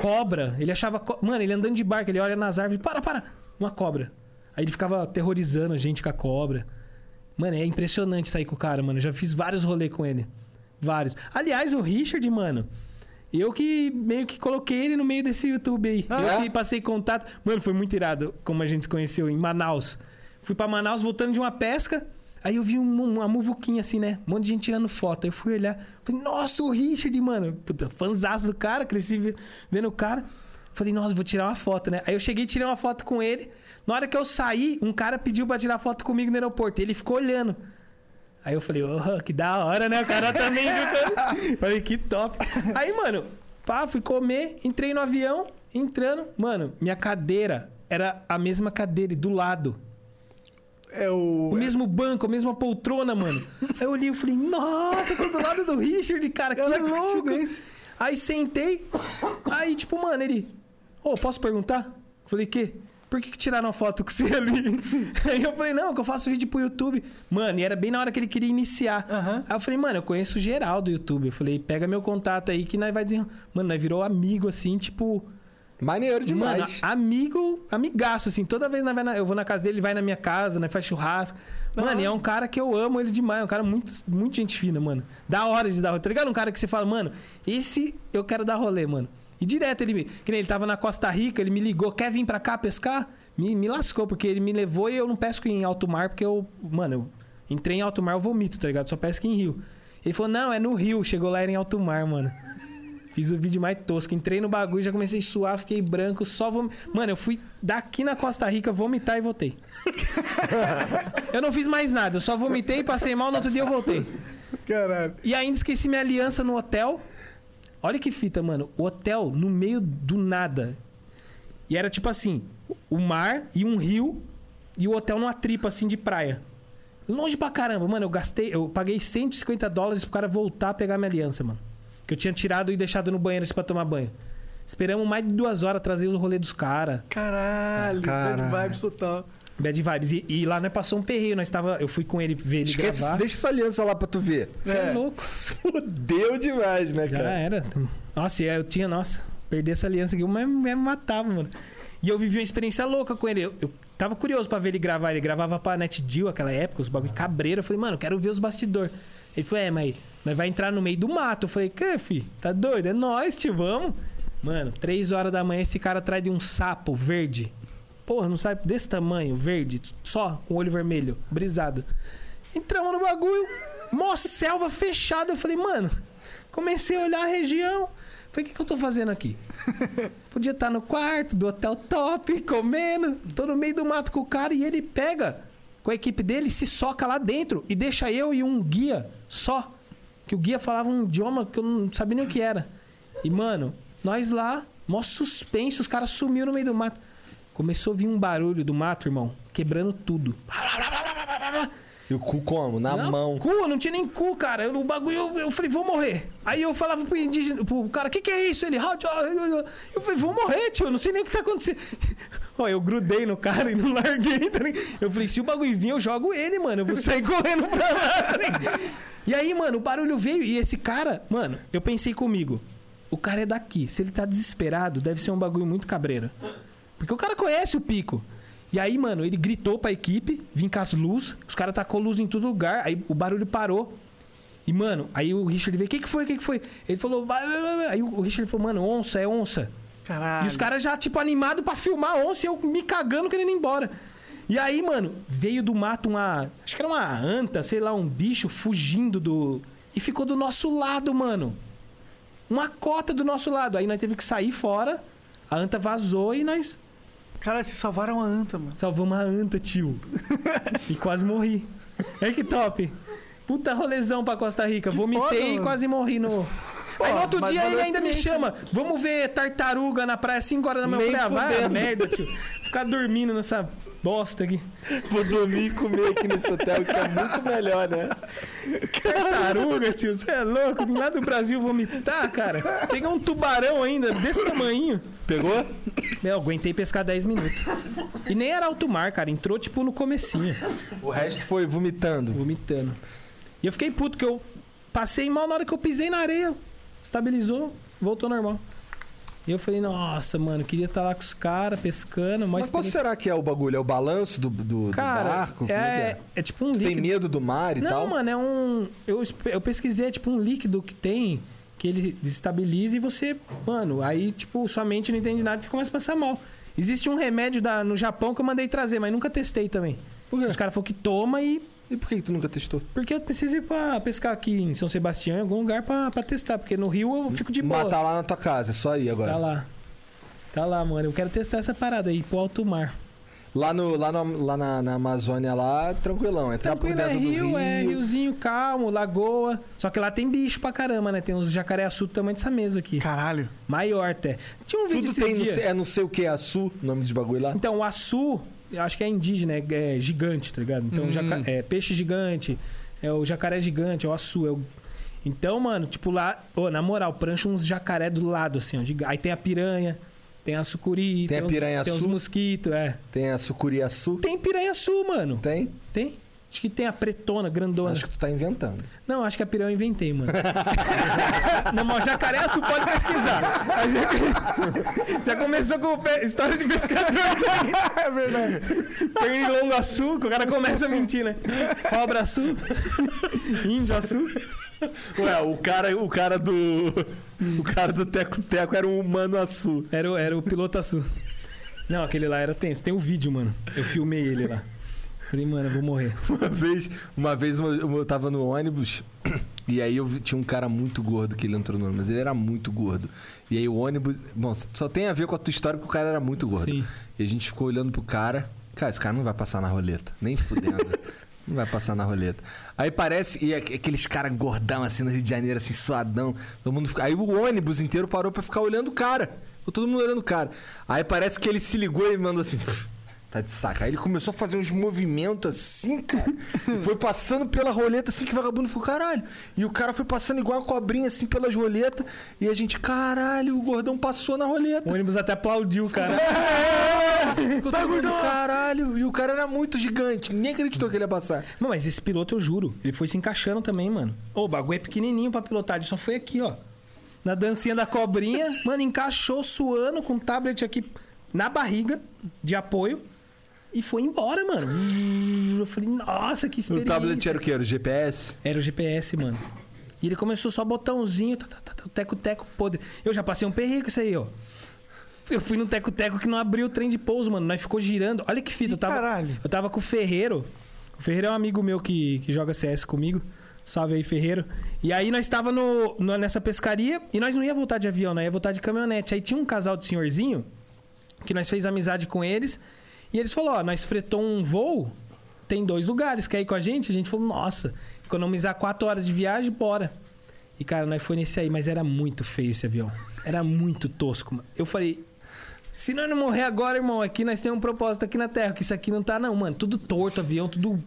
Cobra. Ele achava. co- Mano, ele andando de barco, ele olha nas árvores, para, para! Uma cobra. Aí ele ficava aterrorizando a gente com a cobra. Mano, é impressionante sair com o cara, mano. Eu já fiz vários rolês com ele. Vários. Aliás, o Richard, mano. Eu que meio que coloquei ele no meio desse YouTube aí. Ah, eu é? que passei contato. Mano, foi muito irado como a gente se conheceu em Manaus. Fui pra Manaus voltando de uma pesca. Aí eu vi um- uma muvuquinha assim, né? Um monte de gente tirando foto. Aí eu fui olhar. Falei, nossa, o Richard, mano. Puta, fanzaço do cara. Cresci ve- vendo o cara. Falei, nossa, vou tirar uma foto, né? Aí eu cheguei e tirei uma foto com ele. Na hora que eu saí, um cara pediu pra tirar foto comigo no aeroporto. Ele ficou olhando. Aí eu falei, oh, que da hora, né? O cara também. Falei, que top. Aí, mano, pá, fui comer, entrei no avião, entrando. Mano, minha cadeira era a mesma cadeira e do lado. É o. O mesmo banco, a mesma poltrona, mano. Aí eu olhei e falei, nossa, tô do lado do Richard, cara, que que louco. Aí sentei, aí tipo, mano, ele... Ô, posso perguntar? Falei, que? Por que, que tiraram uma foto com você ali? Aí eu falei, não, que eu faço vídeo pro YouTube. Mano, e era bem na hora que ele queria iniciar. Aham. Aí eu falei, mano, eu conheço geral do YouTube. Eu falei, pega meu contato aí que nós vai dizer... Mano, nós virou amigo, assim, tipo... Maneiro demais. Mano, amigo, amigaço, assim. Toda vez na- eu vou na casa dele, ele vai na minha casa, nós faz churrasco. Mano, e é um cara que eu amo ele demais. É um cara muito, muito gente fina, mano. Da hora de dar rolê. Tá ligado? Um cara que você fala, mano, esse eu quero dar rolê, mano. E direto ele me. Que nem ele tava na Costa Rica, ele me ligou, quer vir pra cá pescar? Me, me lascou, porque ele me levou e eu não pesco em alto mar, porque eu. Mano, eu entrei em alto mar, eu vomito, tá ligado? Só pesco em rio. Ele falou, não, é no Rio. Chegou lá, era em alto mar, mano. Fiz o vídeo mais tosco. Entrei no bagulho, já comecei a suar, fiquei branco, só vom... Mano, eu fui daqui na Costa Rica vomitar e voltei. eu não fiz mais nada, eu só vomitei, passei mal, no outro dia eu voltei. Caralho. E ainda esqueci minha aliança no hotel. Olha que fita, mano. O hotel no meio do nada. E era tipo assim: o mar e um rio e o hotel numa tripa assim de praia. Longe pra caramba, mano. Eu gastei, eu paguei 150 dólares pro cara voltar a pegar minha aliança, mano. Que eu tinha tirado e deixado no banheiro pra tomar banho. Esperamos mais de duas horas trazer o rolê dos caras. Caralho. Caralho. Bad vibes total. Bad vibes. E, e lá nós passou um perreio. Nós tava, eu fui com ele ver ele Esquece, gravar. deixa essa aliança lá pra tu ver. Você é. É. louco. Fudeu demais, né, Já cara? era. Nossa, eu tinha, nossa, perder essa aliança aqui, eu me, me matava, mano. E eu vivi uma experiência louca com ele. Eu, eu tava curioso pra ver ele gravar. Ele gravava pra NetDeal aquela época, os bagulho cabreiro. Eu falei, mano, eu quero ver os bastidores. Ele falou, é, mas nós vai entrar no meio do mato. Eu falei, que, fi? Tá doido? É nós, tio, vamos. Mano, três horas da manhã, esse cara atrás de um sapo verde. Porra, não sabe desse tamanho, verde, só, com olho vermelho, brisado. Entramos no bagulho, mó selva fechada. Eu falei, mano, comecei a olhar a região. Falei, o que, que eu tô fazendo aqui? Podia estar no quarto do hotel top, comendo. Tô no meio do mato com o cara e ele pega com a equipe dele, se soca lá dentro e deixa eu e um guia só. Que o guia falava um idioma que eu não sabia nem o que era. E, mano, nós lá, mó suspense, os caras sumiram no meio do mato. Começou a vir um barulho do mato, irmão, quebrando tudo. E o cu como? Na Não, mão. Cu, não tinha nem cu, cara. Eu- o bagulho, eu, eu falei, vou morrer. Aí eu falava pro indígena, pro cara, o que, que é isso? Ele, "Ah, tio, ah, ah, ah." eu falei, vou morrer, tio, eu não sei nem o que tá acontecendo. Ó, eu grudei no cara e não larguei, tá? Eu falei, se o bagulho vir, eu jogo ele, mano. Eu vou sair correndo pra lá? E aí, mano, o barulho veio e esse cara, mano, eu pensei comigo, o cara é daqui. Se ele tá desesperado, deve ser um bagulho muito cabreiro. Porque o cara conhece o pico. E aí, mano, ele gritou pra equipe, vim com as luzes, os caras tacou luz em todo lugar, aí o barulho parou. E, mano, aí o Richard veio, o que que foi, o que que foi? Ele falou, vai, vai, vai, aí o Richard falou, mano, onça, é onça. Caralho. E os caras já, tipo, animados pra filmar onça e eu me cagando querendo ir embora. E aí, mano, veio do mato uma. Acho que era uma anta, sei lá, um bicho fugindo do. E ficou do nosso lado, mano. Uma cota do nosso lado. Aí nós teve que sair fora, a anta vazou e nós Cara, se salvaram a anta, mano. salvamos a anta, tio. e quase morri. É que top. Puta rolezão pra Costa Rica. Vomitei foda, e mano. quase morri no. Aí no outro dia ele a ainda me chama. Vamos ver tartaruga na praia 5 horas da manhã. Falei, ah, vai merda, tio. Ficar dormindo nessa bosta aqui. Vou dormir e comer aqui nesse hotel, que é muito melhor, né? Tartaruga, tio. Você é louco? Lá do Brasil vomitar, cara. Pegar um tubarão ainda, desse tamanho. Pegou? Eu aguentei pescar 10 minutos. E nem era alto mar, cara. Entrou, tipo, no comecinho. O resto foi vomitando. Vomitando. E eu fiquei puto que eu passei mal na hora que eu pisei na areia. Estabilizou, voltou normal. E eu falei, nossa, mano, queria estar lá com os caras pescando, mas. Qual será que é o bagulho? É o balanço do, do, do Cara, barco? Como é, é, é? é tipo um tem líquido. medo do mar e Não, tal? mano, é um. Eu, eu pesquisei, é tipo um líquido que tem, que ele desestabiliza e você. Mano, aí, tipo, sua mente não entende nada e você começa a passar mal. Existe um remédio da, no Japão que eu mandei trazer, mas nunca testei também. Por quê? Os caras falaram que toma e. E por que, que tu nunca testou? Porque eu preciso ir pra pescar aqui em São Sebastião, em algum lugar pra, pra testar. Porque no Rio eu fico de boa. Matar lá na tua casa, é só ir agora. Tá lá. Tá lá, mano. Eu quero testar essa parada aí, pro alto mar. Lá, no, lá, no, lá na, na Amazônia, lá, tranquilão. Entrar Tranquilo, por é dentro rio, do rio. é riozinho calmo, lagoa. Só que lá tem bicho pra caramba, né? Tem uns jacaré-açu do tamanho dessa mesa aqui. Caralho. Maior até. Tinha um vídeo Tudo esse tem, dia. sei, é não sei o que, açu, nome de bagulho lá. Então, o açu, acho que é indígena, é, é gigante, tá ligado? Então, Hum. jaca- é peixe gigante, é o jacaré gigante, é o açu. É o... Então, mano, tipo lá, ô, na moral, prancha uns jacaré do lado, assim, ó. Aí tem a piranha, tem a sucuri, Tem a os- piranha-açu? Tem os mosquitos, é. Tem a sucuriaçu. Tem piranha-açu, mano. Tem? Tem? Acho que tem a pretona, grandona. Acho que tu tá inventando. Não, acho que a piranha eu inventei, mano. Não, mas o jacaré-açu pode pesquisar. A gente- Já começou com pe- história de pescador. É verdade. Pernilongo açúcar, o cara começa a mentir, né? Cobra açúcar, índio açúcar. Ué, o cara, o cara do. O cara do Teco Teco era um humano açu. Era, o- era o piloto açúcar. Não, aquele lá era tenso. Tem o vídeo, mano. Eu filmei ele lá. Falei, mano, eu vou morrer. Uma vez, uma vez eu eu tava no ônibus e aí eu vi- tinha um cara muito gordo que ele entrou no ônibus, mas ele era muito gordo. E aí o ônibus, bom, só tem a ver com a tua história porque o cara era muito gordo. Sim. E a gente ficou olhando pro cara, cara, esse cara não vai passar na roleta, nem fudendo. não vai passar na roleta. Aí parece e aqu- aqueles caras gordão assim no Rio de Janeiro assim, suadão, todo mundo fica... Aí o ônibus inteiro parou pra ficar olhando o cara. Ficou todo mundo olhando o cara. Aí parece que ele se ligou e mandou assim, Tá de saca. Aí ele começou a fazer uns movimentos assim, cara. foi passando pela roleta assim que o vagabundo falou, caralho. E o cara foi passando igual uma cobrinha assim pelas roletas. E a gente, caralho, o gordão passou na roleta. O ônibus até aplaudiu, cara. Ficou todo mundo, caralho. E o cara era muito gigante. Ninguém acreditou que ele ia passar. Não, mas esse piloto, eu juro, ele foi se encaixando também, mano. Ô, o bagulho é pequenininho pra pilotar, ele só foi aqui, ó. Na dancinha da cobrinha, mano, encaixou suando com o tablet aqui na barriga de apoio e foi embora, mano. Eu falei, nossa, que O experiência. tablet era o quê? Era o GPS? Era o GPS, mano. E ele começou só botãozinho, tá, tá, tá, tá, teco-teco podre. Eu já passei um perrico com isso aí, ó. Eu fui no teco-teco que não abriu o trem de pouso, mano. Nós ficou girando. Olha que fita. Eu tava, caralho. eu tava com o Ferreiro. O Ferreiro é um amigo meu que, que joga CS comigo. Salve aí, Ferreiro. E aí nós tava no, no- nessa pescaria e nós não ia voltar de avião, nós ia voltar de caminhonete. Aí tinha um casal de senhorzinho que nós fez amizade com eles. E eles falaram, ó, nós fretou um voo, tem dois lugares, quer ir com a gente? A gente falou, nossa, economizar quatro horas de viagem, bora. E, cara, nós foi nesse aí, mas era muito feio esse avião. Era muito tosco, mano. Eu falei, se nós não morrer agora, irmão, aqui nós temos um propósito aqui na Terra, que isso aqui não tá, não, mano. Tudo torto, avião, tudo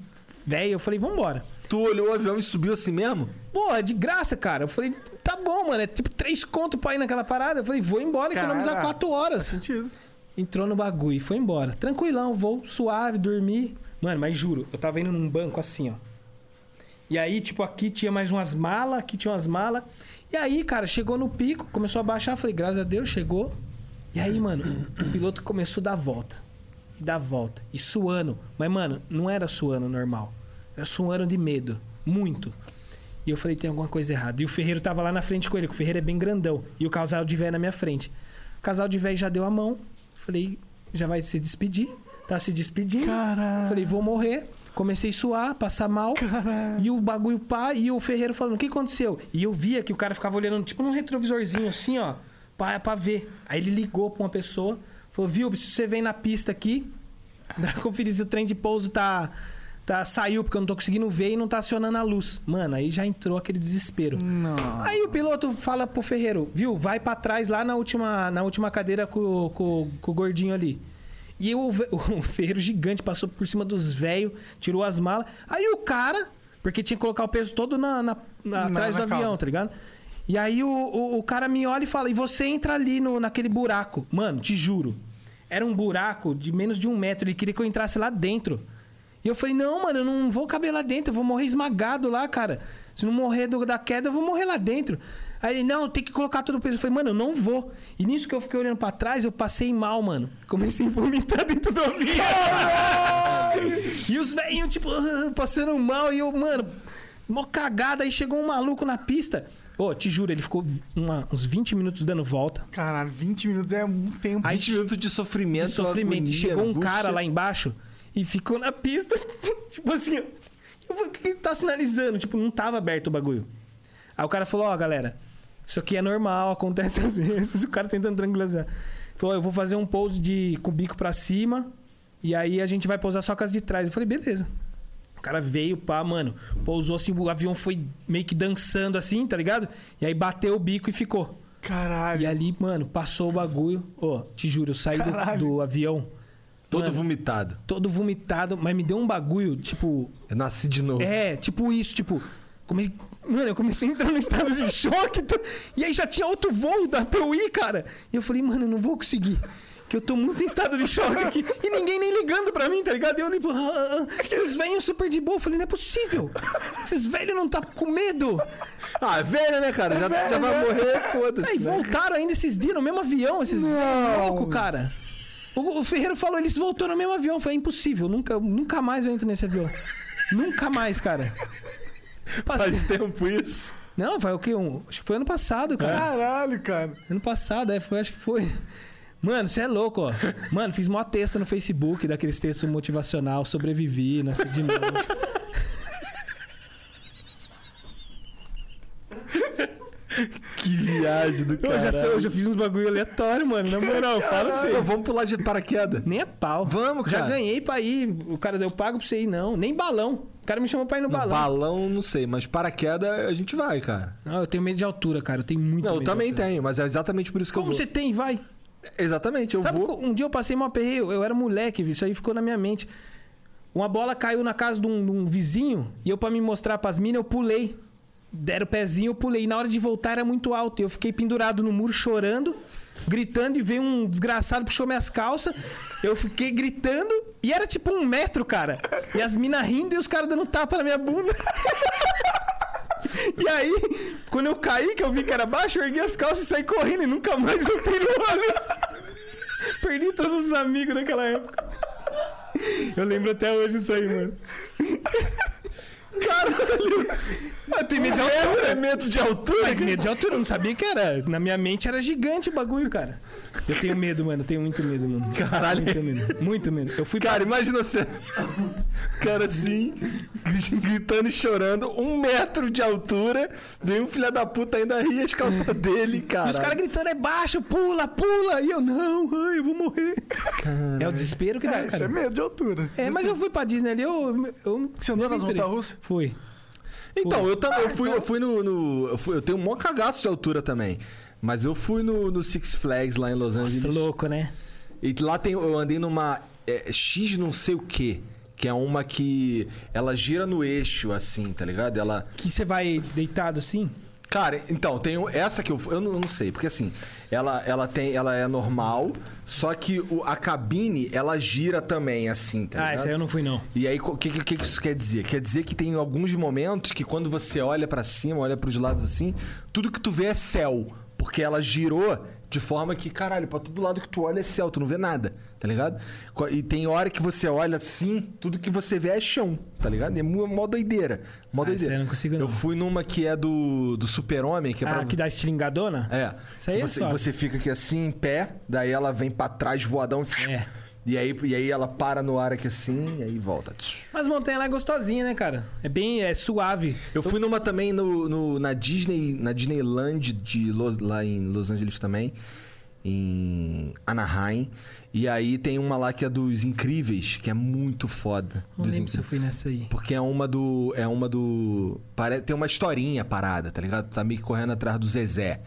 velho. Eu falei, vambora. Tu olhou o avião e subiu assim mesmo? Pô, é de graça, cara. Eu falei, tá bom, mano. É tipo três conto pra ir naquela parada. Eu falei, vou embora, economizar Caraca. quatro horas. Sentido. Entrou no bagulho e foi embora. Tranquilão, vou suave, dormir. Mano, mas juro, eu tava indo num banco assim, ó. E aí, tipo, aqui tinha mais umas malas, aqui tinha umas malas. E aí, cara, chegou no pico, começou a baixar. Falei, graças a Deus, chegou. E aí, mano, o piloto começou a dar volta. E dar volta. E suando. Mas, mano, não era suando normal. Era suando de medo. Muito. E eu falei, tem alguma coisa errada. E o Ferreiro tava lá na frente com ele, que o Ferreiro é bem grandão. E o casal de véio na minha frente. O casal de véio já deu a mão. Falei, já vai se despedir. Tá se despedindo. Caralho. Falei, vou morrer. Comecei a suar, passar mal. Caralho. E o bagulho pá, e o Ferreiro falando, o que aconteceu? E eu via que o cara ficava olhando, tipo, num retrovisorzinho assim, ó, pra, pra ver. Aí ele ligou pra uma pessoa, falou, viu, se você vem na pista aqui, dá pra conferir se o trem de pouso tá, tá. Saiu, porque eu não tô conseguindo ver e não tá acionando a luz. Mano, aí já entrou aquele desespero. Não. Aí o piloto fala pro Ferreiro, viu, vai pra trás lá na última, na última cadeira com, com, com o gordinho ali. E o, ve- o Ferreiro gigante passou por cima dos velhos, tirou as malas. Aí o cara, porque tinha que colocar o peso todo na, na- na- atrás do avião, cauda. tá ligado? E aí o, o, o cara me olha e fala, e você entra ali no, naquele buraco. Mano, te juro. Era um buraco de menos de um metro. Ele queria que eu entrasse lá dentro. E eu falei, não, mano, eu não vou caber lá dentro, eu vou morrer esmagado lá, cara. Se não morrer do- da queda, eu vou morrer lá dentro. Aí ele, não, tem que colocar todo o peso. Eu falei, mano, eu não vou. E nisso que eu fiquei olhando pra trás, eu passei mal, mano. Comecei a vomitar dentro do avião. e os velhinhos, tipo, passando mal. E eu, mano, mó cagada. Aí chegou um maluco na pista. Ô, te juro, ele ficou uma- uns 20 minutos dando volta. Caralho, 20 minutos é um tempo. 20 minutos de sofrimento. de sofrimento. agonia, E chegou um angústia. cara lá embaixo e ficou na pista, tipo assim, ó. Eu falei, o que tá sinalizando? Tipo, não tava aberto o bagulho. Aí o cara falou, ó, galera, isso aqui é normal, acontece às vezes. O cara tentando tranquilizar. Falou, eu vou fazer um pouso de com o bico pra cima e aí a gente vai pousar só com as de trás. Eu falei, beleza. O cara veio, pá, mano, pousou assim, o avião foi meio que dançando assim, tá ligado? E aí bateu o bico e ficou. Caralho. E ali, mano, passou o bagulho. Ó, te juro, eu saí do, do avião Todo Mano. vomitado. todo vomitado, mas me deu um bagulho, tipo. Eu nasci de novo. É, tipo isso, tipo. Come... Mano, eu comecei a entrar no estado de choque. E aí já tinha outro voo da PUI, cara. E eu falei, mano, eu não vou conseguir. Que eu tô muito em estado de choque aqui. E ninguém nem ligando pra mim, tá ligado? E eu tipo. ah, ah, ah. Os velhos super de boa. Eu falei, não é possível. Esses velhos não tá com medo. Ah, é velho, né, cara? já, já vai morrer, foda-se. Aí né? voltaram ainda esses dias no mesmo avião, esses velhos loucos, cara. O, o Ferreiro falou, eles voltou no mesmo avião. Eu falei, impossível, nunca, nunca mais eu entro nesse avião. nunca mais, cara. Passei- Faz tempo isso. Não, vai o quê? Um, acho que foi ano passado, cara. Caralho, cara. Ano passado, é, foi, acho que foi. Mano, você é louco, ó. Mano, fiz mó texto no Facebook, daqueles textos motivacional, sobrevivi, nasci de novo. Que viagem do Eu já, sei, eu já fiz uns bagulho aleatório, mano. Na moral, eu falo pra você. Vamos pular de paraquedas. Nem a pau. Vamos, Já cara. ganhei pra ir. O cara deu pago pra você ir, não. Nem balão. O cara me chamou pra ir no No balão. balão, não sei, mas paraquedas a gente vai, cara. Não, eu tenho medo de altura, cara. Eu tenho muito Não, medo eu também tenho, mas é exatamente por isso que Como eu vou. você tem? Vai. Exatamente, eu Sabe, vou. que um dia eu passei uma aperreio, eu era moleque, isso aí ficou na minha mente. Uma bola caiu na casa de um, de um vizinho e eu, pra me mostrar pras minas, eu pulei. Deram o pezinho, eu pulei. E na hora de voltar era muito alto. Eu fiquei pendurado no muro chorando, gritando, e veio um desgraçado, puxou minhas calças. Eu fiquei gritando e era tipo um metro, cara. E as minas rindo e os caras dando tapa na minha bunda. E aí, quando eu caí, que eu vi que era baixo, eu ergui as calças e saí correndo e nunca mais voltei no olho. Perdi todos os amigos naquela época. Eu lembro até hoje isso aí, mano. Caralho! Eu tenho medo de altura. É medo de altura? Mas medo de altura, eu não sabia que era. Na minha mente era gigante o bagulho, cara. Eu tenho medo, mano. Eu tenho muito medo, mano. Caralho. Muito medo. Muito medo. Eu fui pra... Cara, imagina você. Cara assim, gritando e chorando, um metro de altura, vem um filho da puta ainda ri as calças dele, cara. E os caras gritando, é baixo, pula, pula. E eu, não, ai, eu vou morrer. É o desespero que dá, É, isso é medo de altura. É, mas eu fui pra Disney ali, eu... eu Você andou nas aventurei. montanhas-russas? Fui. Então, eu também. Eu Ah, fui, eu fui no. no- eu, fui- eu tenho um maior cagaço de altura também. Mas eu fui no, no Six Flags lá em Los Angeles. Nossa, louco, né? E lá tem, eu andei numa é, X não sei o que. Que é uma que ela gira no eixo, assim, tá ligado? Ela. Que você vai deitado assim? Cara, então, tem essa que eu eu não, eu não sei, porque assim, ela, ela tem. Ela é normal, só que o- a cabine, ela gira também, assim, tá ah, ligado? essa aí eu não fui, não. E aí, o que, que, que isso quer dizer? Quer dizer que tem alguns momentos que quando você olha pra cima, olha pros lados assim, tudo que tu vê é céu. Porque ela girou de forma que, caralho, pra todo lado que tu olha é céu, tu não vê nada, tá ligado? E tem hora que você olha assim, tudo que você vê é chão, tá ligado? É mó doideira. Mó Ah, doideira. eu não consigo, não. Eu fui numa que é do, do super-homem, que é Ah, pra... que dá estilingadona? É. Isso aí Que é você, suave. você fica aqui assim, em pé, daí ela vem pra trás, voadão. É. E aí, e aí ela para no ar aqui assim, e aí volta. Mas montanha lá é gostosinha, né, cara? É bem é suave. Eu fui numa também no, no- na Disney, na Disneyland de Los- lá em Los Angeles também, em Anaheim. E aí tem uma lá que é dos Incríveis, que é muito foda. Não dos lembro se eu fui nessa aí. Porque é uma do. É uma do. Pare... Tem uma historinha parada, tá ligado? Tá meio que correndo atrás do Zezé.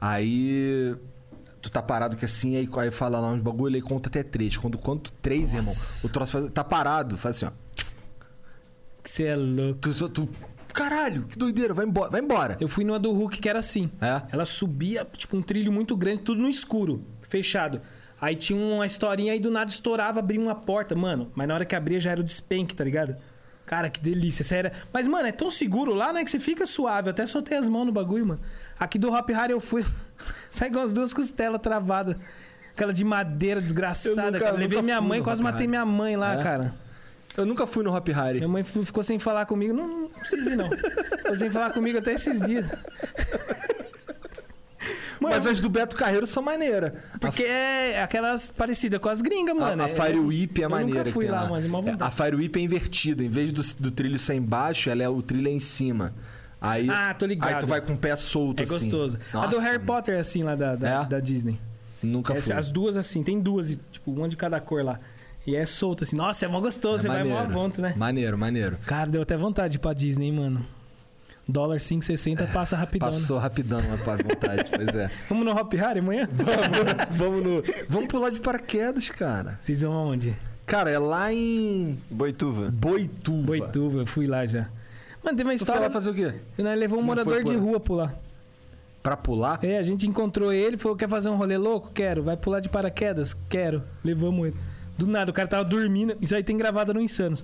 Aí. Tu tá parado que assim, aí, aí fala lá uns bagulho, aí conta até três. Quando conta três, irmão, o troço faz- tá parado, faz assim, ó. Você é louco. Tu, tu, Caralho, que doideira, vai embora. Vai embora. Eu fui numa do Hulk que era assim. É? Ela subia, tipo, um trilho muito grande, tudo no escuro, fechado. Aí tinha uma historinha aí do nada estourava, abria uma porta, mano. Mas na hora que abria já era o despenque, tá ligado? Cara, que delícia, sério. Mas, mano, é tão seguro lá, né? Que você fica suave. Eu até soltei as mãos no bagulho, mano. Aqui do Hop Harry eu fui. Sai com as duas costelas travadas. Aquela de madeira desgraçada, nunca- cara. Levei minha mãe, quase matei minha mãe lá, É? cara. Eu nunca fui no Hop Harry. Minha mãe ficou sem falar comigo. Não, não precisa ir, não. Ficou sem falar comigo até esses dias. Mano, Mas as do Beto Carreiro são maneiras. Porque é aquelas parecidas com as gringas, A, mano. a É- Fire Whip é eu maneira. nunca fui tem lá, mano, É. A Fire Whip é invertida. Em vez do, do trilho ser embaixo, ela é, o trilho é em cima. Aí, Ah, tô ligado. Aí tu vai com o pé solto É assim. gostoso. a Nossa, do Harry Potter é assim lá da, da, É? da Disney. Nunca Essa- fui. as duas assim, tem duas, tipo, uma de cada cor lá. E é solto assim. Nossa, é mó gostoso, você vai mó avonto, né? Maneiro, maneiro. Cara, deu até vontade de ir pra Disney, hein, mano. Dólar 5,60 passa rapidão. né? Passou rapidão a tua vontade, pois é. Vamos no Hop Harry amanhã? Vamos, vamos no. Vamos pular de paraquedas, cara. Vocês vão aonde? Cara, é lá em Boituva. Boituva. Boituva, eu fui lá já. Mano, tem uma história. lá fazer o quê? Nós levou um Se não morador de rua pular. Pra pular? É, a gente encontrou ele, falou: quer fazer um rolê louco? Quero. Vai pular de paraquedas? Quero. Levamos ele. Do nada, o cara tava dormindo. Isso aí tem gravado no Insanos.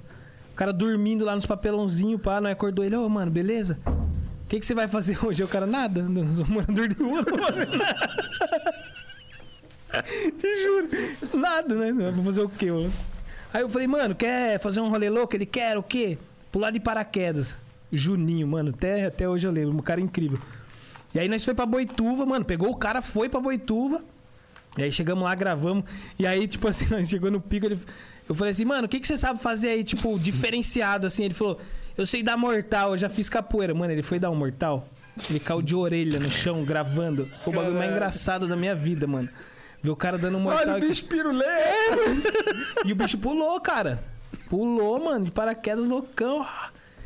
O cara dormindo lá nos papelãozinhos, pá, nós acordou ele, ô, mano, beleza? O que, que você vai fazer hoje? O cara, nada. Não sou morador de rua, não vou nada. Te juro. Nada, né? Vou fazer o quê? mano? Aí eu falei, mano, quer fazer um rolê louco? Ele quer o quê? Pular de paraquedas. Juninho, mano, até, até hoje eu lembro, um cara incrível. E aí nós foi pra Boituva, mano, pegou o cara, foi pra Boituva. E aí chegamos lá, gravamos. E aí, tipo assim, nós chegou no pico, ele, eu falei assim, mano, o que, que você sabe fazer aí, tipo, diferenciado, assim? Ele falou, eu sei dar mortal, eu já fiz capoeira. Mano, ele foi dar um mortal, ele caiu de orelha no chão, gravando. Foi o bagulho mais engraçado da minha vida, mano. Ver o cara dando um mortal. Olha o bicho pirulê! e o bicho pulou, cara. Pulou, mano, de paraquedas loucão.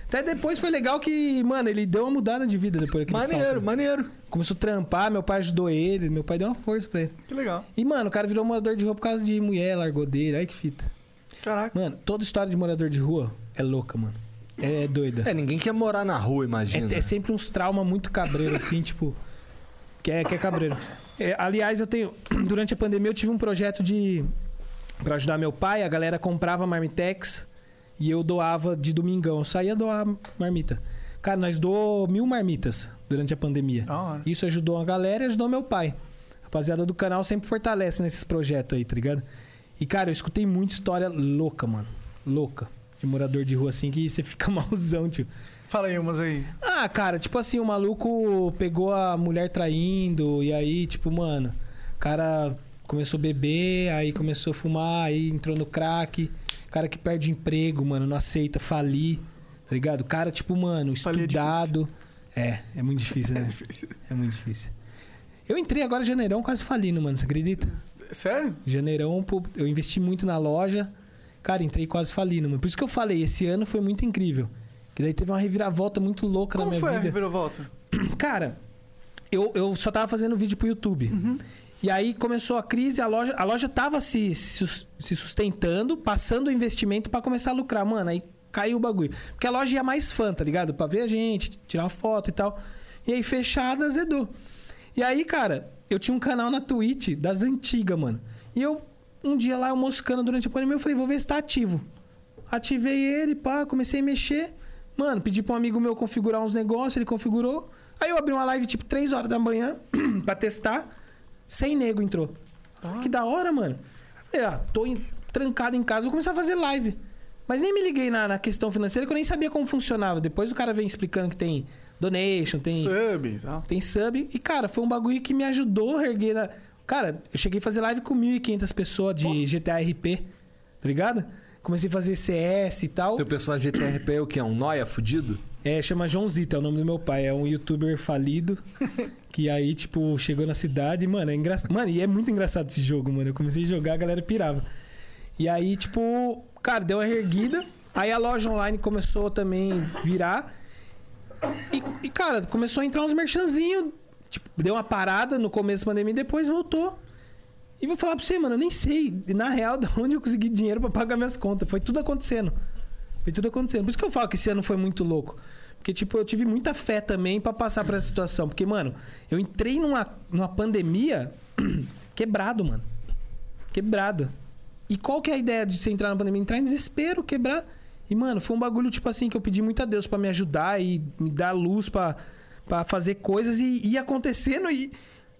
Até depois foi legal que, mano, ele deu uma mudada de vida depois daquele Maneiro, salto. maneiro. Começou a trampar, meu pai ajudou ele, meu pai deu uma força pra ele. Que legal. E, mano, o cara virou morador de rua por causa de mulher, largou dele, aí que fita. Caraca. Mano, toda história de morador de rua é louca, mano. É, é doida. É, ninguém quer morar na rua, imagina. É, é sempre uns traumas muito cabreiro, assim, tipo. Que é, que é cabreiro. É, aliás, eu tenho. Durante a pandemia, eu tive um projeto de. Pra ajudar meu pai, a galera comprava marmitex e eu doava de domingão. Eu saía doar marmita. Cara, nós doou mil marmitas durante a pandemia. Isso ajudou a galera e ajudou meu pai. A rapaziada do canal sempre fortalece nesses projetos aí, tá ligado? E, cara, eu escutei muita história louca, mano. Louca. De morador de rua, assim, que você fica malzão, tio. Fala aí umas aí. Ah, cara, tipo assim, o maluco pegou a mulher traindo, e aí, tipo, mano, o cara começou a beber, aí começou a fumar, aí entrou no crack. Cara que perde emprego, mano, não aceita falir, tá ligado? Cara, tipo, mano, é estudado. É, é muito difícil, né? É muito difícil. Eu entrei agora em janeirão quase falindo, mano, você acredita? Sério? Janeirão, eu investi muito na loja. Cara, entrei quase falindo, mano. Por isso que eu falei, esse ano foi muito incrível. Que daí teve uma reviravolta muito louca na Como minha foi a vida. reviravolta? Cara, eu, eu só tava fazendo vídeo pro YouTube. E aí começou a crise, a loja, a loja tava se, se, sustentando, passando o investimento pra começar a lucrar. Mano, aí caiu o bagulho. Porque a loja ia mais fã, tá ligado? Pra ver a gente, tirar uma foto e tal. E aí fechada, azedou. E aí, cara, eu tinha um canal na Twitch das antigas, mano. E eu, um dia lá, eu moscando durante a pandemia, eu falei, vou ver se tá ativo. Ativei ele, pá, comecei a mexer. Mano, pedi pra um amigo meu configurar uns negócios, ele configurou. Aí eu abri uma live tipo 3 horas da manhã pra testar. Sem nego entrou. Falei, Que da hora, mano. Eu falei, ah, tô em- trancado em casa, vou começar a fazer live. Mas nem me liguei na, na questão financeira, que eu nem sabia como funcionava. Depois o cara vem explicando que tem donation, tem Sub tal. tem sub. E, cara, foi um bagulho que me ajudou a erguer na... Cara, eu cheguei a fazer live com 1.500 pessoas de GTA RP, tá ligado? Comecei a fazer CS e tal. Teu personagem de TRP é o quê? Um noia fudido? É, chama João Zita, é o nome do meu pai. É um youtuber falido. que aí, tipo, chegou na cidade. Mano, é engraçado. Mano, e é muito engraçado esse jogo, mano. Eu comecei a jogar, a galera pirava. E aí, tipo, cara, deu uma erguida. Aí a loja online começou também a virar. E, e, cara, começou a entrar uns merchanzinhos. Tipo, deu uma parada no começo da pandemia e depois voltou. E vou falar pra você, mano, eu nem sei, na real, de onde eu consegui dinheiro pra pagar minhas contas. Foi tudo acontecendo. Foi tudo acontecendo. Por isso que eu falo que esse ano foi muito louco. Porque, tipo, eu tive muita fé também pra passar por essa situação. Porque, mano, eu entrei numa, numa pandemia quebrado, mano. Quebrado. E qual que é a ideia de você entrar na pandemia? Entrar em desespero, quebrar. E, mano, foi um bagulho, tipo assim, que eu pedi muito a Deus pra me ajudar e me dar luz pra, pra fazer coisas e ia acontecendo. E,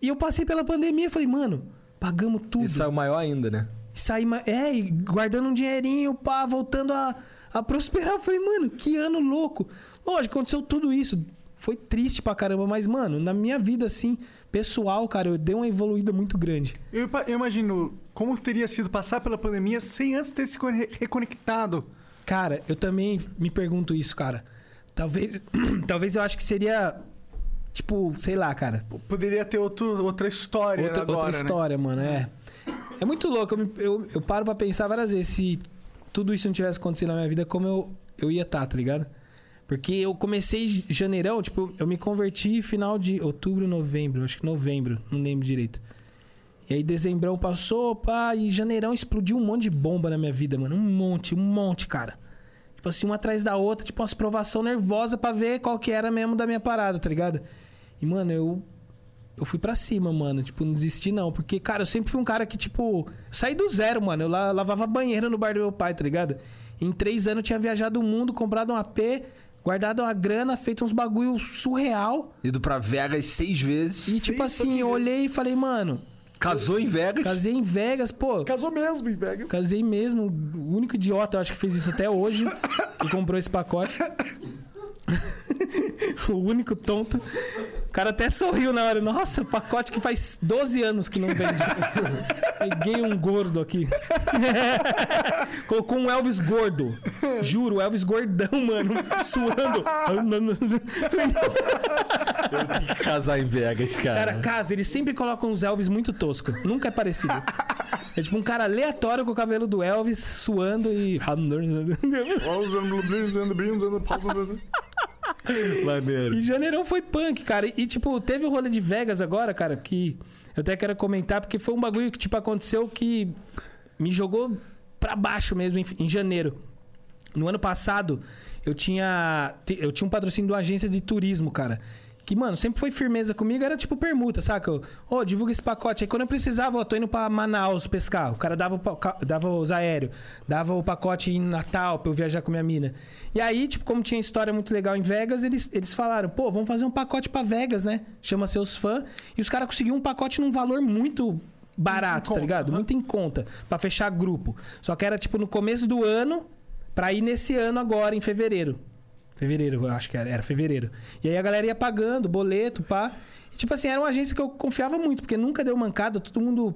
e eu passei pela pandemia e falei, mano, pagamos tudo. É o maior ainda, né? E saí, é, e guardando um dinheirinho, pá, voltando a, a prosperar. Eu falei, mano, que ano louco. Lógico, aconteceu tudo isso. Foi triste pra caramba, mas, mano, na minha vida, assim, pessoal, cara, eu dei uma evoluída muito grande. Eu, eu imagino como teria sido passar pela pandemia sem antes ter se reconectado. Cara, eu também me pergunto isso, cara. Talvez, talvez eu acho que seria, tipo, sei lá, cara. Poderia ter outro, outra história Outra, agora, outra né? história, mano, é. É muito louco, eu, me- eu, eu paro pra pensar várias vezes se tudo isso não tivesse acontecido na minha vida, como eu, eu ia estar, tá ligado? Porque eu comecei janeirão, tipo, eu me converti final de outubro, novembro, acho que novembro, não lembro direito. E aí dezembrão passou, pá, e janeirão explodiu um monte de bomba na minha vida, mano. Um monte, um monte, cara. Tipo assim, uma atrás da outra, tipo umas provação nervosa pra ver qual que era mesmo da minha parada, tá ligado? E, mano, eu eu fui pra cima, mano. Tipo, não desisti não. Porque, cara, eu sempre fui um cara que, tipo... Saí do zero, mano. Eu la- lavava banheiro no bar do meu pai, tá ligado? Em três anos eu tinha viajado o mundo, comprado um AP, guardado uma grana, feito uns bagulho surreal. Ido pra Vegas seis vezes. E, tipo assim, eu olhei e falei, mano... Casou em Vegas. Casei em Vegas, pô. Casou mesmo, em Vegas. Casei mesmo. O único idiota, eu acho que fez isso até hoje. e comprou esse pacote. o único tonto. O cara até sorriu na hora. Nossa, pacote que faz 12 anos que não vende. Peguei um gordo aqui. Colocou um Elvis gordo. Juro, Elvis gordão, mano. Suando. Eu tenho que casar em Vegas, cara. Cara, casa, eles sempre colocam uns Elvis muito tosco. Nunca é parecido. É tipo um cara aleatório com o cabelo do Elvis, suando e. Maneiro. E janeirão foi punk, cara. E, tipo, teve o rolê de Vegas agora, cara, que eu até quero comentar, porque foi um bagulho que, tipo, aconteceu que me jogou pra baixo mesmo em, em janeiro. No ano passado, eu tinha, eu tinha um patrocínio de uma agência de turismo, cara. Que, mano, sempre foi firmeza comigo, era tipo permuta, saca? Ô, oh, divulga esse pacote. Aí quando eu precisava, ó, tô indo pra Manaus pescar. O cara dava, o dava os aéreos, dava o pacote em Natal pra eu viajar com minha mina. E aí, tipo, como tinha história muito legal em Vegas, eles, eles falaram, pô, vamos fazer um pacote pra Vegas, né? Chama seus fãs. E os caras conseguiram um pacote num valor muito barato, tá ligado? Muito em conta, pra fechar grupo. Só que era, tipo, no começo do ano, pra ir nesse ano agora, em fevereiro. Fevereiro, eu acho que era, era fevereiro. E aí a galera ia pagando, boleto, pá. E, tipo assim, era uma agência que eu confiava muito, porque nunca deu mancada, todo mundo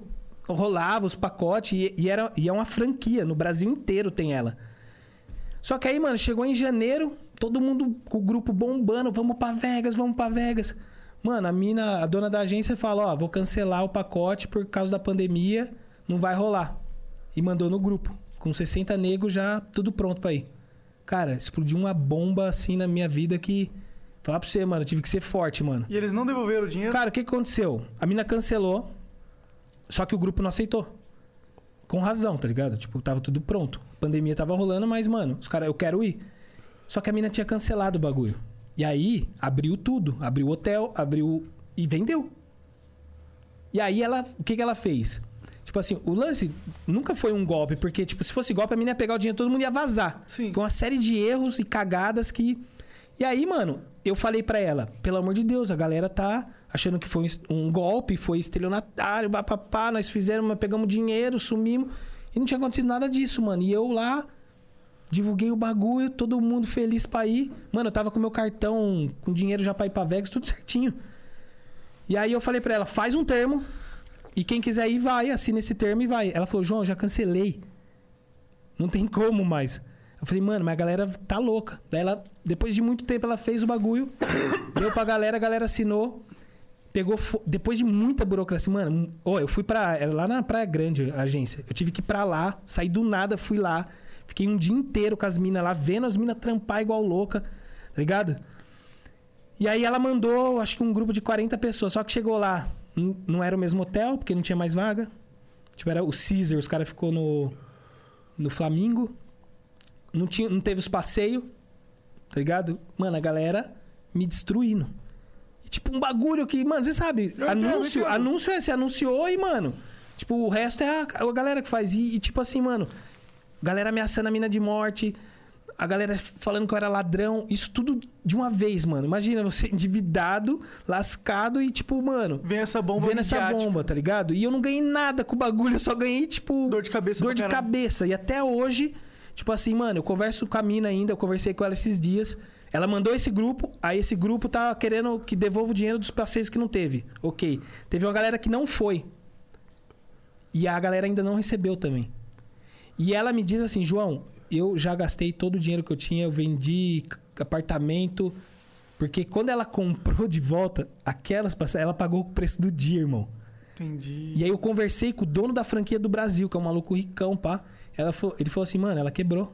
rolava os pacotes e, e era, e é uma franquia, no Brasil inteiro tem ela. Só que aí, mano, chegou em janeiro, todo mundo com o grupo bombando, vamos pra Vegas, vamos pra Vegas. Mano, a mina, a dona da agência fala, ó, vou cancelar o pacote por causa da pandemia, não vai rolar. E mandou no grupo, com 60 negros já tudo pronto pra ir. Cara, explodiu uma bomba assim na minha vida que. Falar pra você, mano, eu tive que ser forte, mano. E eles não devolveram o dinheiro? Cara, o que que aconteceu? A mina cancelou, só que o grupo não aceitou. Com razão, tá ligado? Tipo, tava tudo pronto. A pandemia tava rolando, mas, mano, os caras, eu quero ir. Só que a mina tinha cancelado o bagulho. E aí, abriu tudo. Abriu o hotel, abriu. E vendeu. E aí ela. O que, que ela fez? Tipo assim, o lance nunca foi um golpe, porque, tipo, se fosse golpe, a mina ia pegar o dinheiro, todo mundo ia vazar. Sim. Foi uma série de erros e cagadas que. E aí, mano, eu falei pra ela, pelo amor de Deus, a galera tá achando que foi um golpe, foi estelionatário, papapá, nós fizemos, pegamos dinheiro, sumimos. E não tinha acontecido nada disso, mano. E eu lá, divulguei o bagulho, todo mundo feliz pra ir. Mano, eu tava com meu cartão, com dinheiro já pra ir pra Vegas, tudo certinho. E aí eu falei pra ela, faz um termo, e quem quiser ir, vai, assina esse termo e vai. Ela falou, João, já cancelei. Não tem como mais. Eu falei, mano, mas a galera tá louca. Daí ela, depois de muito tempo, ela fez o bagulho, deu pra galera, a galera assinou. Pegou. Depois de muita burocracia, mano. Ô, eu fui pra. Era lá na Praia Grande, a agência. Eu tive que ir pra lá, saí do nada, fui lá. Fiquei um dia inteiro com as minas lá, vendo as minas trampar igual louca, tá ligado? E aí ela mandou, acho que um grupo de 40 pessoas. Só que chegou lá, não era o mesmo hotel, porque não tinha mais vaga. Tipo, era o Caesar, os caras ficou no, no Flamingo. Não, tinha, não teve os passeios, tá ligado? Mano, a galera me destruindo. E, tipo, um bagulho que, mano, você sabe, Eu anúncio, entendo. anúncio é, você anunciou e, mano, tipo, o resto é a, a galera que faz. E, e, tipo assim, mano, galera ameaçando a mina de morte, a galera falando que eu era ladrão, isso tudo de uma vez, mano. Imagina você endividado, lascado e, tipo, mano, Vem essa bomba vendo essa bomba, tá ligado? E eu não ganhei nada com o bagulho, eu só ganhei, tipo. Dor de cabeça Dor de caralho. cabeça. E até hoje, tipo assim, mano, eu converso com a mina ainda, eu conversei com ela esses dias. Ela mandou esse grupo, aí esse grupo tá querendo que devolva o dinheiro dos passeios que não teve. Ok. Teve uma galera que não foi. E a galera ainda não recebeu também. E ela me diz assim, João, eu já gastei todo o dinheiro que eu tinha, eu vendi apartamento. Porque quando ela comprou de volta, aquelas passagens, ela pagou o preço do dia, irmão. Entendi. E aí eu conversei com o dono da franquia do Brasil, que é um maluco ricão, pá. Ela falou- ele falou assim, mano, ela quebrou.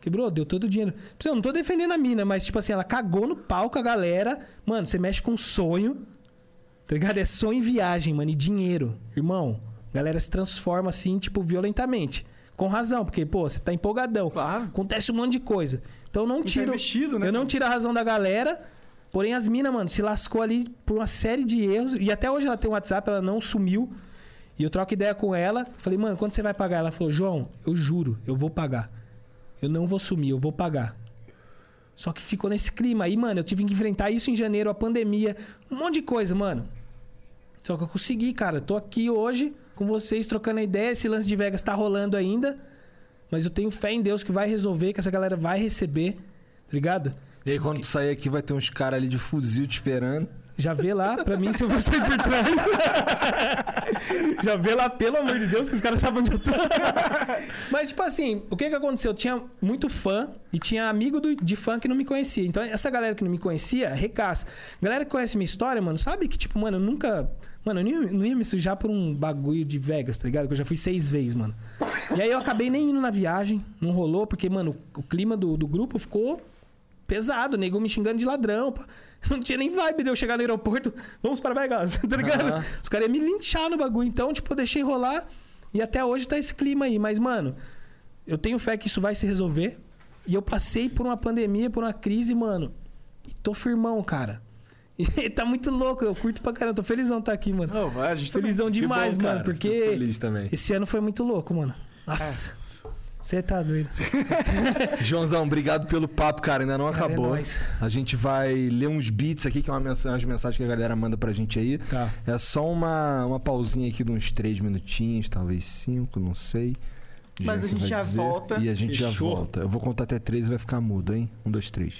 Quebrou, deu todo o dinheiro. Eu não tô defendendo a mina, mas tipo assim, ela cagou no pau com a galera. Mano, você mexe com sonho. Tá ligado? É sonho e viagem, mano, e dinheiro. Irmão, a galera se transforma assim, tipo, violentamente. Com razão, porque, pô, você tá empolgadão. Claro. Acontece um monte de coisa. Então eu não tiro. investido, né, eu não tiro a razão da galera. Porém, as minas, mano, se lascou ali por uma série de erros. E até hoje ela tem um WhatsApp, ela não sumiu. E eu troco ideia com ela. Falei, mano, quando você vai pagar? Ela falou, João, eu juro, eu vou pagar. Eu não vou sumir, eu vou pagar. Só que ficou nesse clima aí, mano. Eu tive que enfrentar isso em janeiro, a pandemia, um monte de coisa, mano. Só que eu consegui, cara. Tô aqui hoje com vocês trocando ideia. Esse lance de Vegas tá rolando ainda. Mas eu tenho fé em Deus que vai resolver, que essa galera vai receber. Tá ligado? E aí, quando tu sair aqui, vai ter uns caras ali de fuzil te esperando. Já vê lá, pra mim, se eu vou sair por trás. Já vê lá, pelo amor de Deus, que os caras sabem onde eu tô. Mas, tipo assim, o que que aconteceu? Eu tinha muito fã e tinha amigo do- de fã que não me conhecia. Então, essa galera que não me conhecia, recaça. Galera que conhece minha história, mano, sabe que, tipo, mano, eu nunca. Mano, eu não ia, não ia me sujar por um bagulho de Vegas, tá ligado? Que eu já fui seis vezes, mano. E aí eu acabei nem indo na viagem, não rolou, porque, mano, o clima do, do grupo ficou pesado, nego me xingando de ladrão. pá. Não tinha nem vibe de eu chegar no aeroporto, vamos para Vegas, tá ligado? Aham. Os caras iam me linchar no bagulho. Então, tipo, eu deixei rolar e até hoje tá esse clima aí. Mas, mano, eu tenho fé que isso vai se resolver. E eu passei por uma pandemia, por uma crise, mano. E tô firmão, cara. Tá muito louco, eu curto pra caramba. Tô felizão de estar aqui, mano. Não, vai, a gente também. Felizão Que demais, bom, mano. cara. Porque feliz também. esse ano foi muito louco, mano. Nossa. Você tá doido. Joãozão, obrigado pelo papo, cara. Ainda não Cara, é acabou. nóis. a gente vai ler uns beats aqui, que é uma mensagem, umas mensagens que a galera manda pra gente aí. Tá. É só uma, uma pausinha aqui de uns três minutinhos, talvez cinco, não sei. Mas a gente já dizer. volta. E a gente já Fechou. volta. Eu vou contar até três e vai ficar mudo, hein? Um, dois, três.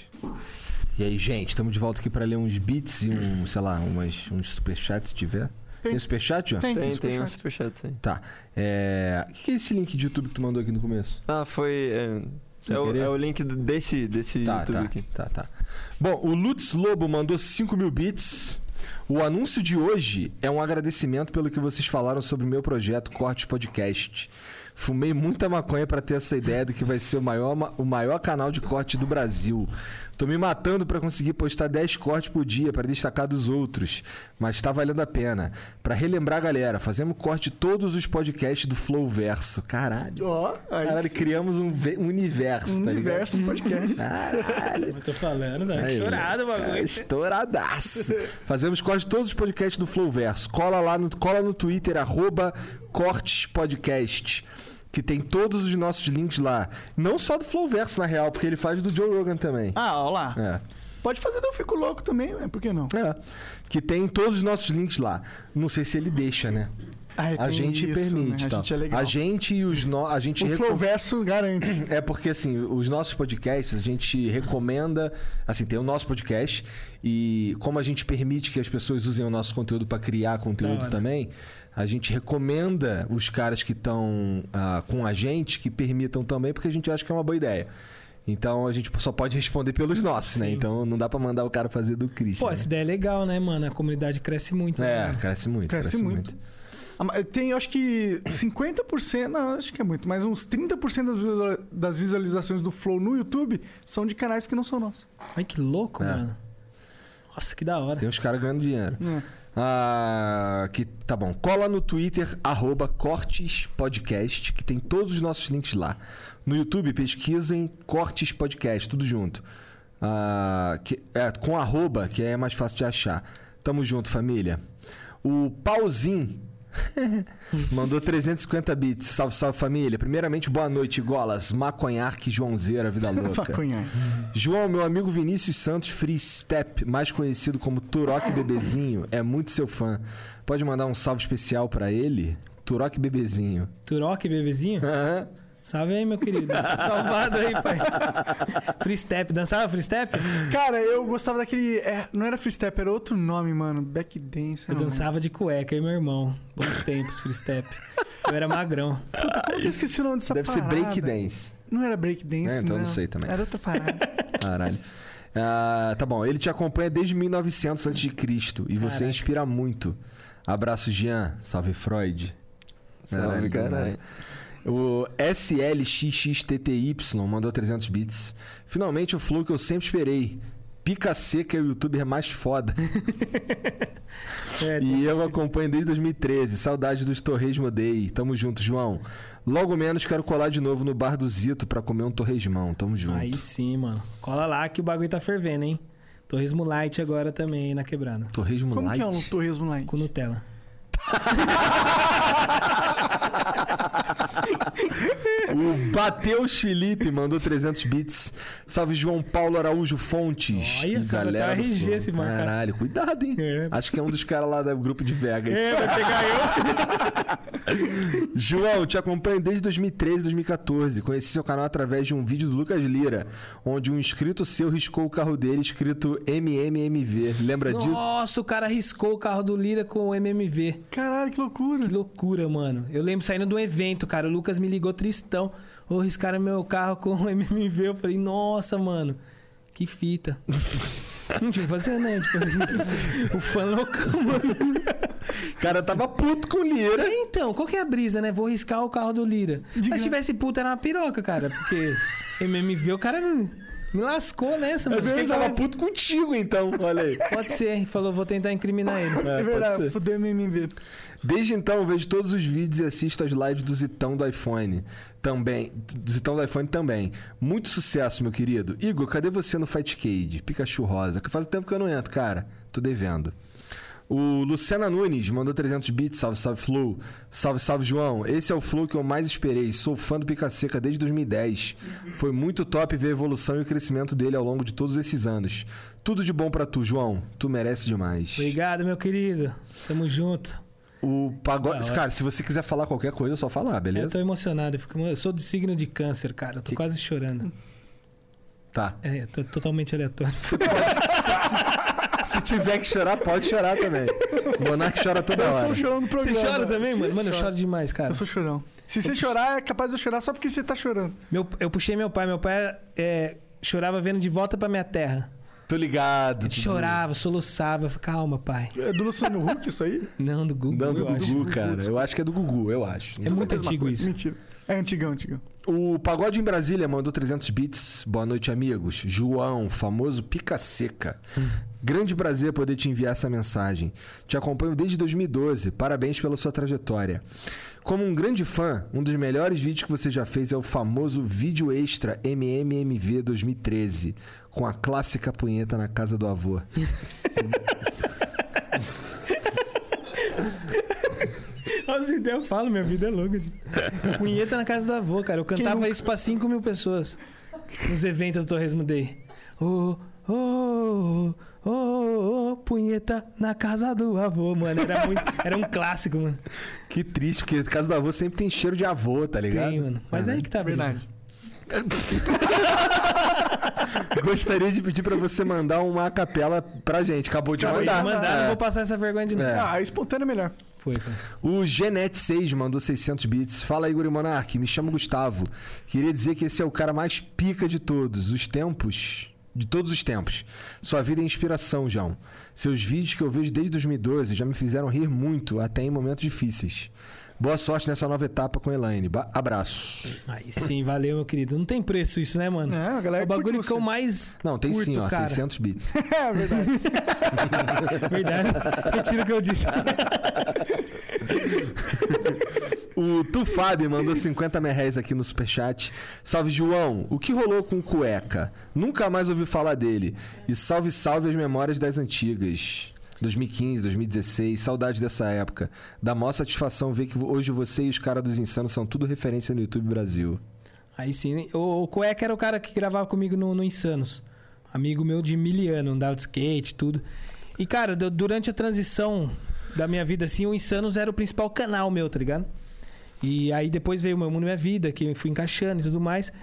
E aí, gente, estamos de volta aqui pra ler uns beats e um, sei lá, umas, uns superchats se tiver. Tem. Tem superchat, ó? Tem, Tem, tem um superchat. sim. Tá. É... O que que é esse link de YouTube que tu mandou aqui no começo? Ah, foi. É, é, o, é o link desse, desse Tá, YouTube tá, aqui. tá, tá. Bom, o Lutz Lobo mandou 5 mil bits. O anúncio de hoje é um agradecimento pelo que vocês falaram sobre o meu projeto Cortes Podcast. Fumei muita maconha pra ter essa ideia do que vai ser o maior, ma- o maior canal de corte do Brasil. Tô me matando pra conseguir postar 10 cortes por dia pra destacar dos outros, mas tá valendo a pena. Pra relembrar a galera, fazemos corte de todos os podcasts do Flow Verso. Caralho. Ó, aí Caralho, sim. criamos um, ve- um universo, um tá ligado? universo de podcast. Caralho. Eu tô falando, né? Aí, Estourado o é, bagulho. Estouradaço. Fazemos corte de todos os podcasts do Flowverso. Cola lá no, cola no Twitter, arroba Cortes Podcast. Que tem todos os nossos links lá. Não só do Flowverso, na real, porque ele faz do Joe Rogan também. Ah, ó lá. É. Pode fazer do Eu Fico Louco também, ué, por que não? É. Que tem todos os nossos links lá. Não sei se ele deixa, né? Ah, A gente isso, permite, né? A tal. gente é legal. A gente e os no... a gente O recom- Flowverso garante. É porque, assim, os nossos podcasts, a gente recomenda. Assim, tem o nosso podcast. E como a gente permite que as pessoas usem o nosso conteúdo para criar conteúdo hora. também, a gente recomenda os caras que estão com a gente que permitam também, porque a gente acha que é uma boa ideia. Então a gente só pode responder pelos nossos, né? Sim. Então não dá para mandar o cara fazer do Chris. Pô, né? essa ideia é legal, né, mano? A comunidade cresce muito. É, né? cresce muito. Cresce Cresce, muito. muito. Ah, Tem, acho que 50%, não, acho que é muito, mas uns 30% das, visual- das visualizações do Flow no YouTube são de canais que não são nossos. Ai, que louco, É. mano. Nossa, que da hora. Tem uns caras ganhando dinheiro. É. Ah, que tá bom. Cola no Twitter, arroba Cortes Podcast, que tem todos os nossos links lá. No YouTube, pesquisem Cortes Podcast, tudo junto. Ah, que, é, com arroba, que é mais fácil de achar. Tamo junto, família. O Pauzinho mandou 350 bits. Salve, salve, família. Primeiramente, boa noite, Golas. Maconharque, Joãozeira, vida louca. Maconha. João, meu amigo Vinícius Santos Free Step, mais conhecido como Turok Bebezinho, é muito seu fã. Pode mandar um salve especial pra ele? Turok Bebezinho. Turok, bebezinho? Aham. Salve aí, meu querido. Salvado aí, pai. Free step. Dançava free step? Cara, eu gostava daquele. é, não era free step, era outro nome, mano. Back dance. Eu não dançava de cueca, e meu irmão. Bons tempos, free step. Eu era magrão. lembro. Eu esqueci o nome dessa Deve ser parada. break dance. Não era break dance, É, então não. não sei também. Era outra parada. Caralho. Ah, tá bom, ele te acompanha desde 1900 a.C. e você Caraca. inspira muito. Abraço, Jean. Salve, Freud. Salve, caralho. O SLXXTTY mandou 300 bits. Finalmente o flow que eu sempre esperei. Pica seca é o youtuber mais foda. É, E eu acompanho desde 2013. Saudade dos Torresmo Day. Tamo junto, João. Logo menos quero colar de novo no bar do Zito pra comer um torresmão. Tamo junto. Aí sim, mano. Cola lá que o bagulho tá fervendo, hein? Torresmo light agora também na quebrada. Torresmo Como light? que é um torresmo lá? Com Nutella. O Bateu Felipe mandou 300 bits. Salve João Paulo Araújo Fontes. Olha, só vai galera do RG esse marca. Caralho, cuidado, hein? É. Acho que é um dos caras lá do grupo de Vegas. É, vai pegar eu. João, te acompanho desde 2013, 2014. Conheci seu canal através de um vídeo do Lucas Lira, onde um inscrito seu riscou o carro dele escrito MMMV. Lembra disso? Nossa, o cara riscou o carro do Lira com o MMV. Caralho, que loucura. Que loucura, mano. Eu lembro saindo de um evento, cara. O Lucas me ligou tristão. Ô, riscaram meu carro com o MMV. Eu falei, nossa, mano. Que fita. Não tinha que fazer, né? Tipo, o fã loucão, mano. O cara tava puto com o Lira. Então, qual que é a brisa, né? Vou riscar o carro do Lira. De Mas se tivesse puta, era uma piroca, cara. Porque MMV, o cara me, me lascou nessa. Acho que ele tava puto contigo, então. Olha aí. Pode ser. Ele Falou, vou tentar incriminar ele. É, É verdade, fudeu MMV. Desde então, eu vejo todos os vídeos e assisto as lives do Zitão do iPhone. Também. Do Zitão do iPhone também. Muito sucesso, meu querido. Igor, cadê você no Fight Cage? Pikachu Rosa. Que faz tempo que eu não entro, cara. Tô devendo. O Luciana Nunes mandou 300 bits. Salve, salve, Flow. Salve, salve, João. Esse é o Flow que eu mais esperei. Sou fã do Pica Seca desde 2010. Foi muito top ver a evolução e o crescimento dele ao longo de todos esses anos. Tudo de bom pra tu, João. Tu merece demais. Obrigado, meu querido. Tamo junto. O pagode. Cara, se você quiser falar qualquer coisa, é só falar, Eu beleza? tô emocionado. Eu, fico- eu sou do signo de câncer, cara. Eu tô Que- quase chorando. Tá. É, eu tô totalmente aleatório. Se tiver que chorar, pode chorar também. Monark chora toda Eu sou hora. o chorão do Você programa. chora também, mano? Mano, eu choro demais, cara. Eu sou chorão. Se você chorar, é capaz de eu chorar só porque você tá chorando. Meu, eu puxei meu pai. Meu pai é, chorava vendo de volta pra minha terra. Tô ligado. Ele chorava, soluçava. Eu falei, calma, pai. É do Luciano Huck isso aí? Não, do Google, Não, do eu. Gugu, cara. Eu acho que é do Gugu, eu acho. É muito antigo isso. Mentira. É antigão, antigão. O Pagode em Brasília mandou 300 bits. Boa noite, amigos. João, famoso pica seca. Grande prazer poder te enviar essa mensagem. Te acompanho desde 2012. Parabéns pela sua trajetória. Como um grande fã, um dos melhores vídeos que você já fez é o famoso vídeo extra MMMV 2013, com a clássica punheta na casa do avô. As ideias eu falo, minha vida é louca. gente. Punheta na casa do avô, cara. Eu cantava isso pra 5 mil pessoas. Nos eventos do Torresmo Day. Ô, ô, ô, ô, ô, punheta na casa do avô, mano. Era, muito, era um clássico, mano. Que triste, porque a casa do avô sempre tem cheiro de avô, tá ligado? Tem, mano. Mas aí que tá a brisa. Verdade. Gostaria de pedir pra você mandar uma capela pra gente. Acabou de Acabou de mandar. mandar, É. não vou passar essa vergonha de novo. É. Ah, espontâneo é melhor. Foi. O Genet6 mandou 600 bits. Fala, Igor e Monark. Me chamo Gustavo. Queria dizer que esse é o cara mais pica de todos os tempos. De todos os tempos. Sua vida é inspiração, João. Seus vídeos que eu vejo desde 2012 já me fizeram rir muito, até em momentos difíceis. Boa sorte nessa nova etapa com Elaine. Ba- Abraço. Aí sim, valeu, meu querido. Não tem preço isso, né, mano? É, a galera É o bagulho que eu mais. Não, tem sim, curto, ó. cara. 600 bits. É verdade. Verdade. Retiro o que eu disse. O Tufab mandou 50 merréis aqui no superchat. Salve, João. O que rolou com o Cueca? Nunca mais ouvi falar dele. E salve, salve as memórias das antigas. 2015, 2016, saudade dessa época. Dá maior satisfação ver que hoje você e os caras dos Insanos são tudo referência no YouTube Brasil. Aí sim. O, Cueca era o cara que gravava comigo no, no Insanos. Amigo meu de miliano, andava de skate, tudo. E, cara, du- durante a transição da minha vida, assim, o Insanos era o principal canal meu, tá ligado? E aí depois veio o Meu Mundo Minha Vida, que eu fui encaixando e tudo mais.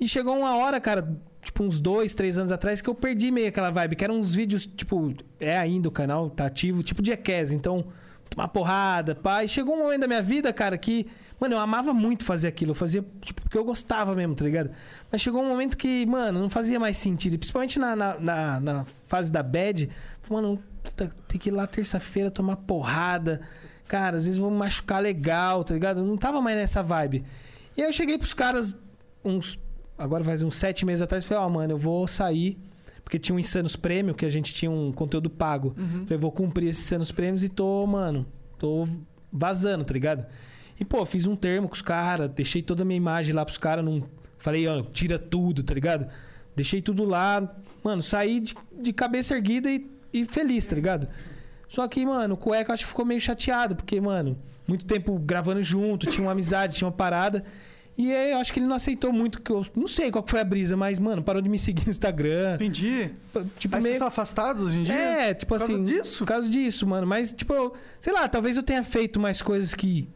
E chegou uma hora, cara, tipo uns dois, três anos atrás, que eu perdi meio aquela vibe, que eram uns vídeos, tipo, é ainda o canal, tá ativo, tipo Jackass, então, tomar porrada. E chegou um momento da minha vida, cara, que, mano, eu amava muito fazer aquilo, eu fazia, tipo, porque eu gostava mesmo, tá ligado? Mas chegou um momento que, mano, não fazia mais sentido, principalmente na, na, na, na fase da bad, mano, tem que ir lá terça-feira tomar porrada. Cara, às vezes vou me machucar legal, tá ligado? Eu não tava mais nessa vibe. E aí eu cheguei pros caras uns. Agora faz uns sete meses atrás, falei, ó, mano, eu vou sair. Porque tinha um Insanos Prêmio, que a gente tinha um conteúdo pago. Falei, eu vou cumprir esses Insanos Prêmios e tô, mano, tô vazando, tá ligado? E, pô, fiz um termo com os caras, deixei toda a minha imagem lá pros caras, não. Falei, ó, tira tudo, tá ligado? Deixei tudo lá. Mano, saí de, de cabeça erguida e, e feliz, tá ligado? Só que, mano, o cueca acho que ficou meio chateado, porque, mano, muito tempo gravando junto, tinha uma amizade, tinha uma parada. E aí, eu acho que ele não aceitou muito, que eu não sei qual foi a brisa, mas, mano, parou de me seguir no Instagram. Entendi. Tipo, Aí vocês meio... estão afastados hoje em dia? É, tipo Por causa assim. disso? Por causa disso, mano. Mas, tipo, eu- sei lá, talvez eu tenha feito mais coisas que.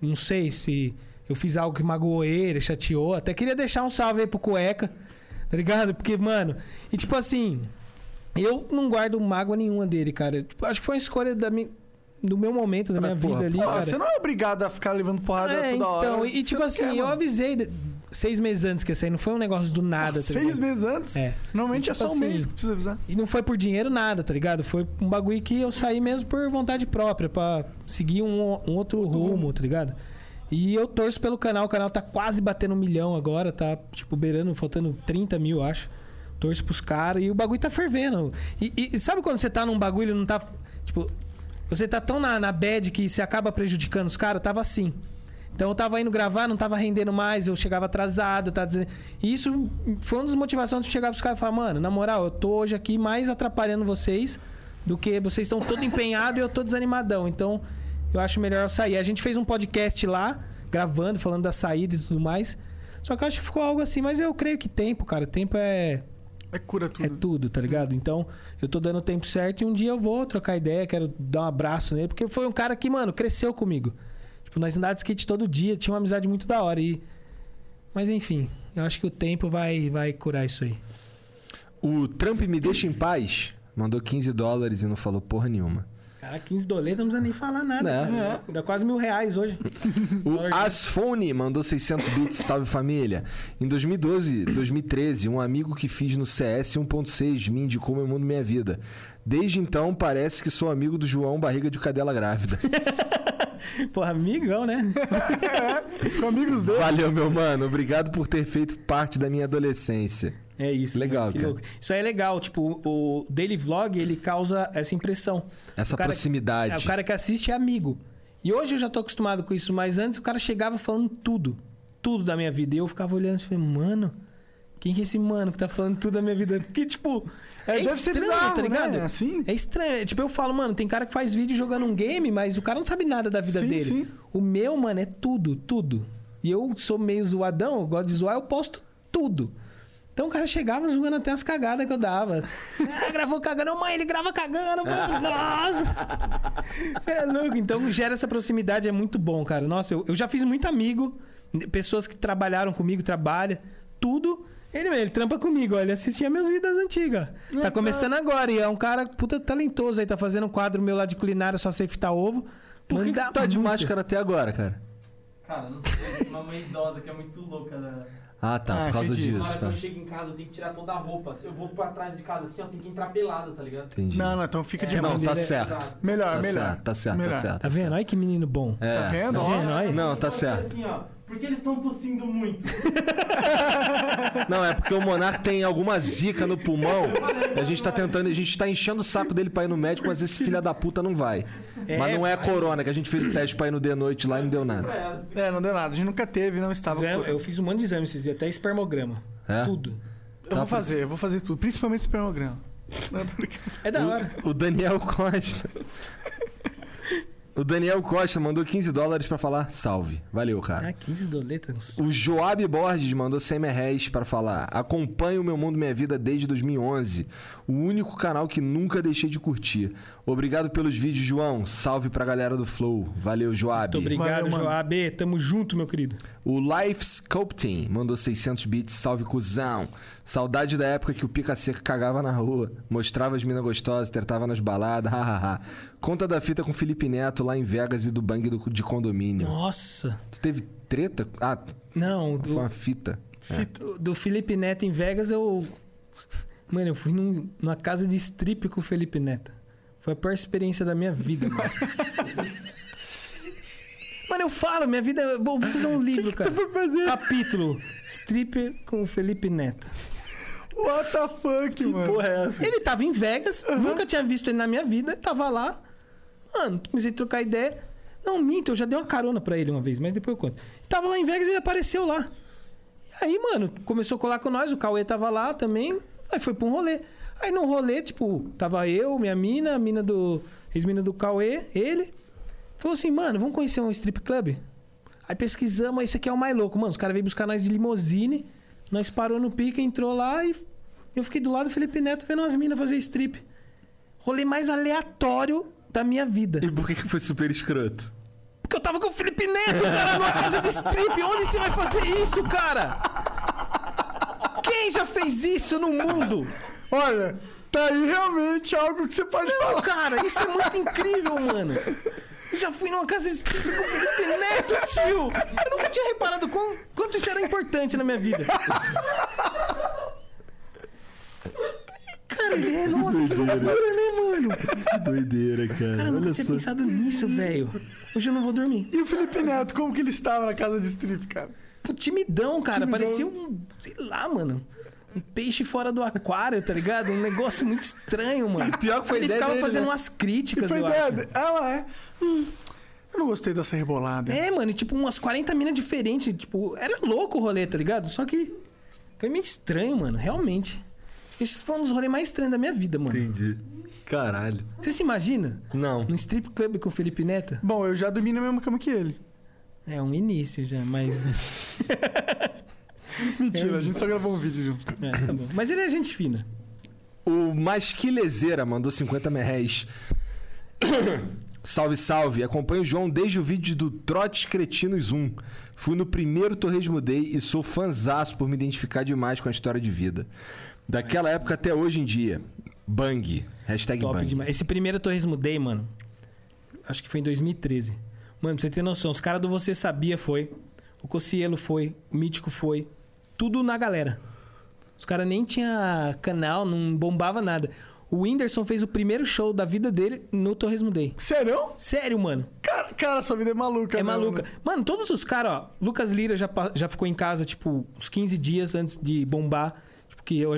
Não sei se eu fiz algo que magoou ele, chateou. Até queria deixar um salve aí pro cueca, tá ligado? Porque, mano. E tipo assim. Eu não guardo mágoa nenhuma dele, cara. Tipo, acho que foi uma escolha da minha, do meu momento, da Pra minha porra, vida ali, cara. você não é obrigado a ficar levando porrada É, toda hora. então, e tipo assim, quer, eu avisei seis meses antes que ia sair, não foi um negócio do nada, tá Seis meses antes? É. Normalmente é Tipo só um assim, mês que precisa avisar. E não foi por dinheiro nada, tá ligado? Foi um bagulho que eu saí mesmo por vontade própria, pra seguir um, um outro rumo, tá ligado? E eu torço pelo canal, o canal tá quase batendo um milhão agora, tá tipo beirando, faltando 30 mil, acho. Torço pros caras e o bagulho tá fervendo. E, e- e sabe quando você tá num bagulho e não tá. Tipo, você tá tão na, na bad que você acaba prejudicando os caras? Tava assim. Então eu tava indo gravar, não tava rendendo mais, eu chegava atrasado, tá dizendo. E isso foi uma das motivações de chegar pros caras e falar, mano, na moral, eu tô hoje aqui mais atrapalhando vocês do que vocês estão todo empenhado e eu tô desanimadão. Então, eu acho melhor eu sair. A gente fez um podcast lá, gravando, falando da saída e tudo mais. Só que eu acho que ficou algo assim, mas eu creio que tempo, cara, tempo é É cura tudo. é tudo, tá ligado? Então, eu tô dando o tempo certo e um dia eu vou trocar ideia, quero dar um abraço nele, porque foi um cara que, mano, cresceu comigo. Tipo, nós andávamos de skate todo dia, tinha uma amizade muito da hora. E... Mas enfim, eu acho que o tempo vai, vai curar isso aí. O Trump me deixa em paz. Mandou 15 dólares e não falou porra nenhuma. Cara, 15 doletas não precisa nem falar nada. É. cara. Dá quase mil reais hoje. O Asfone mandou 600 bits, salve família. Em 2012, 2013, um amigo que fiz no CS 1.6 me indicou meu mundo minha vida. Desde então, parece que sou amigo do João Barriga de Cadela Grávida. Porra, amigão, né? Com amigos dele. Valeu, meu mano. Obrigado por ter feito parte da minha adolescência. É isso. Legal, mano, que cara. louco. Isso aí é legal. Tipo, o daily vlog, ele causa essa impressão. Essa O cara- proximidade. É, o cara que assiste é amigo. E hoje eu já tô acostumado com isso, mas antes o cara chegava falando tudo. Tudo da minha vida. E eu ficava olhando e falei, mano, quem que é esse mano que tá falando tudo da minha vida? Porque, tipo, é, deve ser estranho, bizarro, tá ligado? né? Assim. É estranho. Tipo, eu falo, mano, tem cara que faz vídeo jogando um game, mas o cara não sabe nada da vida Sim, dele. sim. O meu, mano, é tudo, tudo. E eu sou meio zoadão, eu gosto de zoar, eu posto tudo. Então o cara chegava zoando até as cagadas que eu dava. Ah, gravou cagando, mãe, ele grava cagando, mano. Nossa! Você é louco. Então gera essa proximidade, é muito bom, cara. Nossa, eu, eu já fiz muito amigo, pessoas que trabalharam comigo, trabalha, tudo. Ele, ele trampa comigo, ó, ele assistia minhas vidas antigas. Tá começando agora e é um cara puta talentoso aí, tá fazendo um quadro meu lá de culinária, só sei fritar ovo. Por que, que tá de muito. máscara até agora, cara? Cara, não sei, uma mãe idosa que é muito louca. Né? Ah, tá. Ah, por causa entendi. Na disso, hora que tá. eu chego em casa, eu tenho que tirar toda a roupa. Se eu vou pra trás de casa assim, ó, tem que entrar pelado, tá ligado? Entendi. Não, não, então fica de É, Não, boa. tá é- certo. Melhor, Tá melhor. certo, tá certo, Melhor. tá certo. Tá vendo? Olha que menino bom. É. Tá vendo? Tá Ó, vendo? Olha. Não, tá Eu falo certo. assim, ó, porque eles estão tossindo muito. Não, é porque o Monark tem alguma zica no pulmão. E a gente tá tentando, a gente tá enchendo o saco dele pra ir no médico, mas esse filho da puta não vai. É, mas não é a corona, que a gente fez o teste pra ir no de noite lá e não deu nada. Elas. É, não deu nada. A gente nunca teve, não estava. Exame- eu fiz um monte de exame esses dias, até espermograma. É? Tudo. Eu vou fazer, eu vou fazer tudo, principalmente espermograma. Não, tô brincando. É da hora. O, o Daniel Costa. O Daniel Costa mandou 15 dólares pra falar salve. Valeu, cara. Ah, 15 doletas. O Joab Borges mandou 100 reais para falar. Acompanho o Meu Mundo Minha Vida desde 2011. O único canal que nunca deixei de curtir. Obrigado pelos vídeos, João. Salve pra galera do Flow. Valeu, Joab. Muito obrigado, Valeu, mano. Joab. Tamo junto, meu querido. O Life Sculpting mandou 600 bits. Salve, cuzão. Saudade da época que o Pica Seca cagava na rua. Mostrava as minas gostosas, tretava nas baladas. hahaha. Conta da fita com o Felipe Neto lá em Vegas e do bang do- de condomínio. Nossa. Tu teve treta? Ah, Não, foi do, uma fita. do- do Felipe Neto em Vegas, eu. Mano, eu fui num- numa casa de strip com o Felipe Neto. Foi a pior experiência da minha vida, mano. Mano, eu falo, minha vida. eu Vou fazer um livro, cara. Capítulo: Stripper com o Felipe Neto. What the fuck, mano? é essa? Ele tava em Vegas, nunca tinha visto ele na minha vida, tava lá. Mano, comecei a trocar ideia. Não, minto, eu já dei uma carona pra ele uma vez, mas depois eu conto. Tava lá em Vegas e ele apareceu lá. E aí, mano, começou a colar com nós, o Cauê tava lá também, aí foi pra um rolê. Aí no rolê, tipo, tava eu, minha mina, a mina do. Ex-mina do Cauê, ele. Falou assim, mano, vamos conhecer um strip club? Aí pesquisamos, aí esse aqui é o mais louco. Mano, os caras veio buscar nós de limousine, nós parou no pica, entrou lá e eu fiquei do lado do Felipe Neto vendo as minas fazer strip. Rolê mais aleatório da minha vida. E por que que foi super escroto? Porque eu tava com o Felipe Neto, cara, numa casa de strip. Onde você vai fazer isso, cara? Quem já fez isso no mundo? Olha, tá aí realmente algo que você pode Não, falar. cara, isso é muito incrível, mano. Eu já fui numa casa de strip com o Felipe Neto, tio. Eu nunca tinha reparado quão- quanto isso era importante na minha vida. Cara, ele é, nossa, que loucura, né, mano? Que doideira, cara. Cara, eu nunca Olha tinha só. pensado nisso, velho. Hoje eu não vou dormir. E o Felipe Neto, como que ele estava na casa de strip, cara? Pô, timidão, cara. Timidão. Parecia um, sei lá, mano. Um peixe fora do aquário, tá ligado? Um negócio muito estranho, mano. Pior que foi Ele ideia ficava dele, fazendo né? umas críticas, Foi eu ideia acho. Ela é. Hum, eu não gostei dessa rebolada. É, mano, e tipo, umas 40 minas diferentes. Tipo, era louco o rolê, tá ligado? Só que foi meio estranho, mano, realmente. Esse foi um dos rolês mais estranhos da minha vida, mano. Entendi. Caralho. Você se imagina? Não. Num strip club com o Felipe Neto? Bom, eu já dormi na mesma cama que ele. É um início já, mas. Mentira, a gente só gravou um vídeo junto. É, tá bom. Mas ele é gente fina. O Masquilezeira mandou 50 reais. salve, salve. Acompanho o João desde o vídeo do Trotes Cretinos 1. Fui no primeiro Torresmo Day e sou fanzaço por me identificar demais com a história de vida. Daquela época até hoje em dia. Bang. Hashtag Top bang. demais. Esse primeiro Torresmo Day, mano, acho que foi em 2013. Mano, pra você ter noção, os caras do Você Sabia foi, o Cocielo foi, o Mítico foi, tudo na galera. Os caras nem tinha canal, não bombava nada. O Whindersson fez o primeiro show da vida dele no Torresmo Day. Sério? Sério, mano. Cara, cara, sua vida é maluca, É mesmo, maluca. né? Mano, todos os caras, ó. Lucas Lira já, já ficou em casa, tipo, uns 15 dias antes de bombar. Tipo, que eu.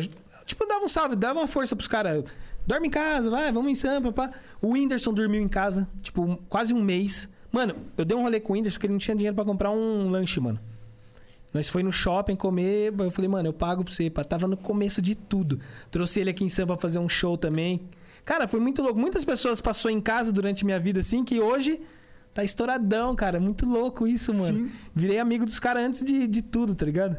Tipo, dava um salve, dava uma força pros caras. Dorme em casa, vai, vamos em Sampa, pá. O Whindersson dormiu em casa, tipo, quase um mês. Mano, eu dei um rolê com o Whindersson porque ele não tinha dinheiro pra comprar um lanche, mano. Nós foi no shopping comer, eu falei, mano, eu pago pra você. pá. Tava no começo de tudo. Trouxe ele aqui em Sampa pra fazer um show também. Cara, foi muito louco. Muitas pessoas passou em casa durante minha vida assim, que hoje tá estouradão, cara. Muito louco isso, mano. Sim. Virei amigo dos caras antes de, de tudo, tá ligado?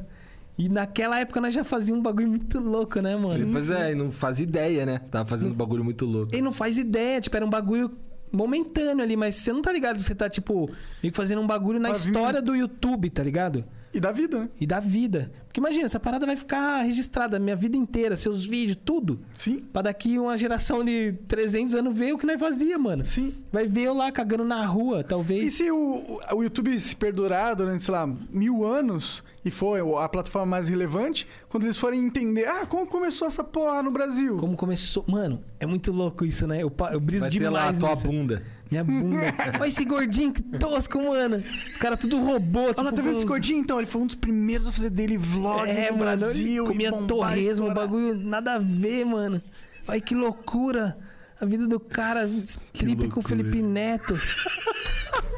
E naquela época nós já fazíamos um bagulho muito louco, né, mano? Sim, pois é, e não faz ideia, né? Tava fazendo um bagulho muito louco. Ele não faz ideia, tipo, era um bagulho momentâneo ali, mas você não tá ligado que você tá, tipo, meio que fazendo um bagulho na história do YouTube, tá ligado? E da vida, né? E da vida. Porque imagina, essa parada vai ficar registrada a minha vida inteira, seus vídeos, tudo. Sim. Pra daqui uma geração de 300 anos ver o que nós fazia, mano. Sim. Vai ver eu lá cagando na rua, E talvez. se o, o YouTube se perdurar durante, sei lá, mil anos e for a plataforma mais relevante, quando eles forem entender, ah, como começou essa porra no Brasil? Como começou. Mano, é muito louco isso, né? Eu, eu briso Vai ter lá a demais tua nisso. bunda. Minha bunda. Olha esse gordinho, que tosco, mano. Os caras tudo robô, tipo. Olha, tá vendo esse gordinho? Então, ele foi um dos primeiros a fazer dele vlog É, no mano, Brasil. e comia torresmo, um bagulho nada a ver, mano. Olha que loucura. A vida do cara, tripe com o. Felipe Neto.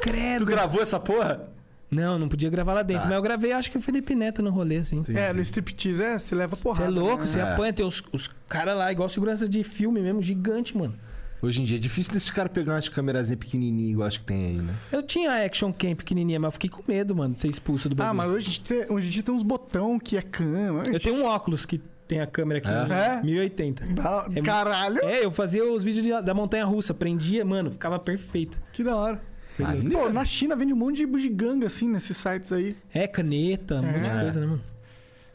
Tu Credo. gravou essa porra? Não, não podia gravar lá dentro. Ah. Mas eu gravei, acho que o Felipe Neto no rolê, assim. É, no striptease, é, você leva Você porrada. é louco, né? você É. apanha. Tem os, os caras lá, igual segurança de filme mesmo, gigante, mano. Hoje em dia é difícil desses caras pegar umas câmerazinhas pequenininhas igual acho que tem aí, né? Eu tinha a Action Cam pequenininha, mas eu fiquei com medo, mano, de ser expulso do Ah, bagulho. mas hoje, tem- hoje em dia tem uns botão que é cama. Eu tenho um óculos que tem a câmera aqui, É? né? É? 1080. Da- É- Caralho, É, eu fazia os vídeos de- da montanha russa, prendia, mano, ficava perfeito. que da hora. Ah, Pô, na China vende um monte de bugiganga, assim, nesses sites aí. É, caneta, um monte de É. coisa, né, mano?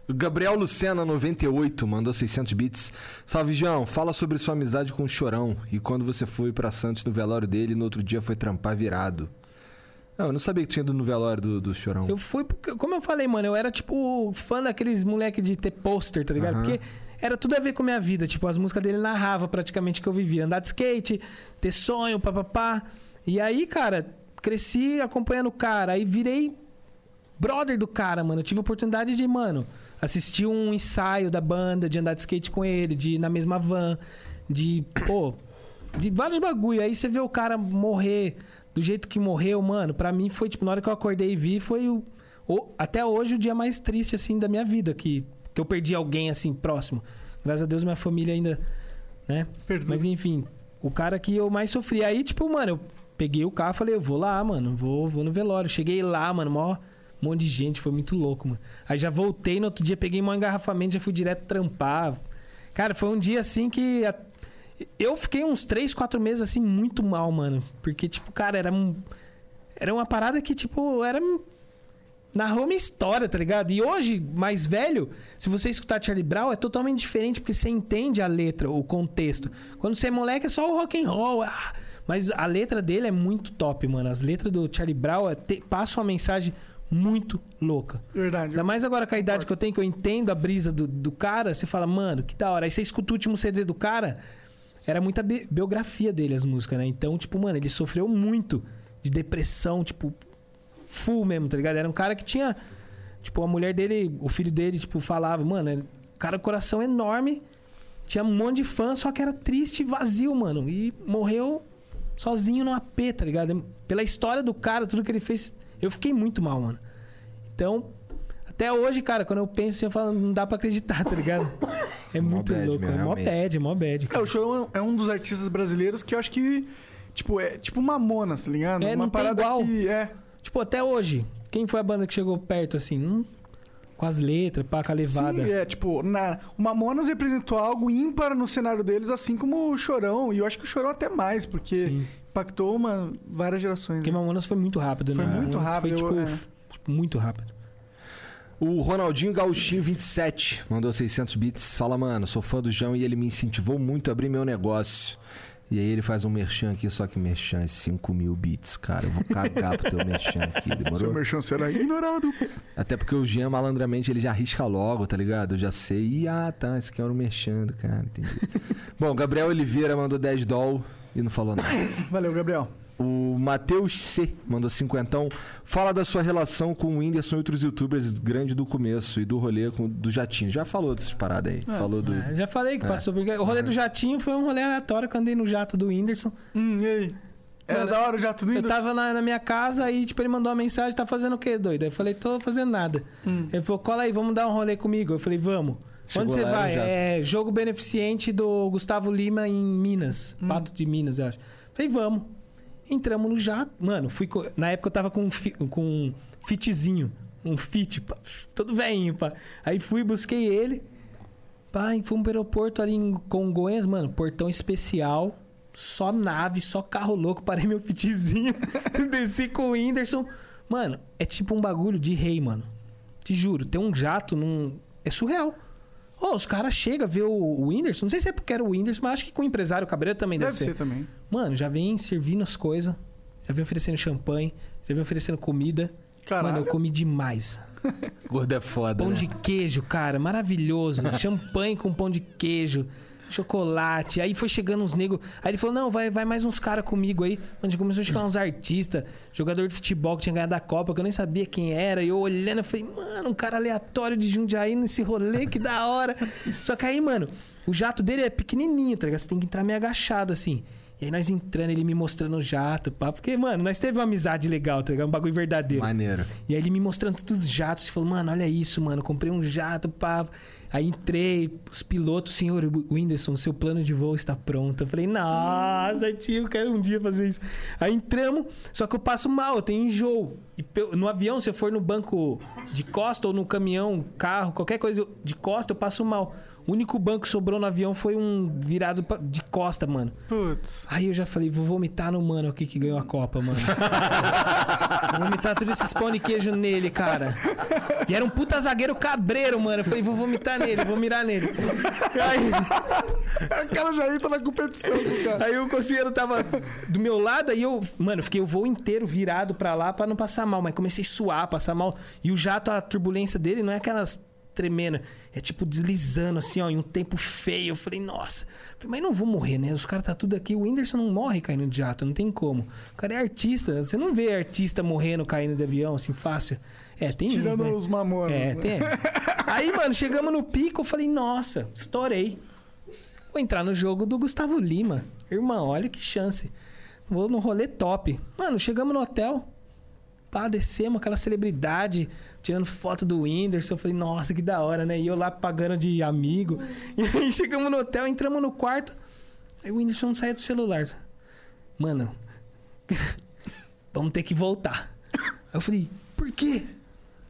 Gabriel Lucena, 98, mandou 600 bits. Salve, João. Fala sobre sua amizade com o Chorão e quando você foi pra Santos no velório dele e no outro dia foi trampar virado. Não, eu não sabia que tinha ido no velório do, do Chorão. Eu fui porque, como eu falei, mano, eu era tipo fã daqueles moleque de ter pôster, tá ligado? Aham. Porque era tudo a ver com a minha vida. Tipo, as músicas dele narrava praticamente que eu vivia. Andar de skate, ter sonho, papapá. E aí, cara, cresci acompanhando o cara. Aí virei brother do cara, mano. Eu tive a oportunidade de, mano, assistir um ensaio da banda, de andar de skate com ele, de ir na mesma van, de, pô, de vários bagulho. Aí você vê o cara morrer do jeito que morreu, mano. Pra mim foi, tipo, na hora que eu acordei e vi, foi o, o- até hoje o dia mais triste, assim, da minha vida, que, que eu perdi alguém, assim, próximo. Graças a Deus minha família ainda, né? Mas enfim, o cara que eu mais sofri. Aí, tipo, mano, eu peguei o carro e falei, eu vou lá, mano, vou, vou no velório. Cheguei lá, mano, mó um monte de gente, foi muito louco, mano. Aí já voltei no outro dia, peguei um engarrafamento, já fui direto trampar. Cara, foi um dia assim que. a- Eu fiquei uns 3, 4 meses assim, muito mal, mano. Porque, tipo, cara, era um. Era uma parada que, tipo, era. Narrou minha história, tá ligado? E hoje, mais velho, se você escutar Charlie Brown, é totalmente diferente, porque você entende a letra, o contexto. Quando você é moleque, é só o rock and roll. ah, mas a letra dele é muito top, mano. As letras do Charlie Brown é, te- passam uma mensagem muito louca. Verdade. Ainda mais agora com a idade que eu tenho, que eu entendo a brisa do, do cara, você fala, mano, que da hora. Aí você escuta o último CD do cara, era muita bi- biografia dele, as músicas, né? Então, tipo, mano, ele sofreu muito de depressão, tipo, full mesmo, tá ligado? Era um cara que tinha. Tipo, a mulher dele, o filho dele, tipo, falava, mano, o cara, coração enorme, tinha um monte de fã, só que era triste e vazio, mano. E morreu sozinho no AP, tá ligado? Pela história do cara, tudo que ele fez, eu fiquei muito mal, mano. Então, até hoje, cara, quando eu penso assim, eu falo, não dá pra acreditar, tá ligado? É Mó muito bad louco, mesmo, é mó bad, é mó bad. É, cara. o Chorão é um dos artistas brasileiros que eu acho que. Tipo, é tipo Mamonas, tá ligado? É, Uma não tem parada igual. que. É. Tipo, até hoje, quem foi a banda que chegou perto, assim, hum, com as letras, pá, com a levada? Sim, é, tipo, na, o Mamonas representou algo ímpar no cenário deles, assim como o Chorão. E eu acho que o Chorão até mais, porque Sim. Impactou uma, várias gerações. Porque né? Mamonas foi muito rápido, Foi né? muito Mamonas rápido, Foi, tipo, é. tipo, muito rápido. O Ronaldinho Gauchinho 27 mandou 600 bits. Fala, mano, sou fã do João e ele me incentivou muito a abrir meu negócio. E aí ele faz um merchan aqui, só que merchan é 5 mil bits, cara. Eu vou cagar pro teu merchan aqui, Seu demorou? merchan será ignorado. Até porque o Jean, malandramente, ele já arrisca logo, tá ligado? Eu já sei. Ih, ah, tá, esse aqui era o merchan do cara, entendi. Bom, Gabriel Oliveira mandou 10 doll e não falou nada. Valeu, Gabriel. O Matheus C mandou cinquentão. Fala da sua relação com o Whindersson e outros youtubers grande do começo e do rolê com, do Jatinho. Já falou dessas paradas aí. Falou do. É, já falei que É. passou. Porque o rolê do jatinho foi um rolê aleatório que eu andei no jato do Whindersson. Hum, e aí? Era Mano, da hora já tudo Eu indo? tava na, na minha casa aí, tipo, ele mandou uma mensagem, tá fazendo o quê, doido? Eu falei, tô fazendo nada. Hum. Ele falou, cola aí, vamos dar um rolê comigo. Eu falei, vamos. Chegou Onde você vai? jato. É jogo beneficente do Gustavo Lima em Minas. Hum. Pato de Minas, eu acho. Falei, vamos. Entramos no jato. Mano, fui co- na época eu tava com, um fi- com um fitzinho. Um fit, pá, todo velhinho, pá. Aí fui, busquei ele. Pá, fomos pro aeroporto ali em Congonhas, mano. Portão especial. Só nave, só carro louco. Parei meu fitzinho. desci com o Whindersson. Mano, é tipo um bagulho de rei, mano. Te juro, tem um jato num. É surreal. Ô, os caras chegam, vê o, o Whindersson. Não sei se é porque era o Whindersson, mas acho que com o empresário Cabreiro também deve, Deve ser também. Mano, já vem servindo as coisas. Já vem oferecendo champanhe. Já vem oferecendo comida. Caralho. Mano, eu comi demais. Gordo é foda. Pão né? de queijo, cara, maravilhoso. Champanhe com pão de queijo, chocolate. Aí foi chegando uns negros. Aí ele falou: não, vai, vai mais uns caras comigo aí. Mano, começou a chegar uns artistas, jogador de futebol que tinha ganhado a Copa, que eu nem sabia quem era. E eu olhando, eu falei, mano, um cara aleatório de Jundiaí nesse rolê, que da hora. Só que aí, mano, o jato dele é pequenininho, tá ligado? Você tem que entrar meio agachado assim. E aí nós entrando, ele me mostrando o jato, pá. Porque, mano, nós teve uma amizade legal, tá ligado? Um bagulho verdadeiro. Maneiro. E aí ele me mostrando todos os jatos. Falou, mano, olha isso, mano. Comprei um jato, pá. Aí entrei, os pilotos, senhor Whindersson, seu plano de voo está pronto. Eu falei, nossa, tio, eu quero um dia fazer isso. Aí entramos, só que eu passo mal, eu tenho enjoo. E no avião, se eu for no banco de costa ou no caminhão, carro, qualquer coisa de costa, eu passo mal. O único banco que sobrou no avião foi um virado pra- de costa, mano. Putz. Aí eu já falei, vou vomitar no mano aqui que ganhou a Copa, mano. vou vomitar todos esses pão de queijo nele, cara. E era um puta zagueiro cabreiro, mano. Eu falei, vou vomitar nele, vou mirar nele. Aí, O cara já entra na competição cara. aí o conselheiro tava do meu lado, aí eu, mano, fiquei o voo inteiro virado pra lá pra não passar mal, mas comecei a suar, passar mal. E o jato, a turbulência dele não é aquelas tremendo, é tipo deslizando assim, ó, em um tempo feio. Eu falei, nossa, Falei, mas não vou morrer, né? Os caras tá tudo aqui. O Whindersson não morre caindo de jato, não tem como. O cara é artista, você não vê artista morrendo caindo de avião assim fácil. É, tem uns, Tirando né? os mamonas. É, né? tem. Aí, mano, chegamos no pico, eu falei, nossa, estourei. Vou entrar no jogo do Gustavo Lima. Irmão, olha que chance. Vou no rolê top. Mano, chegamos no hotel. Pá, descemos aquela celebridade, tirando foto do Whindersson. Eu falei, nossa, que da hora, né? E eu lá pagando de amigo. E aí chegamos no hotel, entramos no quarto. Aí o Whindersson não saía do celular. Mano, vamos ter que voltar. Aí eu falei, por quê?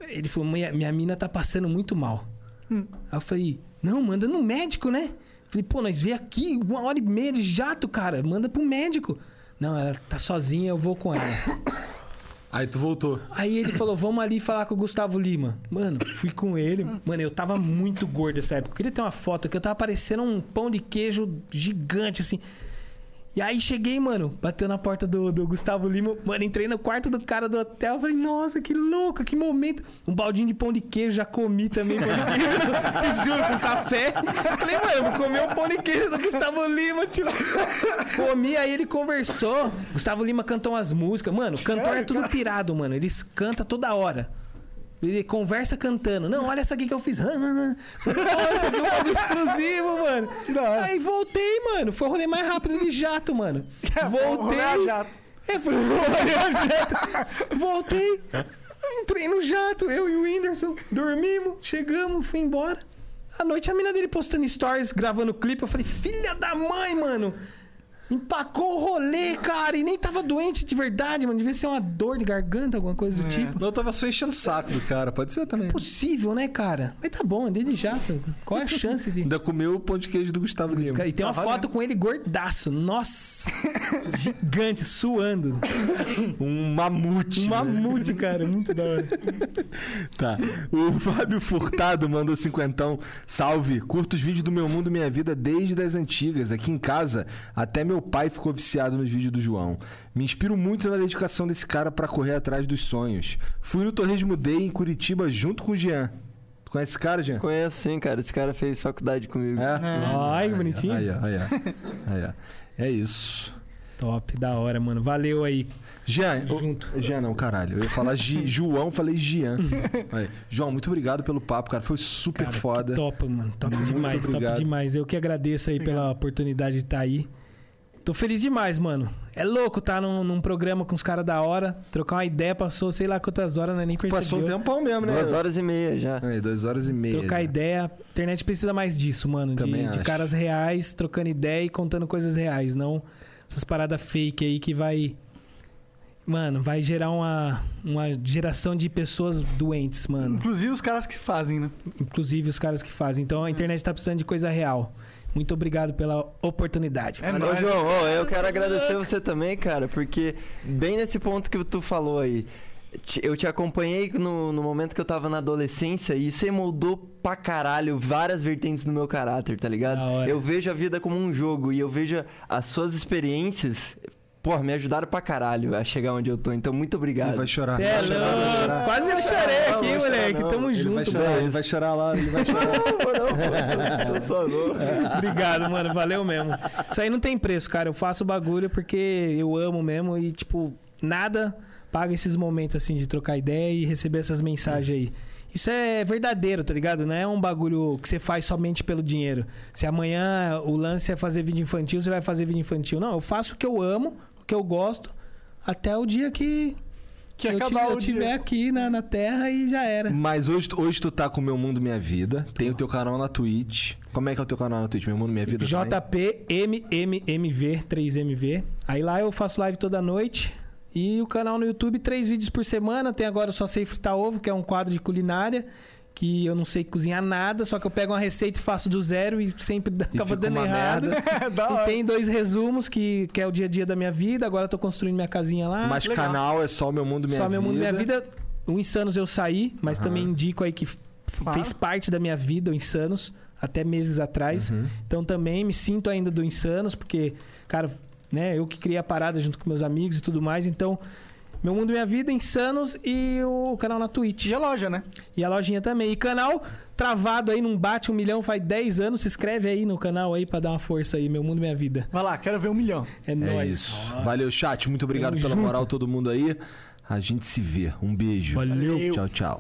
Ele falou, minha, minha mina tá passando muito mal. Aí eu falei, não, manda no médico, né? Falei, pô, nós vê aqui uma hora e meia de jato, cara. Manda pro médico. Não, ela tá sozinha, eu vou com ela. Aí tu voltou. Aí ele falou, vamos ali falar com o Gustavo Lima. Mano, fui com ele. Mano, eu tava muito gordo nessa época. Eu queria ter uma foto que eu tava parecendo um pão de queijo gigante, assim. E aí cheguei, mano, bateu na porta do, do Gustavo Lima. Mano, entrei no quarto do cara do hotel. Falei, nossa, que louco, que momento. Um baldinho de pão de queijo, já comi também pão de queijo. Te juro, com café. Falei, mano, eu vou comer um pão de queijo do Gustavo Lima, tio. Comi, aí ele conversou. Gustavo Lima cantou umas músicas. Mano, o cantor é tudo pirado, mano. Eles cantam toda hora. Ele conversa cantando. Não, olha essa aqui que eu fiz. Nossa, que um bagulho exclusivo, mano. Aí voltei, mano. Foi o rolê mais rápido de jato, mano. Rolê a Voltei. jato. É, foi o rolê a jato. Voltei. Entrei no jato, eu e o Whindersson. Dormimos, chegamos, fui embora. À noite a mina dele postando stories, gravando clipe. Eu falei, filha da mãe, mano. Empacou o rolê, cara. E nem tava doente de verdade, mano. Devia ser uma dor de garganta, alguma coisa do tipo. Não, eu tava só enchendo o saco do cara. Pode ser também. Possível, né, cara? Mas tá bom, andei de jato. Qual é a chance de. Ainda comeu o pão de queijo do Gustavo Lima. E tem uma Tá foto com ele gordaço. Nossa! Gigante, suando. Um mamute. Um né? mamute, cara. Muito da hora. Tá. O Fábio Furtado mandou cinquentão. Salve, curto os vídeos do Meu Mundo Minha Vida desde as antigas. Aqui em casa, até meu pai ficou viciado nos vídeos do João. Me inspiro muito na dedicação desse cara pra correr atrás dos sonhos. Fui no Torresmo Day em Curitiba junto com o Jean. Tu conhece esse cara, Jean? Conheço sim, cara. Esse cara fez faculdade comigo. É? Ai, que bonitinho. Aí, ó, aí, ó. Aí. É isso. Top, da hora, mano. Valeu aí. Jean, o- Junto. Jean não, caralho. Eu ia falar Gi- João, falei Jean. Aí. João, muito obrigado pelo papo, cara. Foi super Cara, foda. Top, mano. Top Muito demais, obrigado. top demais. Eu que agradeço aí pela oportunidade de estar aí. Tô feliz demais, mano. É louco tá num, num programa com os caras da hora, trocar uma ideia, passou sei lá quantas horas, né? Nem percebeu. Passou um tempão mesmo, né? Duas horas e meia já. Aí, duas horas e meia. Trocar já. ideia. A internet precisa mais disso, mano. Também De, de caras reais, trocando ideia e contando coisas reais. Não essas paradas fake aí que vai. Mano, vai gerar uma, uma geração de pessoas doentes, mano. Inclusive os caras que fazem, né? Inclusive os caras que fazem. Então a internet tá precisando de coisa real. Muito obrigado pela oportunidade. É Ô. João, eu quero agradecer você também, cara, porque bem nesse ponto que tu falou aí, eu te acompanhei no, no momento que eu tava na adolescência e você moldou pra caralho várias vertentes do meu caráter, tá ligado? Eu vejo a vida como um jogo e eu vejo as suas experiências, pô, me ajudaram pra caralho a chegar onde eu tô. Então, muito obrigado. Ele vai chorar. Cê é vai chorar, vai louco. chorar. Quase eu chorei Não, aqui, moleque. chorar, não. Tamo Ele vai junto, chorar, mano. ele vai chorar lá, ele vai chorar. Não, não, eu só vou. Obrigado, mano. Valeu mesmo. Isso aí não tem preço, cara. Eu faço o bagulho porque eu amo mesmo e, tipo, nada paga esses momentos assim de trocar ideia e receber essas mensagens aí. Isso é verdadeiro, tá ligado? Não é um bagulho que você faz somente pelo dinheiro. Se amanhã o lance é fazer vídeo infantil, você vai fazer vídeo infantil. Não, eu faço o que eu amo, que eu gosto, até o dia que, Que eu, acabar o eu tiver aqui na, na Terra e já era. Mas hoje, hoje tu tá com o Meu Mundo Minha Vida. Tem o teu canal na Twitch. Como é que é o teu canal na Twitch? Meu Mundo Minha Vida? aí? JPMMMV, 3MV. Aí lá eu faço live toda noite. E o canal no YouTube, três vídeos por semana. Tem agora o Só Sei Fritar Ovo, que é um quadro de culinária. Que eu não sei cozinhar nada, só que eu pego uma receita e faço do zero e sempre E acaba dando errado. E tem dois resumos, que, que é o dia a dia da minha vida. Agora eu tô construindo minha casinha lá. Mas legal. canal é só o Meu Mundo Minha Só Vida. meu mundo, minha vida. O Insanos eu saí, mas Aham. também indico aí que Claro. fez parte da minha vida, o Insanos, até meses atrás. Uhum. Então também me sinto ainda do Insanos, porque, cara, né, eu que criei a parada junto com meus amigos e tudo mais. Então, meu mundo, minha vida, Insanos e o canal na Twitch. E a loja, né? E a lojinha também. E canal travado aí, não bate um milhão faz 10 anos. Se inscreve aí no canal aí pra dar uma força aí. Meu mundo, minha vida. Vai lá, quero ver um milhão. É, É nóis. isso. Valeu, chat. Muito obrigado Tamo pela junto. moral, todo mundo aí. A gente se vê. Um beijo. Valeu. Valeu. Tchau, tchau.